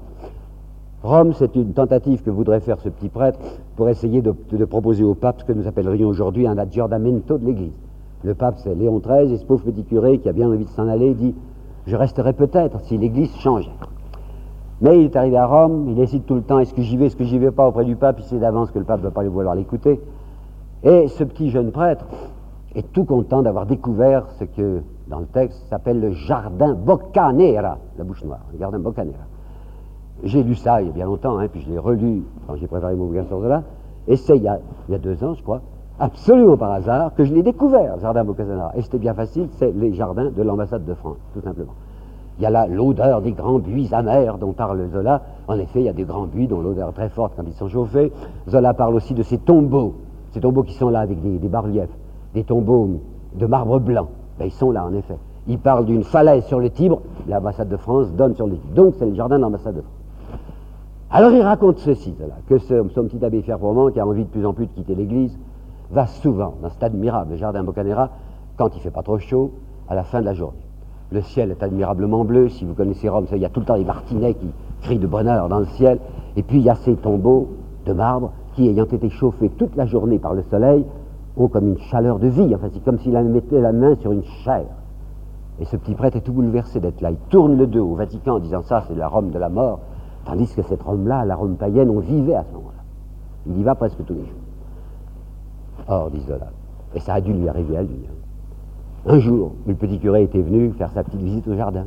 Rome, c'est une tentative que voudrait faire ce petit prêtre pour essayer de, proposer au pape ce que nous appellerions aujourd'hui un aggiornamento de l'Église. Le pape, c'est Léon XIII, et ce pauvre petit curé qui a bien envie de s'en aller dit Je resterai peut-être si l'Église changeait. Mais il est arrivé à Rome, il décide tout le temps est-ce que j'y vais, est-ce que j'y vais pas auprès du pape, il sait d'avance que le pape ne va pas vouloir l'écouter. Et ce petit jeune prêtre est tout content d'avoir découvert ce que, dans le texte, s'appelle le jardin Boccanera, la bouche noire, le jardin Boccanera. J'ai lu ça il y a bien longtemps, hein, puis je l'ai relu quand j'ai préparé mon bouquin sur cela, et c'est il, y a deux ans, je crois, absolument par hasard, que je l'ai découvert, jardin Boccanera. Et c'était bien facile, c'est les jardins de l'ambassade de France, tout simplement. Il y a là l'odeur des grands buis amers dont parle Zola. En effet, il y a des grands buis dont l'odeur est très forte quand ils sont chauffés. Zola parle aussi de ces tombeaux, ces tombeaux qui sont là avec des, bas-reliefs, des tombeaux de marbre blanc. Ben, ils sont là, en effet. Il parle d'une falaise sur le Tibre, l'ambassade de France donne sur le Tibre. Donc c'est le jardin de l'ambassade de France. Alors il raconte ceci, que ce, son petit abbé Ferbrement, qui a envie de plus en plus de quitter l'église, va souvent dans cet admirable jardin Bocanera, quand il fait pas trop chaud, à la fin de la journée. Le ciel est admirablement bleu. Si vous connaissez Rome, il y a tout le temps des martinets qui crient de bonheur dans le ciel. Et puis il y a ces tombeaux de marbre qui, ayant été chauffés toute la journée par le soleil, ont comme une chaleur de vie. Enfin, c'est comme s'il mettait la main sur une chair. Et ce petit prêtre est tout bouleversé d'être là. Il tourne le dos au Vatican en disant ça, c'est la Rome de la mort. Tandis que cette Rome-là, la Rome païenne, on vivait à ce moment-là. Il y va presque tous les jours. Or, dit Zola, et ça a dû lui arriver à lui. Hein. Un jour, le petit curé était venu faire sa petite visite au jardin,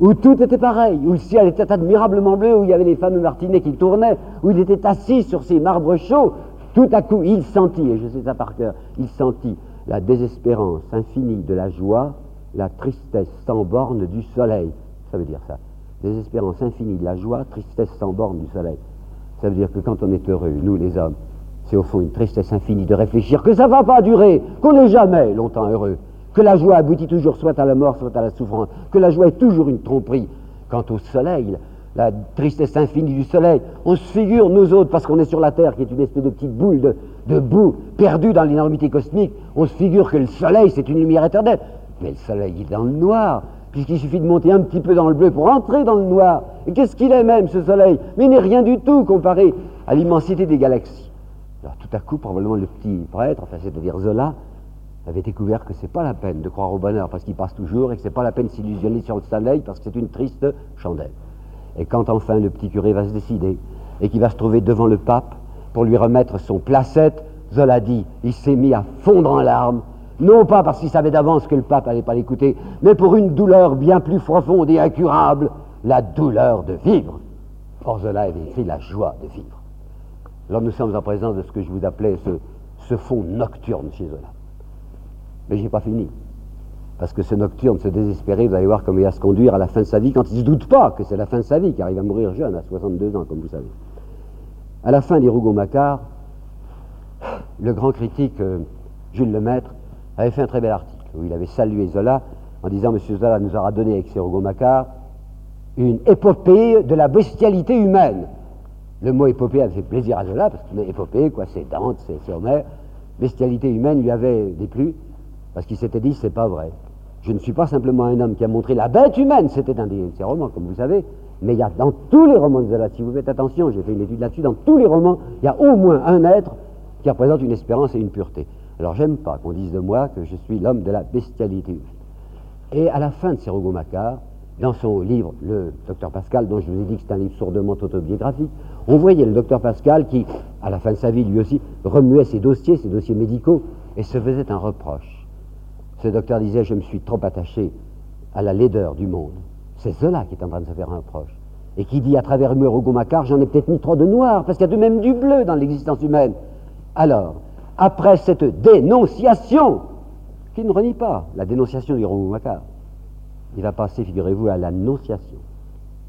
où tout était pareil, où le ciel était admirablement bleu, où il y avait les fameux martinets qui tournaient, où il était assis sur ces marbres chauds, Tout à coup, il sentit, et je sais ça par cœur, il sentit la désespérance infinie de la joie, la tristesse sans borne du soleil. Ça veut dire ça. Désespérance infinie de la joie, tristesse sans borne du soleil. Ça veut dire que quand on est heureux, nous les hommes, c'est au fond une tristesse infinie de réfléchir que ça ne va pas durer, qu'on n'est jamais longtemps heureux, que la joie aboutit toujours soit à la mort, soit à la souffrance, que la joie est toujours une tromperie. Quant au soleil, la tristesse infinie du soleil, on se figure, nous autres, parce qu'on est sur la Terre, qui est une espèce de petite boule de, de boue perdue dans l'énormité cosmique, on se figure que le soleil, c'est une lumière éternelle. Mais le soleil est dans le noir, puisqu'il suffit de monter un petit peu dans le bleu pour entrer dans le noir. Et qu'est-ce qu'il est même, ce soleil? Mais il n'est rien du tout comparé à l'immensité des galaxies. Alors tout à coup, probablement le petit prêtre, enfin c'est-à-dire Zola, avait découvert que c'est pas la peine de croire au bonheur parce qu'il passe toujours et que c'est pas la peine de s'illusionner sur le soleil parce que c'est une triste chandelle. Et quand enfin le petit curé va se décider et qu'il va se trouver devant le pape pour lui remettre son placette, Zola dit, il s'est mis à fondre en larmes, non pas parce qu'il savait d'avance que le pape n'allait pas l'écouter, mais pour une douleur bien plus profonde et incurable, la douleur de vivre. Or Zola avait écrit la joie de vivre. Alors nous sommes en présence de ce que je vous appelais ce, ce fond nocturne chez Zola. Mais je n'ai pas fini. Parce que ce nocturne, ce désespéré, vous allez voir comment il va se conduire à la fin de sa vie, quand il ne se doute pas que c'est la fin de sa vie, car il va mourir jeune, à 62 ans, comme vous savez. À la fin des Rougon-Macquart, le grand critique euh, Jules Lemaître avait fait un très bel article où il avait salué Zola en disant Monsieur Zola nous aura donné avec ses Rougon-Macquart une épopée de la bestialité humaine. Le mot épopée avait fait plaisir à Zola, parce que épopée, quoi, c'est Dante, c'est Homère. Bestialité humaine lui avait déplu, parce qu'il s'était dit c'est pas vrai. Je ne suis pas simplement un homme qui a montré la bête humaine, c'était un de ses romans, comme vous savez, mais il y a dans tous les romans de Zola, si vous faites attention, j'ai fait une étude là-dessus, dans tous les romans, il y a au moins un être qui représente une espérance et une pureté. Alors j'aime pas qu'on dise de moi que je suis l'homme de la bestialité. Et à la fin de ces Macquart, dans son livre, le docteur Pascal, dont je vous ai dit que c'est un livre sourdement autobiographique, on voyait le docteur Pascal qui, à la fin de sa vie, lui aussi, remuait ses dossiers, ses dossiers médicaux, et se faisait un reproche. Ce docteur disait, je me suis trop attaché à la laideur du monde. C'est cela qui est en train de se faire un reproche. Et qui dit, à travers mur Macquart, j'en ai peut-être mis trop de noir, parce qu'il y a de même du bleu dans l'existence humaine. Alors, après cette dénonciation, qui ne renie pas la dénonciation du Macquart, il va passer, figurez-vous, à l'annonciation.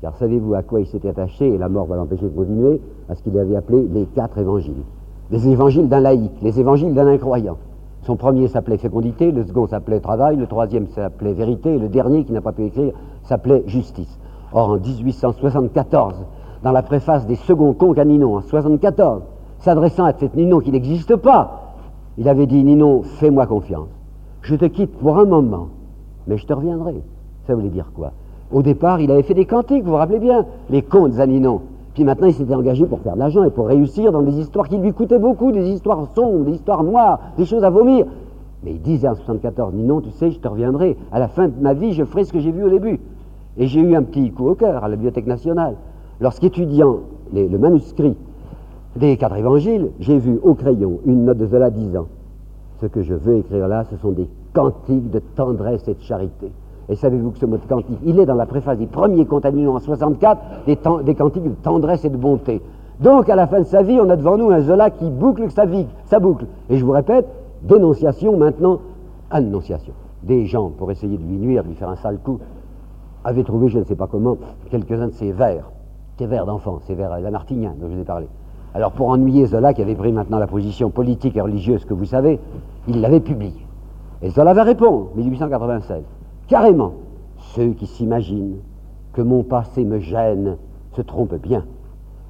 Car savez-vous à quoi il s'était attaché, et la mort va l'empêcher de continuer, à ce qu'il avait appelé les quatre évangiles. Les évangiles d'un laïc, les évangiles d'un incroyant. Son premier s'appelait fécondité, le second s'appelait travail, le troisième s'appelait vérité, et le dernier, qui n'a pas pu écrire, s'appelait justice. Or, en 1874, dans la préface des seconds Ninon, en 74, s'adressant à cette Ninon qui n'existe pas, il avait dit Ninon, fais-moi confiance. Je te quitte pour un moment, mais je te reviendrai. Ça voulait dire quoi? Au départ, il avait fait des cantiques, vous vous rappelez bien, les contes Ninon. Puis maintenant, il s'était engagé pour faire de l'argent et pour réussir dans des histoires qui lui coûtaient beaucoup, des histoires sombres, des histoires noires, des choses à vomir. Mais il disait en 74, Ninon, tu sais, je te reviendrai. À la fin de ma vie, je ferai ce que j'ai vu au début. Et j'ai eu un petit coup au cœur à la Bibliothèque nationale. Lorsqu'étudiant le manuscrit des quatre évangiles, j'ai vu au crayon une note de Zola disant Ce que je veux écrire là, ce sont des cantiques de tendresse et de charité. Et savez-vous que ce mot de cantique, il est dans la préface des premiers contaminants en 64, des, cantiques de tendresse et de bonté. Donc, à la fin de sa vie, on a devant nous un Zola qui boucle sa vie, sa boucle. Et je vous répète, dénonciation maintenant, annonciation. Des gens, pour essayer de lui nuire, de lui faire un sale coup, avaient trouvé, je ne sais pas comment, quelques-uns de ces vers, ces vers d'enfants, ces vers lamartiniens dont je vous ai parlé. Alors, pour ennuyer Zola, qui avait pris maintenant la position politique et religieuse que vous savez, il l'avait publié. Et Zola va répondre, 1896. Carrément, ceux qui s'imaginent que mon passé me gêne se trompent bien.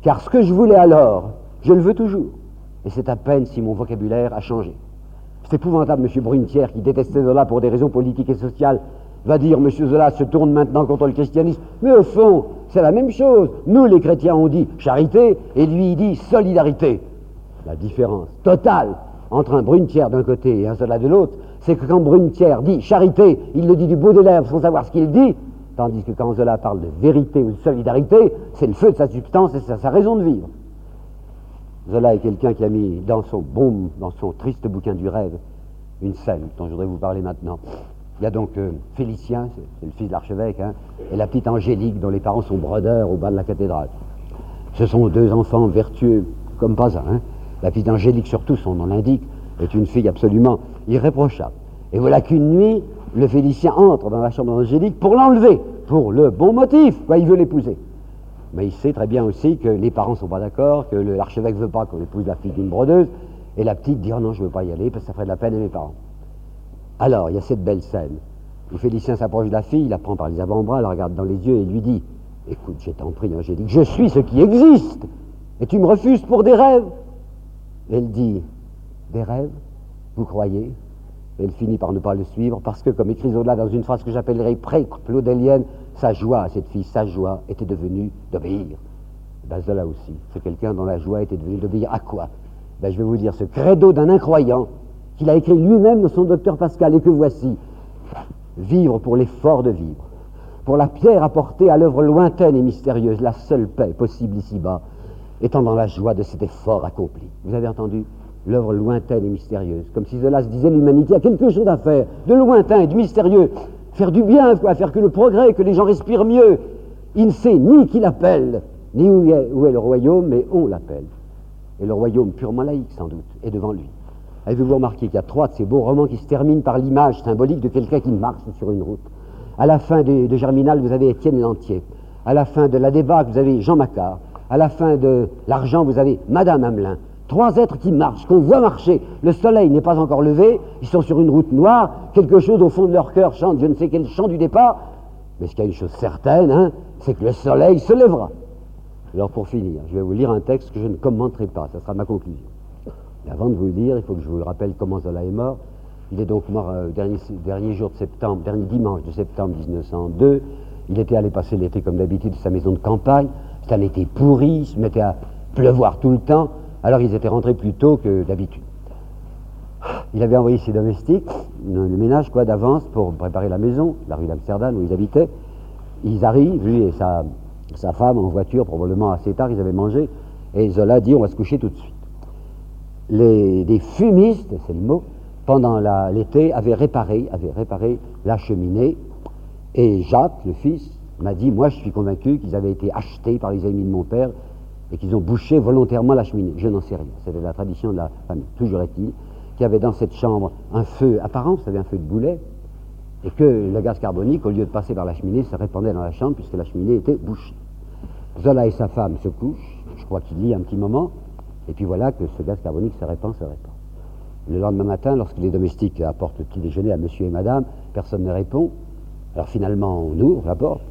Car ce que je voulais alors, je le veux toujours. Et c'est à peine si mon vocabulaire a changé. C'est épouvantable, M. Brunetière, qui détestait Zola pour des raisons politiques et sociales, va dire M. Zola se tourne maintenant contre le christianisme. Mais au fond, c'est la même chose. Nous, les chrétiens, on dit charité, et lui, il dit solidarité. La différence totale entre un Brunetière d'un côté et un Zola de l'autre, c'est que quand Brunetière dit charité, il le dit du bout des lèvres sans savoir ce qu'il dit, tandis que quand Zola parle de vérité ou de solidarité, c'est le feu de sa substance et c'est sa raison de vivre. Zola est quelqu'un qui a mis dans son bon, dans son triste bouquin du rêve, une scène dont je voudrais vous parler maintenant. Il y a donc euh, Félicien, c'est le fils de l'archevêque, hein, et la petite Angélique dont les parents sont brodeurs au bas de la cathédrale. Ce sont deux enfants vertueux comme pas un. Hein. La fille d'Angélique, surtout, son nom l'indique, est une fille absolument irréprochable. Et voilà qu'une nuit, le Félicien entre dans la chambre d'Angélique pour l'enlever, pour le bon motif, quoi, il veut l'épouser. Mais il sait très bien aussi que les parents ne sont pas d'accord, que l'archevêque ne veut pas qu'on épouse la fille d'une brodeuse, et la petite dit oh non, je ne veux pas y aller parce que ça ferait de la peine à mes parents. Alors, il y a cette belle scène où Félicien s'approche de la fille, il la prend par les avant-bras, la regarde dans les yeux et lui dit Écoute, je t'en prie, Angélique, je suis ce qui existe, et tu me refuses pour des rêves. Elle dit Des rêves Vous croyez? Elle finit par ne pas le suivre parce que, comme écrit Zola dans une phrase que j'appellerai pré-claudélienne, sa joie, cette fille, sa joie était devenue d'obéir. Ben aussi, c'est quelqu'un dont la joie était devenue d'obéir à quoi? Ben, Je vais vous dire ce credo d'un incroyant qu'il a écrit lui-même dans son docteur Pascal et que voici. Vivre pour l'effort de vivre, pour la pierre apportée à l'œuvre lointaine et mystérieuse, la seule paix possible ici-bas, étant dans la joie de cet effort accompli. Vous avez entendu? L'œuvre lointaine et mystérieuse, comme si cela se disait l'humanité a quelque chose à faire, de lointain et de mystérieux, faire du bien, quoi, faire que le progrès, que les gens respirent mieux. Il ne sait ni qui l'appelle, ni où est, où est le royaume, mais on l'appelle. Et le royaume purement laïque, sans doute, est devant lui. Avez-vous remarqué qu'il y a trois de ces beaux romans qui se terminent par l'image symbolique de quelqu'un qui marche sur une route? À la fin de, Germinal, vous avez Étienne Lantier. À la fin de La Débat, vous avez Jean Macquart. À la fin de L'Argent, vous avez Madame Hamelin. Trois êtres qui marchent, qu'on voit marcher. Le soleil n'est pas encore levé, ils sont sur une route noire, quelque chose au fond de leur cœur chante je ne sais quel chant du départ. Mais ce qu'il y a une chose certaine, hein, c'est que le soleil se lèvera. Alors pour finir, je vais vous lire un texte que je ne commenterai pas, ça sera ma conclusion. Et avant de vous le dire, il faut que je vous rappelle comment Zola est mort. Il est donc mort euh, dernier, dernier jour de septembre, dernier dimanche de septembre 1902. Il était allé passer l'été comme d'habitude sa maison de campagne. C'était un été pourri, il se mettait à pleuvoir tout le temps. Alors ils étaient rentrés plus tôt que d'habitude. Il avait envoyé ses domestiques, le ménage quoi, d'avance pour préparer la maison, la rue d'Amsterdam où ils habitaient. Ils arrivent, lui et sa femme en voiture, probablement assez tard, ils avaient mangé, et Zola dit on va se coucher tout de suite. Les, des fumistes, c'est le mot, pendant l'été avaient réparé, avaient réparé la cheminée, et Jacques, le fils, m'a dit, moi je suis convaincu qu'ils avaient été achetés par les amis de mon père et qu'ils ont bouché volontairement la cheminée. Je n'en sais rien. C'était la tradition de la famille. Toujours est-il qu'il y avait dans cette chambre un feu apparent, savez, un feu de boulet, et que le gaz carbonique, au lieu de passer par la cheminée, se répandait dans la chambre puisque la cheminée était bouchée. Zola et sa femme se couchent, je crois qu'il lit un petit moment, et puis voilà que ce gaz carbonique se répand, se répand. Le lendemain matin, lorsque les domestiques apportent le petit déjeuner à monsieur et madame, personne ne répond. Alors finalement, on ouvre la porte,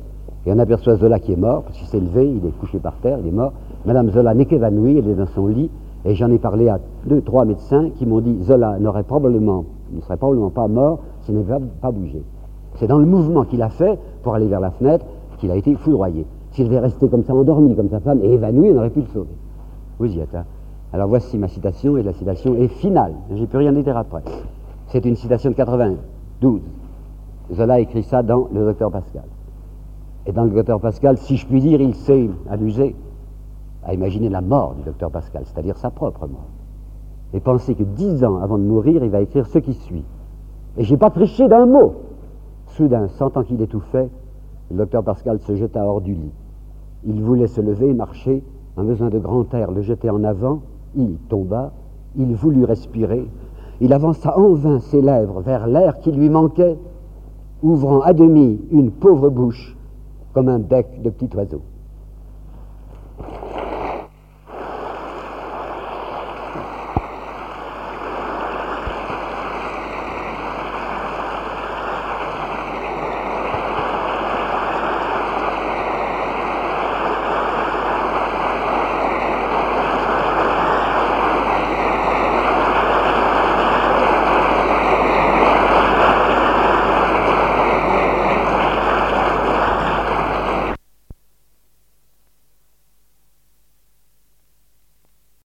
et on aperçoit Zola qui est mort, parce qu'il s'est levé, il est couché par terre, il est mort. Madame Zola n'est qu'évanouie, elle est dans son lit, et j'en ai parlé à deux, trois médecins qui m'ont dit Zola n'aurait probablement, ne serait probablement pas mort s'il n'avait pas bougé. C'est dans le mouvement qu'il a fait pour aller vers la fenêtre qu'il a été foudroyé. S'il avait resté comme ça endormi, comme sa femme, et évanoui, on aurait pu le sauver. Vous y êtes, hein Alors voici ma citation, et la citation est finale. J'ai plus rien à dire après. C'est une citation de 92. Zola écrit ça dans Le Docteur Pascal. Et dans le docteur Pascal, si je puis dire, il s'est amusé à imaginer la mort du docteur Pascal, c'est-à-dire sa propre mort. Et penser que dix ans avant de mourir, il va écrire ce qui suit. Et j'ai pas triché d'un mot. Soudain, sentant qu'il étouffait, le docteur Pascal se jeta hors du lit. Il voulait se lever marcher, un besoin de grand air le jetait en avant, il tomba, il voulut respirer, il avança en vain ses lèvres vers l'air qui lui manquait, ouvrant à demi une pauvre bouche comme un bec de petit oiseau.